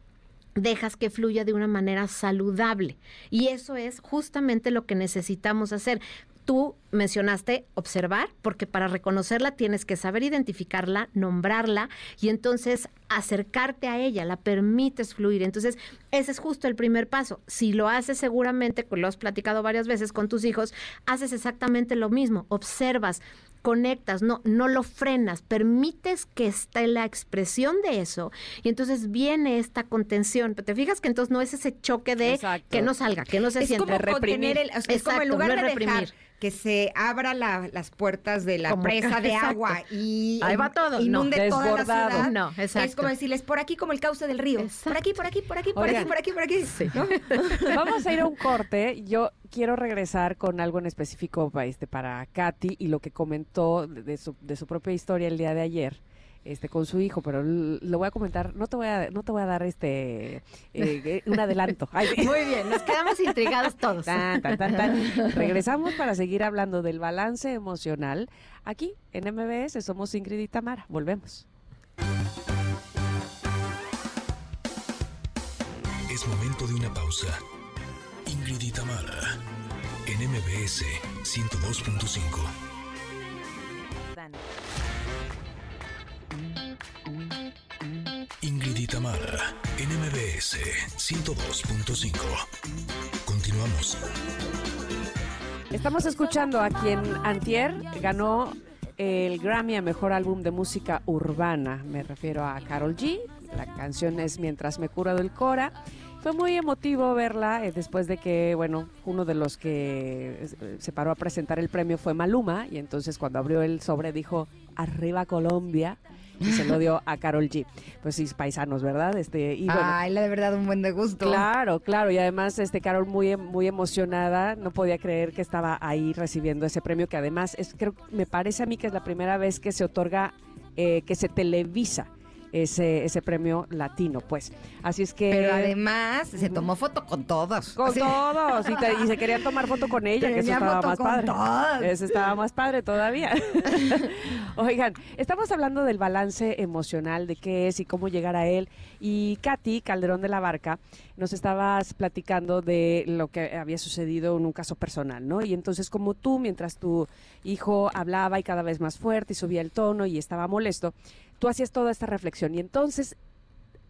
dejas que fluya de una manera saludable. Y eso es justamente lo que necesitamos hacer. Tú mencionaste observar, porque para reconocerla tienes que saber identificarla, nombrarla y entonces acercarte a ella, la permites fluir. Entonces, ese es justo el primer paso. Si lo haces seguramente, lo has platicado varias veces con tus hijos, haces exactamente lo mismo, observas, conectas, no, no lo frenas, permites que esté la expresión de eso y entonces viene esta contención. Pero te fijas que entonces no es ese choque de Exacto. que no salga, que no se es siente. como contener el, o sea, es como en Exacto, lugar no de reprimir. dejar que se abra la- las puertas de la Como- presa de exacto. agua y Ahí va todo, no. inunde toda la ciudad. No, exacto. Es como decirles por aquí como el cauce del río. Por aquí, por aquí, por aquí, por Oigan. aquí, por aquí, por aquí. ¿no? Vamos a ir a un corte. Yo quiero regresar con algo en específico pa- este, para Katy y lo que comentó de su, de su propia historia el día de ayer. Este, con su hijo, pero lo voy a comentar, no te voy a, no te voy a dar este eh, un adelanto. Ay. Muy bien, nos quedamos intrigados todos. Tan, tan, tan, tan. Regresamos para seguir hablando del balance emocional. Aquí en MBS somos Ingrid y Tamara. Volvemos. Es momento de una pausa. Ingrid y Tamara, en MBS 102.5. Ingrid y Tamara, en MBS 102.5. Continuamos. Estamos escuchando a quien Antier ganó el Grammy a Mejor Álbum de Música Urbana. Me refiero a Carol G. La canción es Mientras me cura del Cora. Fue muy emotivo verla eh, después de que, bueno, uno de los que eh, se paró a presentar el premio fue Maluma y entonces cuando abrió el sobre dijo, arriba Colombia. Y se lo dio a Carol G. Pues sí, paisanos, ¿verdad? Este, y bueno, Ay, la de verdad un buen de gusto. Claro, claro, y además este Carol muy muy emocionada, no podía creer que estaba ahí recibiendo ese premio que además es creo me parece a mí que es la primera vez que se otorga eh, que se televisa ese ese premio latino, pues. Así es que Pero además se tomó foto con todos. con Así- todos y, te- y se querían tomar foto con ella, que eso estaba más padre. todos. Eso estaba más padre todavía. Oigan, estamos hablando del balance emocional, de qué es y cómo llegar a él. Y Katy Calderón de la Barca nos estabas platicando de lo que había sucedido en un caso personal, ¿no? Y entonces como tú, mientras tu hijo hablaba y cada vez más fuerte y subía el tono y estaba molesto, tú hacías toda esta reflexión. Y entonces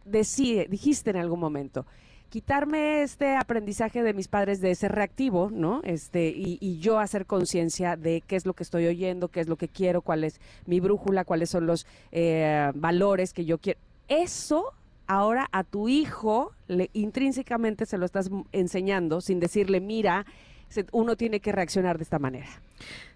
decide, dijiste en algún momento, quitarme este aprendizaje de mis padres de ser reactivo, ¿no? Este, y, y yo hacer conciencia de qué es lo que estoy oyendo, qué es lo que quiero, cuál es mi brújula, cuáles son los eh, valores que yo quiero. Eso ahora a tu hijo le, intrínsecamente se lo estás enseñando sin decirle, mira, uno tiene que reaccionar de esta manera.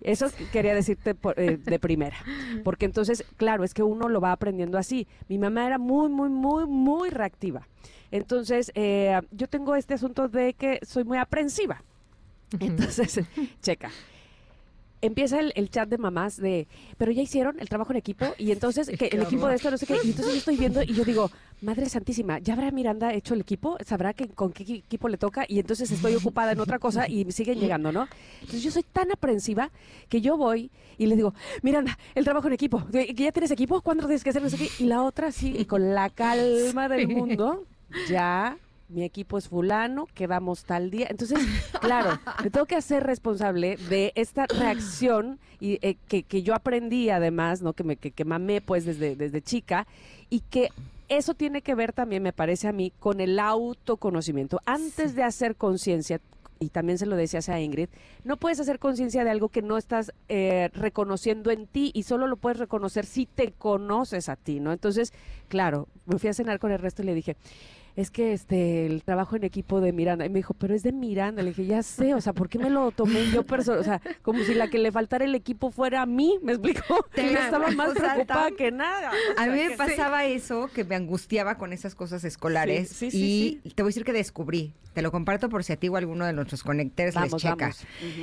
Eso quería decirte por- eh, de primera. Porque entonces, claro, es que uno lo va aprendiendo así. Mi mamá era muy, muy, muy, muy reactiva. Entonces, eh, yo tengo este asunto de que soy muy aprensiva. Entonces, checa. Empieza el, el chat de mamás de, pero ya hicieron el trabajo en equipo y entonces que el equipo de esto no sé qué. Y entonces yo estoy viendo y yo digo, Madre Santísima, ¿ya habrá Miranda hecho el equipo? ¿Sabrá que, con qué equipo le toca? Y entonces estoy ocupada en otra cosa y siguen llegando, ¿no? Entonces yo soy tan aprensiva que yo voy y le digo, Miranda, el trabajo en equipo, ¿que ya tienes equipo? ¿Cuándo tienes que hacer no sé qué? Y la otra sí, y con la calma del mundo, ya mi equipo es fulano, quedamos tal día. Entonces, claro, me tengo que hacer responsable de esta reacción y eh, que, que yo aprendí además, ¿no? Que me que, que mamé pues desde, desde chica y que eso tiene que ver también, me parece a mí, con el autoconocimiento. Antes de hacer conciencia, y también se lo decías a Ingrid, no puedes hacer conciencia de algo que no estás eh, reconociendo en ti y solo lo puedes reconocer si te conoces a ti, ¿no? Entonces, claro, me fui a cenar con el resto y le dije, es que este el trabajo en equipo de Miranda. Y me dijo, pero es de Miranda. Le dije, ya sé, o sea, ¿por qué me lo tomé yo persona? O sea, como si la que le faltara el equipo fuera a mí, ¿me explicó? Yo estaba más preocupada tan- que nada. O A mí me sí. pasaba eso, que me angustiaba con esas cosas escolares. Sí, sí, y te voy a decir que descubrí, te lo comparto por si a ti o a alguno de nuestros conectores les checa.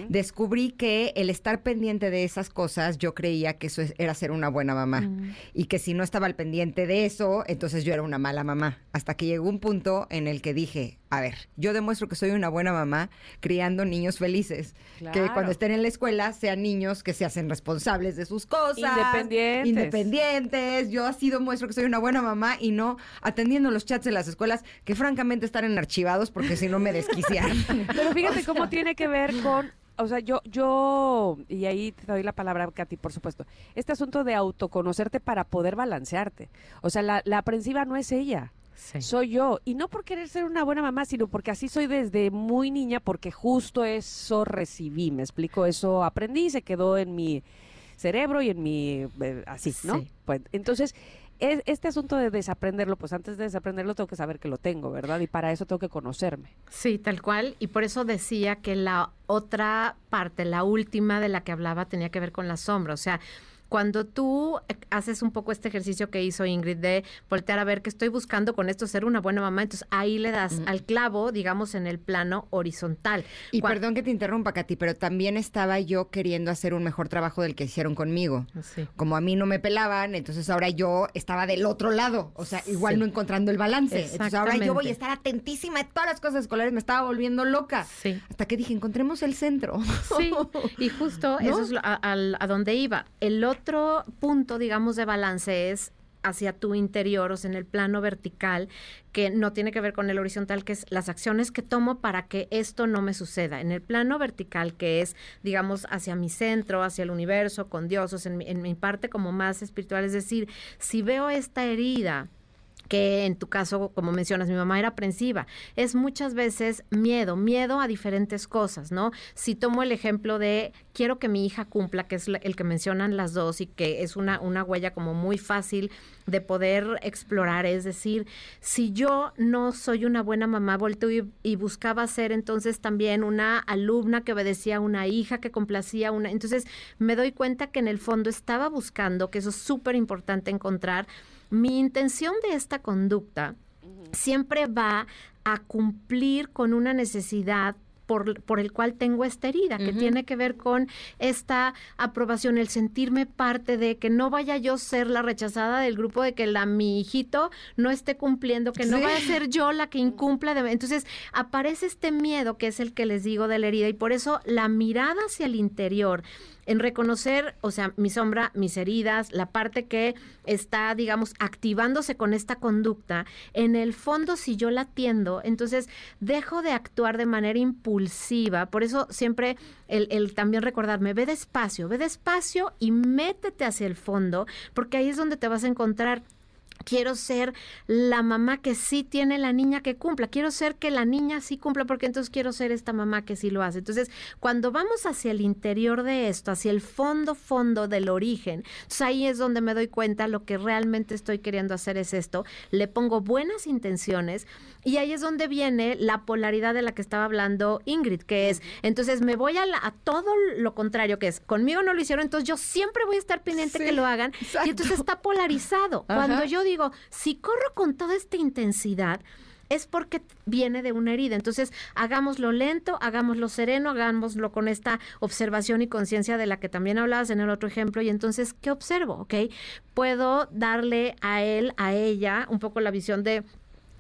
Descubrí que el estar pendiente de esas cosas, yo creía que eso es- era ser una buena mamá. Y que si no estaba al pendiente de eso, entonces yo era una mala mamá. Hasta que llegó un punto en el que dije, a ver, yo demuestro que soy una buena mamá criando niños felices. Que cuando estén en la escuela sean niños que se hacen responsables de sus cosas. Independientes. Independientes. Yo así demuestro que soy una buena mamá y no atendiendo los chats en las escuelas que francamente están en archivados porque si no me desquician. Pero fíjate cómo tiene que ver con o sea, yo, yo, y ahí te doy la palabra, Katy, por supuesto, este asunto de autoconocerte para poder balancearte. O sea, la, la aprensiva no es ella. Soy yo. Y no por querer ser una buena mamá, sino porque así soy desde muy niña, porque justo eso recibí, me explico, eso aprendí se quedó en mi cerebro y en mi, eh, así, ¿no? Sí. Pues, entonces, es- este asunto de desaprenderlo, pues antes de desaprenderlo tengo que saber que lo tengo, ¿verdad? Y para eso tengo que conocerme. Sí, tal cual. Y por eso decía que la otra parte, la última de la que hablaba, tenía que ver con la sombra. O sea, cuando tú eh, haces un poco este ejercicio que hizo Ingrid de voltear a ver que estoy buscando con esto ser una buena mamá, entonces ahí le das al clavo, digamos, en el plano horizontal. Y perdón que te interrumpa, Katy, pero también estaba yo queriendo hacer un mejor trabajo del que hicieron conmigo. Sí. Como a mí no me pelaban, entonces ahora yo estaba del otro lado, o sea, igual Sí. no encontrando el balance. Entonces ahora yo voy a estar atentísima de todas las cosas escolares, me estaba volviendo loca. Sí. Hasta que dije, encontremos el centro. Sí, y justo ¿No? eso es lo- a, al- a donde iba. El otro punto, digamos, de balance es hacia tu interior, o sea, en el plano vertical, que no tiene que ver con el horizontal, que es las acciones que tomo para que esto no me suceda. En el plano vertical, que es, digamos, hacia mi centro, hacia el universo, con Dios, o sea, en mi, en mi parte como más espiritual, es decir, si veo esta herida, que en tu caso, como mencionas, mi mamá era aprensiva. Es muchas veces miedo, miedo a diferentes cosas, ¿no? Si tomo el ejemplo de quiero que mi hija cumpla, que es el que mencionan las dos y que es una, una huella como muy fácil de poder explorar, es decir, si yo no soy una buena mamá, volteo y, y buscaba ser entonces también una alumna que obedecía a una hija, que complacía a una, entonces me doy cuenta que en el fondo estaba buscando, que eso es súper importante encontrar, mi intención de esta conducta siempre va a cumplir con una necesidad por, por el cual tengo esta herida, que tiene que ver con esta aprobación, el sentirme parte de que no vaya yo a ser la rechazada del grupo, de que la mi hijito no esté cumpliendo, que no vaya a ser yo la que incumpla. de- entonces aparece este miedo que es el que les digo de la herida y por eso la mirada hacia el interior en reconocer, o sea, mi sombra, mis heridas, la parte que está, digamos, activándose con esta conducta, en el fondo si yo la atiendo, entonces dejo de actuar de manera impulsiva. Por eso siempre el, el también recordarme, ve despacio, ve despacio y métete hacia el fondo, porque ahí es donde te vas a encontrar Quiero ser la mamá que sí tiene la niña que cumpla. Quiero ser que la niña sí cumpla porque entonces quiero ser esta mamá que sí lo hace. Entonces, cuando vamos hacia el interior de esto, hacia el fondo, fondo del origen, entonces ahí es donde me doy cuenta lo que realmente estoy queriendo hacer es esto. Le pongo buenas intenciones y ahí es donde viene la polaridad de la que estaba hablando Ingrid, que es, entonces me voy a, la- a todo lo contrario, que es, conmigo no lo hicieron, entonces yo siempre voy a estar pendiente que lo hagan. Y entonces está polarizado. Ajá. Cuando yo digo, si corro con toda esta intensidad, es porque viene de una herida. Entonces, hagámoslo lento, hagámoslo sereno, hagámoslo con esta observación y conciencia de la que también hablabas en el otro ejemplo. Y entonces, ¿qué observo? ¿Ok? Puedo darle a él, a ella, un poco la visión de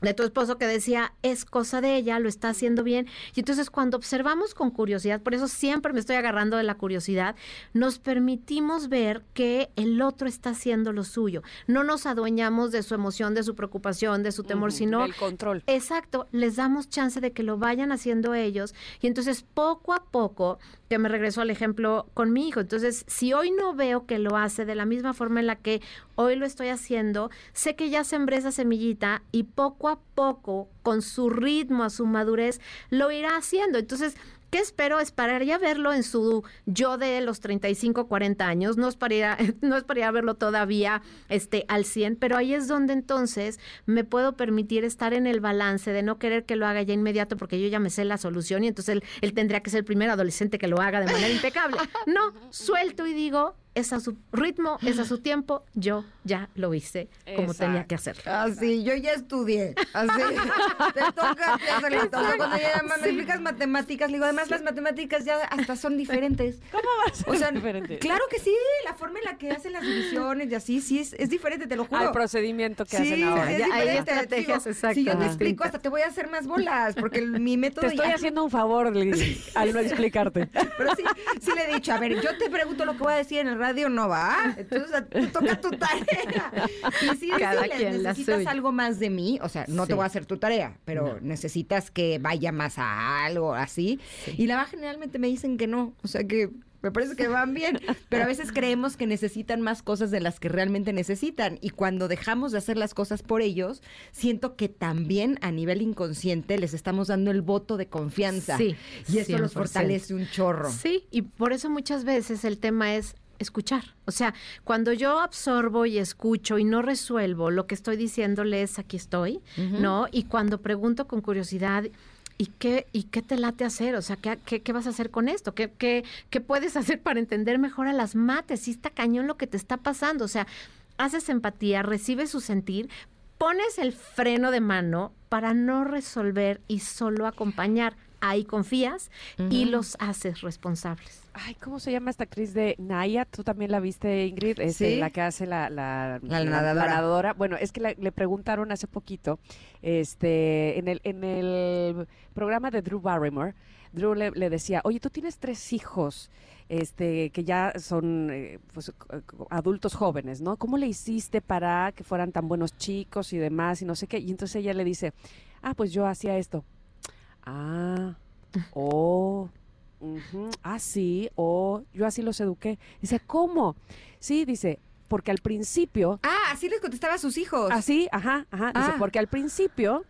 de tu esposo que decía, es cosa de ella, lo está haciendo bien. Y entonces cuando observamos con curiosidad, por eso siempre me estoy agarrando de la curiosidad, nos permitimos ver que el otro está haciendo lo suyo. No nos adueñamos de su emoción, de su preocupación, de su temor, Ujú, sino... del control. Exacto, les damos chance de que lo vayan haciendo ellos. Y entonces poco a poco, que me regreso al ejemplo con mi hijo, entonces si hoy no veo que lo hace de la misma forma en la que hoy lo estoy haciendo, sé que ya sembré esa semillita y poco a poco, con su ritmo, a su madurez, lo irá haciendo. Entonces, ¿Qué espero? Esperaría verlo en su yo de los 35, 40 años. No esperaría, no esperaría verlo todavía este, al 100, pero ahí es donde entonces me puedo permitir estar en el balance de no querer que lo haga ya inmediato porque yo ya me sé la solución y entonces él, él tendría que ser el primer adolescente que lo haga de manera impecable. No, suelto y digo, es a su ritmo, es a su tiempo, yo ya lo hice como tenía que hacerlo. Así, yo ya estudié. Así, te toca hacerlo. Cuando ella me Sí. explicas matemáticas, le digo, además las matemáticas ya hasta son diferentes. ¿Cómo va a ser O sea, diferente? claro que sí, la forma en la que hacen las divisiones y así, sí, es, es diferente, te lo juro. Al procedimiento que Sí, hacen ahora. sí, es Ya, hay diferente. estrategias Digo, exactas Si yo te explico, hasta te voy a hacer más bolas, porque el- mi método Te estoy ya- haciendo un favor, Lili, al no explicarte. Pero sí, sí le he dicho, a ver, yo te pregunto lo que voy a decir en el radio, no va. Entonces te toca tu tarea. Y sí, Cada quien la necesitas suya. algo más de mí, o sea, no Sí. te voy a hacer tu tarea, pero necesitas que vaya más a algo así. Y la verdad generalmente me dicen que no, o sea que me parece que van bien, pero a veces creemos que necesitan más cosas de las que realmente necesitan y cuando dejamos de hacer las cosas por ellos, siento que también a nivel inconsciente les estamos dando el voto de confianza. Sí, y eso los 100%. fortalece un chorro. Sí, y por eso muchas veces el tema es escuchar. O sea, cuando yo absorbo y escucho y no resuelvo, lo que estoy diciéndoles aquí estoy, ¿no? Y cuando pregunto con curiosidad, ¿y qué, y qué te late hacer? O sea, ¿qué, qué, qué vas a hacer con esto? ¿Qué, qué, ¿Qué puedes hacer para entender mejor a las mates? Si está cañón lo que te está pasando. O sea, haces empatía, recibes su sentir, pones el freno de mano para no resolver y solo acompañar. Ahí confías y los haces responsables. Ay, ¿cómo se llama esta actriz de Naya? ¿Tú también la viste, Ingrid? Este, Sí. La que hace la, la, La nadadora. nadadora. Bueno, es que la- le preguntaron hace poquito, este, en el, en el programa de Drew Barrymore, Drew le, le decía, oye, tú tienes tres hijos, este, que ya son eh, pues, adultos jóvenes, ¿no? ¿Cómo le hiciste para que fueran tan buenos chicos y demás y no sé qué? Y entonces ella le dice, ah, pues yo hacía esto. Ah, oh, ujú, ah, oh, yo así los eduqué. Dice, ¿cómo? Sí, dice, porque al principio, Ah, así les contestaba a sus hijos. así, ajá, ajá, dice, Ah. porque al principio,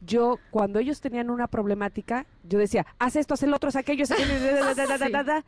yo, cuando ellos tenían una problemática, yo decía, haz esto, haz el otro, haz aquello, haz aquello, da, da, da, da, da, da".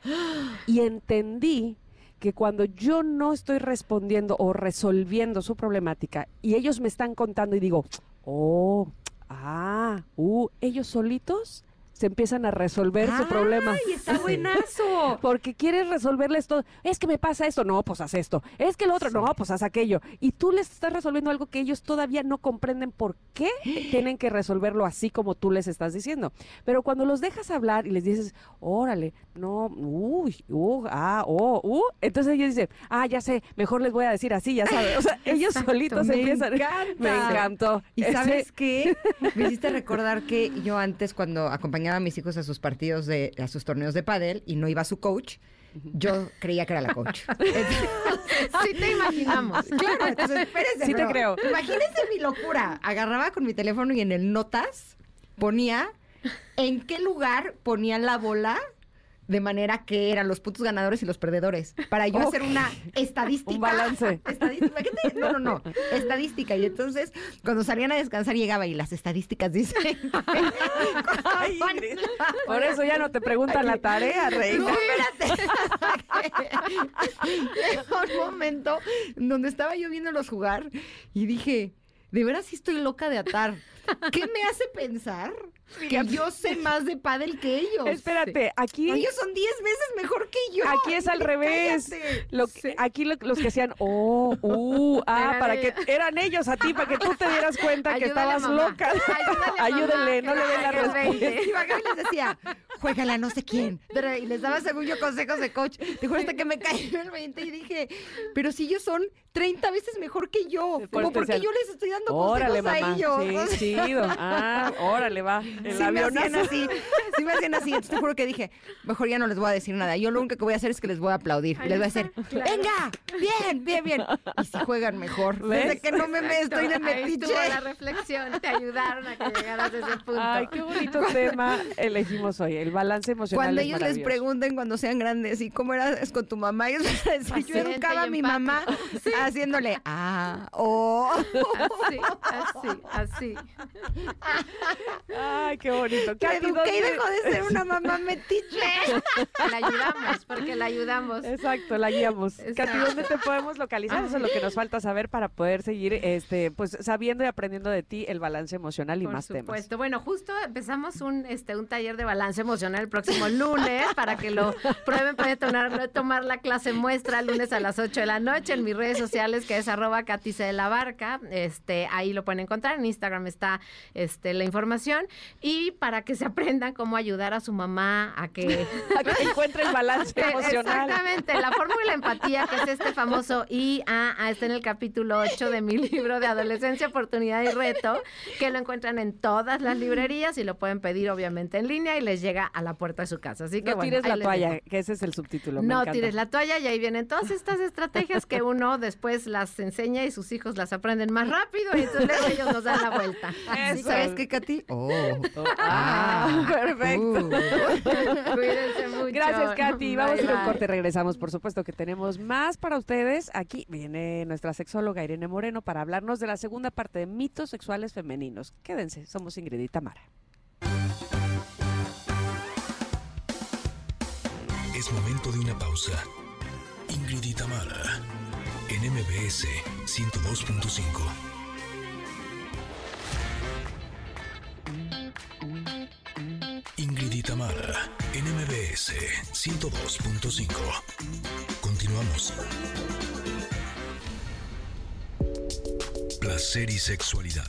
y entendí que cuando yo no estoy respondiendo o resolviendo su problemática y ellos me están contando y digo, oh, ah, uh, ellos solitos se empiezan a resolver su problema. ¡Ay, está buenazo! Porque quieres resolverles todo. Es que me pasa esto, no, pues haz esto. Es que el otro, no, pues haz aquello. Y tú les estás resolviendo algo que ellos todavía no comprenden por qué tienen que resolverlo así como tú les estás diciendo. Pero cuando los dejas hablar y les dices, órale, no, uy, uh, ah, oh, uh, entonces ellos dicen, ah, ya sé, mejor les voy a decir así, ya sabes. O sea, ellos Exacto, solitos me empiezan. encanta. Me encantó. ¿Y Ese- sabes qué? Me hiciste recordar que yo antes, cuando acompañaba a mis hijos a sus partidos, de, a sus torneos de pádel, y no iba su coach, yo creía que era la coach. Sí te imaginamos. Claro, entonces espérese. Sí te creo. Imagínense mi locura. Agarraba con mi teléfono y en el notas ponía en qué lugar ponían la bola de manera que eran los puntos ganadores y los perdedores. Para yo hacer una estadística. Un balance. Estadística. No, no, no. Estadística. Y entonces, cuando salían a descansar, llegaba y las estadísticas dicen. Ay, Ingrid, Por eso ya no te preguntan la tarea, No, reina. espérate. Llegó un momento en donde estaba yo viéndolos jugar y dije, de veras sí estoy loca de atar. ¿Qué me hace pensar que yo sé más de pádel que ellos? Espérate, aquí... Ellos son 10 veces mejor que yo. Aquí es al revés. Lo que- aquí lo- los que hacían, oh, uh, ah, para que eran ellos a ti, para que tú te dieras cuenta que estabas mamá. loca. Ayúdale, Ayúdenle, no le den la respuesta. 20. Y les decía, juégala no sé quién. Pero- Y les daba, según yo, consejos de coach. Te juro hasta que me cayó el 20 y dije, pero si ellos son 30 veces mejor que yo. Como porque yo les estoy dando Órale, consejos mamá. a ellos. Sí, chido. Ah, órale, va. El sí me hacían avionazo. así, sí me hacían así. Entonces te juro que dije, mejor ya no les voy a decir nada. Yo lo único que voy a hacer es que les voy a aplaudir. Ahí les voy a claro. venga, bien, bien, bien. Y si juegan mejor. Desde que no me, me estoy de metiche. la reflexión, te ayudaron a que llegaras a ese punto. Ay, qué bonito tema elegimos hoy. El balance emocional Cuando es ellos les pregunten cuando sean grandes y cómo eras con tu mamá, ellos van a decir, yo educaba a mi mamá haciéndole, ah, oh. Así, así, así. Ay, qué bonito. La Katy, eduqué y ¿dónde- dejó de ser una mamá metiche. La ayudamos, porque la ayudamos. Exacto, la guiamos. Exacto. Katy, ¿dónde te podemos localizar? Eso es lo que nos falta saber para poder seguir este, pues, sabiendo y aprendiendo de ti el balance emocional y Por más temas. supuesto. Bueno, justo empezamos un, este, un taller de balance emocional el próximo lunes para que lo prueben. Pueden tomar, tomar la clase muestra el lunes a las 8 de la noche en mis redes sociales, que es arroba Catice de la Barca. Este, ahí lo pueden encontrar. En Instagram está este, la información. Y para que se aprendan cómo ayudar a su mamá a que A que encuentre el balance emocional. Exactamente, la fórmula de la empatía, que es este famoso IAA, está en el capítulo 8 de mi libro de Adolescencia, Oportunidad y Reto, que lo encuentran en todas las librerías y lo pueden pedir obviamente en línea y les llega a la puerta de su casa. Así que No bueno, tires la toalla, que ese es el subtítulo. me No encanta. tires la toalla y ahí vienen todas estas estrategias que uno después las enseña y sus hijos las aprenden más rápido y entonces luego ellos nos dan la vuelta. Así ¿Sabes qué, Katy? Oh. Ah, perfecto. Cuídense mucho. Gracias, Katy. Vamos a ir a un corte. Regresamos, por supuesto, que tenemos más para ustedes. Aquí viene nuestra sexóloga Irene Moreno para hablarnos de la segunda parte de mitos sexuales femeninos. Quédense, somos Ingrid y Tamara. Es momento de una pausa. Ingrid y Tamara, en MBS 102.5. Ingrid y Tamara, en MBS 102.5. Continuamos. Placer y sexualidad.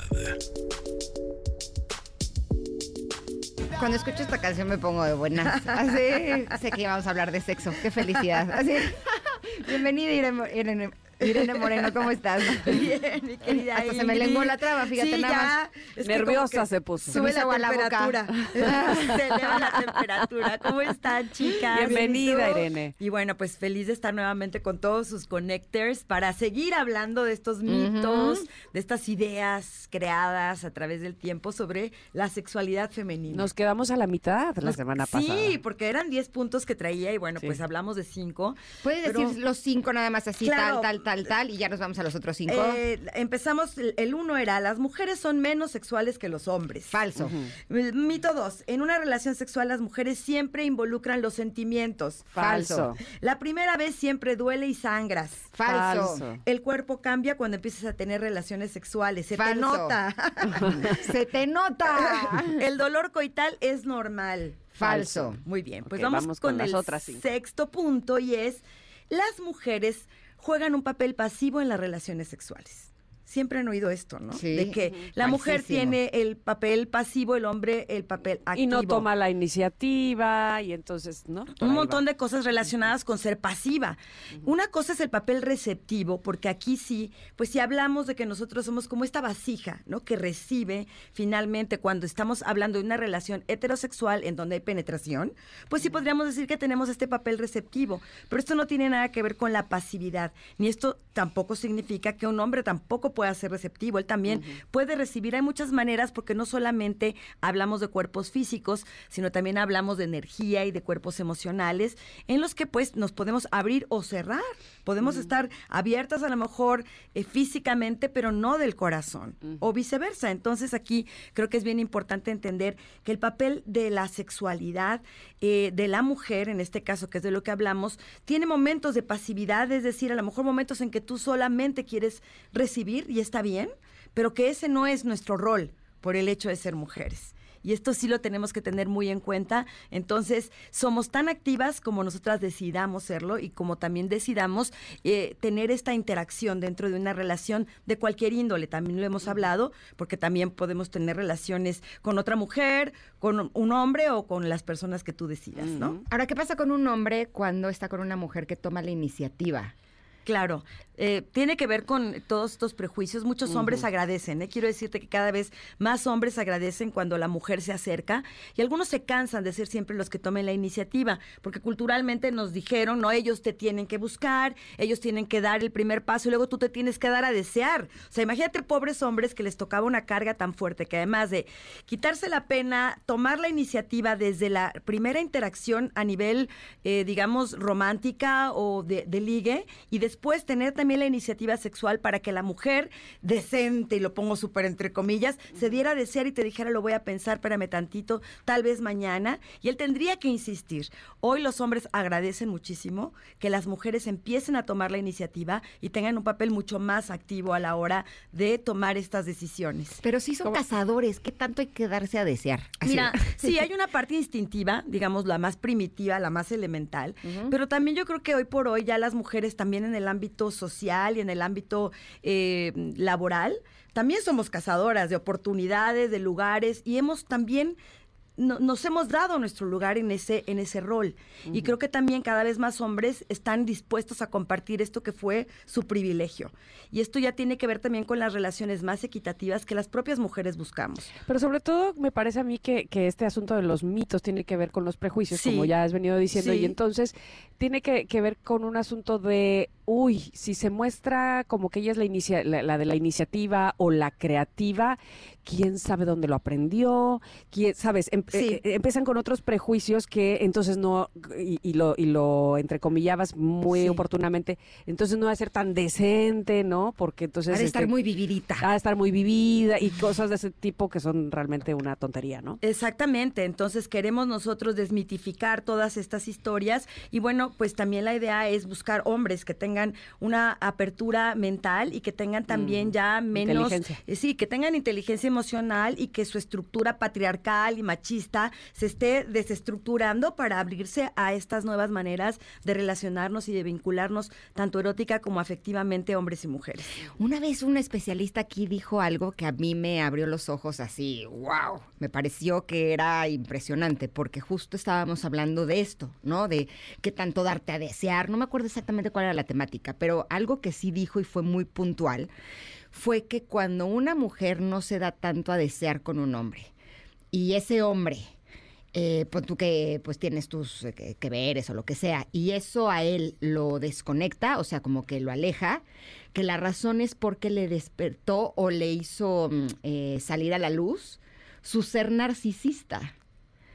Cuando escucho esta canción me pongo de buenas. Así, sé que vamos a hablar de sexo. Qué felicidad. Así. Bienvenida, Irene, Irene- Irene Moreno, ¿cómo estás? Bien, mi querida Hasta se me lenguó la traba, fíjate Sí, nada ya. más. Nerviosa se puso. Se Sube la temperatura. se eleva la temperatura. ¿Cómo están, chicas? Bienvenida. Irene. Y bueno, pues feliz de estar nuevamente con todos sus connectors para seguir hablando de estos mitos, de estas ideas creadas a través del tiempo sobre la sexualidad femenina. Nos quedamos a la mitad la Nos- semana pasada. Sí, porque eran 10 puntos que traía y bueno, Sí. pues hablamos de 5. Puedes Pero- decir los cinco nada más así, Claro. tal, tal, tal, tal, y ya nos vamos a los otros cinco. Eh, empezamos, el- uno era, las mujeres son menos sexuales que los hombres. Falso. Mito dos, en una relación sexual las mujeres siempre involucran los sentimientos. Falso. La primera vez siempre duele y sangras. Falso. Falso. El cuerpo cambia cuando empiezas a tener relaciones sexuales. Se te nota. Se te nota. El dolor coital es normal. Falso. Muy bien, pues vamos, vamos con, con las el otras cinco. sexto punto y es las mujeres juegan un papel pasivo en las relaciones sexuales. Siempre han oído esto, ¿no? Sí. De que la mujer Falsísimo. tiene el papel pasivo, el hombre el papel activo. Y no toma la iniciativa y entonces, ¿no? Por un montón va. de cosas relacionadas con ser pasiva. Una cosa es el papel receptivo, porque aquí sí, pues si hablamos de que nosotros somos como esta vasija, ¿no? Que recibe finalmente cuando estamos hablando de una relación heterosexual en donde hay penetración, pues sí podríamos decir que tenemos este papel receptivo. Pero esto no tiene nada que ver con la pasividad, ni esto tampoco significa que un hombre tampoco pueda ser receptivo. Él también puede recibir. Hay muchas maneras porque no solamente hablamos de cuerpos físicos, sino también hablamos de energía y de cuerpos emocionales en los que pues nos podemos abrir o cerrar. Podemos estar abiertas a lo mejor eh, físicamente, pero no del corazón o viceversa. Entonces aquí creo que es bien importante entender que el papel de la sexualidad eh, de la mujer, en este caso que es de lo que hablamos, tiene momentos de pasividad, es decir, a lo mejor momentos en que tú solamente quieres recibir y está bien, pero que ese no es nuestro rol por el hecho de ser mujeres. Y esto sí lo tenemos que tener muy en cuenta. Entonces, somos tan activas como nosotras decidamos serlo y como también decidamos eh, tener esta interacción dentro de una relación de cualquier índole. También lo hemos hablado, porque también podemos tener relaciones con otra mujer, con un hombre o con las personas que tú decidas, ¿no? Ahora, ¿qué pasa con un hombre cuando está con una mujer que toma la iniciativa? Claro, eh, tiene que ver con todos estos prejuicios. Muchos hombres agradecen, ¿eh? quiero decirte que cada vez más hombres agradecen cuando la mujer se acerca y algunos se cansan de ser siempre los que tomen la iniciativa, porque culturalmente nos dijeron, no, ellos te tienen que buscar, ellos tienen que dar el primer paso y luego tú te tienes que dar a desear. O sea, imagínate pobres hombres que les tocaba una carga tan fuerte que además de quitarse la pena, tomar la iniciativa desde la primera interacción a nivel, eh, digamos, romántica o de, de ligue y después tener también la iniciativa sexual para que la mujer decente, y lo pongo súper entre comillas, se diera a desear y te dijera, lo voy a pensar, espérame tantito, tal vez mañana. Y él tendría que insistir. Hoy los hombres agradecen muchísimo que las mujeres empiecen a tomar la iniciativa y tengan un papel mucho más activo a la hora de tomar estas decisiones. Pero sí son cazadores, ¿qué tanto hay que darse a desear? Así. Mira, sí, hay una parte instintiva, digamos, la más primitiva, la más elemental, pero también yo creo que hoy por hoy ya las mujeres también en el ámbito social y en el ámbito eh, laboral, también somos cazadoras de oportunidades, de lugares y hemos también no- nos hemos dado nuestro lugar en ese, en ese rol. Y creo que también cada vez más hombres están dispuestos a compartir esto que fue su privilegio. Y esto ya tiene que ver también con las relaciones más equitativas que las propias mujeres buscamos. Pero sobre todo me parece a mí que, que este asunto de los mitos tiene que ver con los prejuicios, Sí. como ya has venido diciendo, Sí. y entonces tiene que, que ver con un asunto de uy, si se muestra como que ella es la, inicia- la, la de la iniciativa o la creativa, quién sabe dónde lo aprendió, quién, sabes, Em- Sí. eh, eh, empiezan con otros prejuicios que entonces no, y, y lo, y lo entrecomillabas muy Sí. oportunamente, entonces no va a ser tan decente, ¿no? Porque entonces... Ha de estar este, muy vividita. ha de estar muy vivida y cosas de ese tipo que son realmente una tontería, ¿no? Exactamente, entonces queremos nosotros desmitificar todas estas historias y bueno, pues también la idea es buscar hombres que tengan una apertura mental y que tengan también Mm, ya menos, inteligencia. eh, sí, que tengan inteligencia emocional y que su estructura patriarcal y machista se esté desestructurando para abrirse a estas nuevas maneras de relacionarnos y de vincularnos tanto erótica como afectivamente hombres y mujeres. Una vez un especialista aquí dijo algo que a mí me abrió los ojos así, wow, me pareció que era impresionante, porque justo estábamos hablando de esto, ¿no? De qué tanto darte a desear, no me acuerdo exactamente cuál era la temática, pero algo que sí dijo y fue muy puntual fue que cuando una mujer no se da tanto a desear con un hombre y ese hombre eh, pon tú que pues tienes tus eh, que, que veres o lo que sea, y eso a él lo desconecta, o sea, como que lo aleja, que la razón es porque le despertó o le hizo mm, eh, salir a la luz su ser narcisista.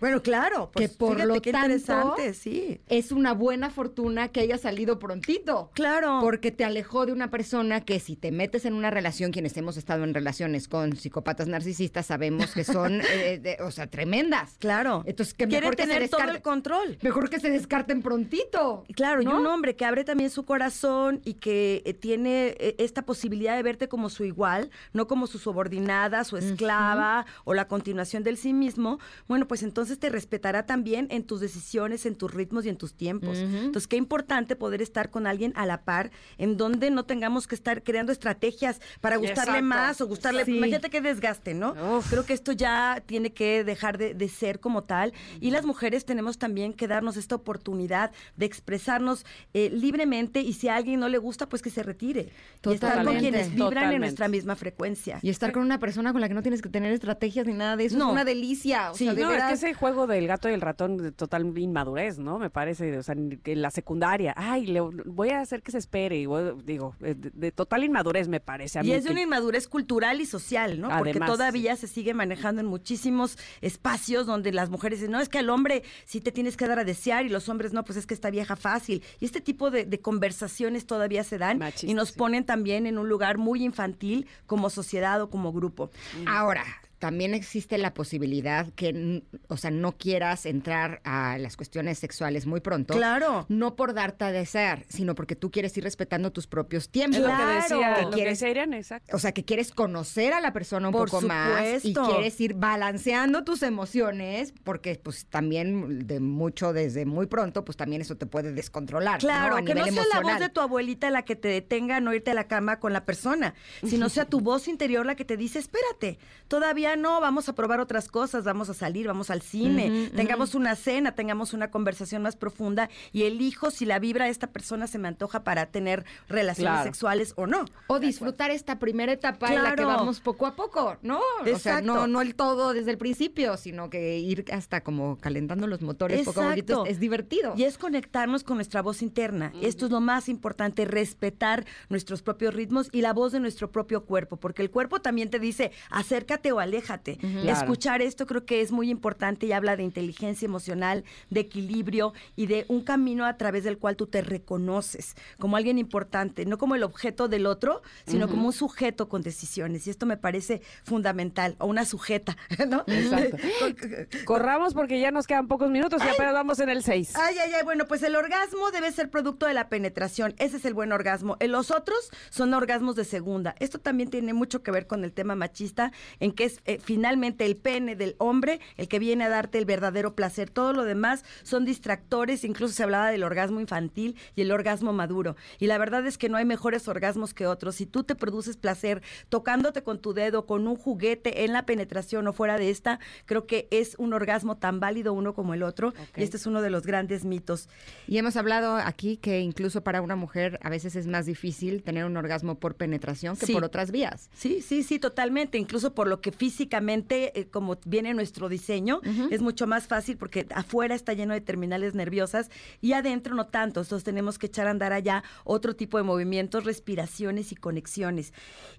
Bueno, claro, que pues, por fíjate lo qué tanto interesante, sí. es una buena fortuna que haya salido prontito. Claro. Porque te alejó de una persona que si te metes en una relación, quienes hemos estado en relaciones con psicópatas narcisistas, sabemos que son, eh, de- o sea, tremendas. Claro. Entonces, que mejor que se tener todo descarte- el control. Mejor que se descarten prontito. Claro, y un hombre que abre también su corazón y que eh, tiene eh, esta posibilidad de verte como su igual, no como su subordinada, su esclava o la continuación del sí mismo, bueno, pues entonces te respetará también en tus decisiones, en tus ritmos y en tus tiempos. Entonces, qué importante poder estar con alguien a la par, en donde no tengamos que estar creando estrategias para gustarle Exacto. más o gustarle. Sí. Imagínate qué desgaste, ¿no? Creo que esto ya tiene que dejar de, de ser como tal. Y las mujeres tenemos también que darnos esta oportunidad de expresarnos eh, libremente y si a alguien no le gusta, pues que se retire. Y estar con quienes vibran en nuestra misma frecuencia. Y estar con una persona con la que no tienes que tener estrategias ni nada de eso No. es una delicia. O Sí. sea, de no, es veras. que ese juego del gato y el ratón de total inmadurez, ¿no? Me parece, o sea, en la secundaria, ay, le voy a hacer que se espere, y voy- digo, eh, de, de total inmadurez me parece a mí. Y es de que- una inmadurez cultural y social, ¿no? Porque todavía se sigue manejando en muchísimos espacios donde las mujeres dicen, no, es que al hombre sí te tienes que dar a desear y los hombres no, pues es que esta vieja fácil. Y este tipo de, de conversaciones todavía se dan y nos sí. ponen también en un lugar muy infantil como sociedad o como grupo. Ahora, también existe la posibilidad que, o sea, no quieras entrar a las cuestiones sexuales muy pronto. Claro. No por darte a desear, sino porque tú quieres ir respetando tus propios tiempos. Es lo que Claro. decía, Que lo que quieres- Irene, exacto. O sea, que quieres conocer a la persona un Por poco más y supuesto. quieres ir balanceando tus emociones, porque pues también de mucho desde muy pronto, pues también eso te puede descontrolar. Claro, ¿no? A que no sea la voz de tu abuelita la que te detenga a no irte a la cama con la persona, sino sea tu voz interior la que te dice, espérate, todavía no, vamos a probar otras cosas, vamos a salir, vamos al cine, tengamos una cena, tengamos una conversación más profunda y elijo si la vibra de esta persona se me antoja para tener relaciones Claro. sexuales o no. O disfrutar esta primera etapa en la que vamos poco a poco, ¿no? O sea, Exacto. no, no el todo desde el principio, sino que ir hasta como calentando los motores poco a poquito Exacto. es, es divertido. Y es conectarnos con nuestra voz interna. Esto es lo más importante, respetar nuestros propios ritmos y la voz de nuestro propio cuerpo, porque el cuerpo también te dice, acércate o aléjate. Claro. Escuchar esto creo que es muy importante y habla de inteligencia emocional, de equilibrio y de un camino a través del cual tú te reconoces como alguien importante, no como el objeto del otro, sino como un sujeto con decisiones. Y esto me parece fundamental, o una sujeta, ¿no? Exacto. Corramos porque ya nos quedan pocos minutos y apenas vamos en el 6. Ay, ay, ay, bueno, pues el orgasmo debe ser producto de la penetración. Ese es el buen orgasmo. En los otros son orgasmos de segunda. Esto también tiene mucho que ver con el tema machista, en que es eh, finalmente el pene del hombre el que viene a darte el verdadero placer. Todo lo demás son distractores, incluso se hablaba del orgasmo infantil y el orgasmo maduro. Y la verdad es que no hay mejores orgasmos que otros. Si tú te produces placer tocándote con tu dedo, con un juguete en la penetración o fuera de esta, creo que es un orgasmo tan válido uno como el otro. Y este es uno de los grandes mitos. Y hemos hablado aquí que incluso para una mujer a veces es más difícil tener un orgasmo por penetración que Sí. por otras vías. Sí, sí, sí, totalmente. Incluso por lo que físicamente, eh, como viene nuestro diseño, es mucho más fácil porque afuera está lleno de terminales nerviosas y adentro no tanto. Entonces tenemos que echar a andar allá otro tipo de movimientos, respiraciones y conexiones.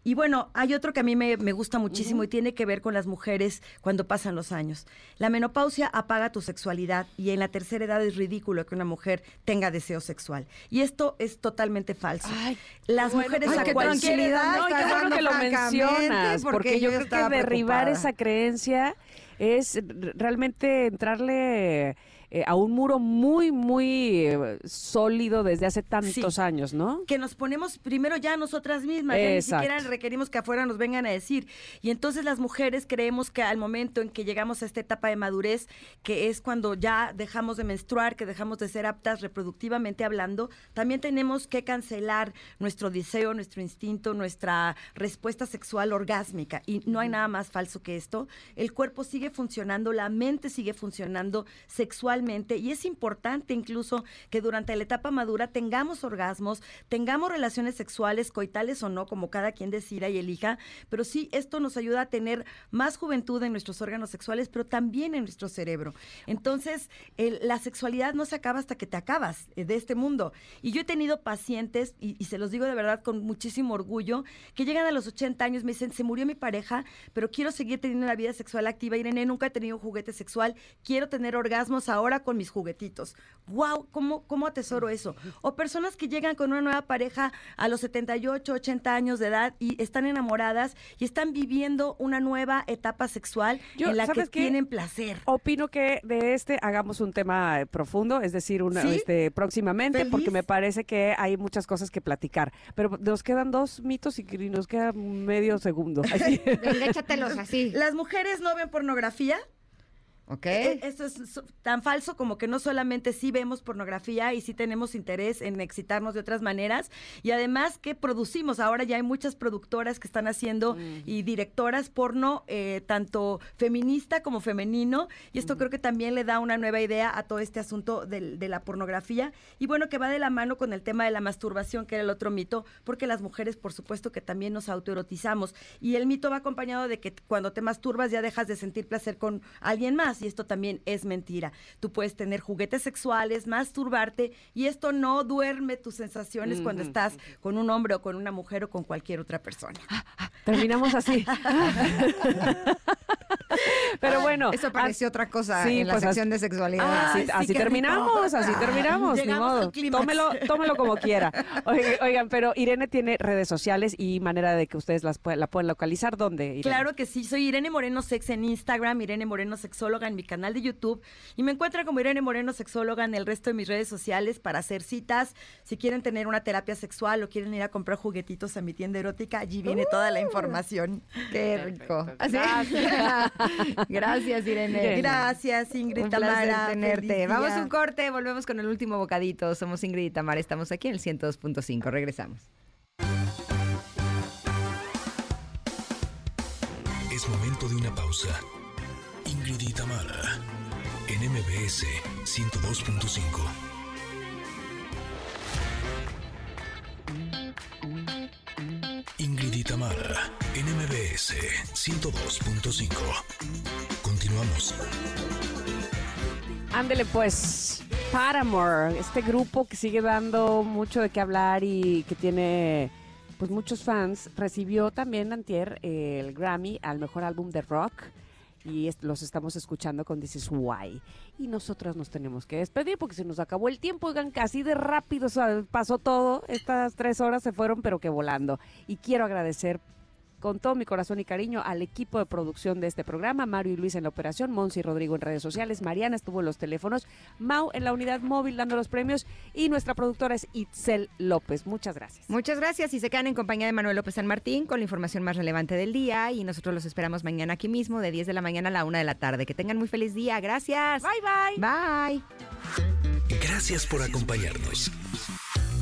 Y bueno, hay otro que a mí me, me gusta muchísimo y tiene que ver con las mujeres cuando pasan los años. La menopausia apaga tu sexualidad y en la tercera edad es ridículo que una mujer tenga deseo sexual. Y esto es totalmente falso. las Bueno, mujeres ay, a qué cualquier edad No, qué bueno que lo mencionas, porque, yo, creo que estaba derribar esa creencia es realmente entrarle eh, a un muro muy, muy eh, sólido desde hace tantos años, ¿no? que nos ponemos primero ya nosotras mismas, ya ni siquiera requerimos que afuera nos vengan a decir. Y entonces las mujeres creemos que al momento en que llegamos a esta etapa de madurez, que es cuando ya dejamos de menstruar, que dejamos de ser aptas reproductivamente hablando, también tenemos que cancelar nuestro deseo, nuestro instinto, nuestra respuesta sexual orgásmica. Y no hay nada más falso que esto. El cuerpo sigue funcionando, la mente sigue funcionando sexualmente y es importante incluso que durante la etapa madura tengamos orgasmos, tengamos relaciones sexuales, coitales o no, como cada quien decida y elija, pero sí esto nos ayuda a tener más juventud en nuestros órganos sexuales, pero también en nuestro cerebro. Entonces, la sexualidad no se acaba hasta que te acabas eh, de este mundo. Y yo he tenido pacientes, y, se los digo de verdad con muchísimo orgullo, que llegan a los 80 años, me dicen, se murió mi pareja, pero quiero seguir teniendo una vida sexual activa. Irene, nunca he tenido juguete sexual, quiero tener orgasmos ahora con mis juguetitos. ¡Wow! ¿Cómo, cómo atesoro eso? O personas que llegan con una nueva pareja a los 78, 80 años de edad y están enamoradas y están viviendo una nueva etapa sexual Yo, en la que tienen placer. Opino que de este hagamos un tema eh, profundo, es decir, una, ¿Sí? este, próximamente, ¿Feliz? porque me parece que hay muchas cosas que platicar. Pero nos quedan dos mitos y y nos queda medio segundo. Así. Venga, échatelos así. Las mujeres no ven pornografía. Ok. Eh, Esto es so- tan falso como que no solamente sí vemos pornografía y sí tenemos interés en excitarnos de otras maneras, y además que producimos. Ahora ya hay muchas productoras que están haciendo y directoras porno, eh, tanto feminista como femenino, y esto creo que también le da una nueva idea a todo este asunto del- de, la pornografía. Y bueno, que va de la mano con el tema de la masturbación, que era el otro mito, porque las mujeres, por supuesto, que también nos autoerotizamos. Y el mito va acompañado de que cuando te masturbas ya dejas de sentir placer con alguien más, y esto también es mentira. Tú puedes tener juguetes sexuales, masturbarte, y esto no duerme tus sensaciones cuando estás con un hombre o con una mujer o con cualquier otra persona. Terminamos así. Pero bueno. Eso pareció otra cosa sí, en la pues, sección de sexualidad. Ah, así, terminamos, así terminamos, ni modo. Tómelo, tómelo como quiera. Oigan, oigan, pero Irene tiene redes sociales y manera de que ustedes las la pueden localizar. ¿Dónde? Irene? Claro que sí, soy Irene Moreno Sex en Instagram, Irene Moreno Sexóloga en mi canal de YouTube y me encuentran como Irene Moreno Sexóloga en el resto de mis redes sociales para hacer citas. Si quieren tener una terapia sexual o quieren ir a comprar juguetitos a mi tienda erótica, allí viene toda la información. Qué rico. Así- Gracias, Irene. Irene. Gracias, Ingrid Un Tamara. tenerte. Vamos a un corte, volvemos con el último bocadito. Somos Ingrid y Tamara, estamos aquí en el 102.5. Regresamos. Es momento de una pausa. Ingrid y en MBS 102.5. Ingrid y en MBS 102.5. Continuamos. Ándele pues, Paramore, este grupo que sigue dando mucho de qué hablar y que tiene pues muchos fans, recibió también antier el Grammy al mejor álbum de rock y es- los estamos escuchando con This Is Why. Y nosotras nos tenemos que despedir porque se nos acabó el tiempo, oigan, casi de rápido pasó todo, estas tres horas se fueron pero que volando. Y quiero agradecer con todo mi corazón y cariño al equipo de producción de este programa, Mario y Luis en la operación, Monsi y Rodrigo en redes sociales, Mariana estuvo en los teléfonos, Mau en la unidad móvil dando los premios y nuestra productora es Itzel López. Muchas gracias. Muchas gracias y se quedan en compañía de Manuel López San Martín con la información más relevante del día y nosotros los esperamos mañana aquí mismo de 10 de la mañana a la 1 de la tarde. Que tengan muy feliz día. Gracias. Bye bye. Bye. Gracias por acompañarnos.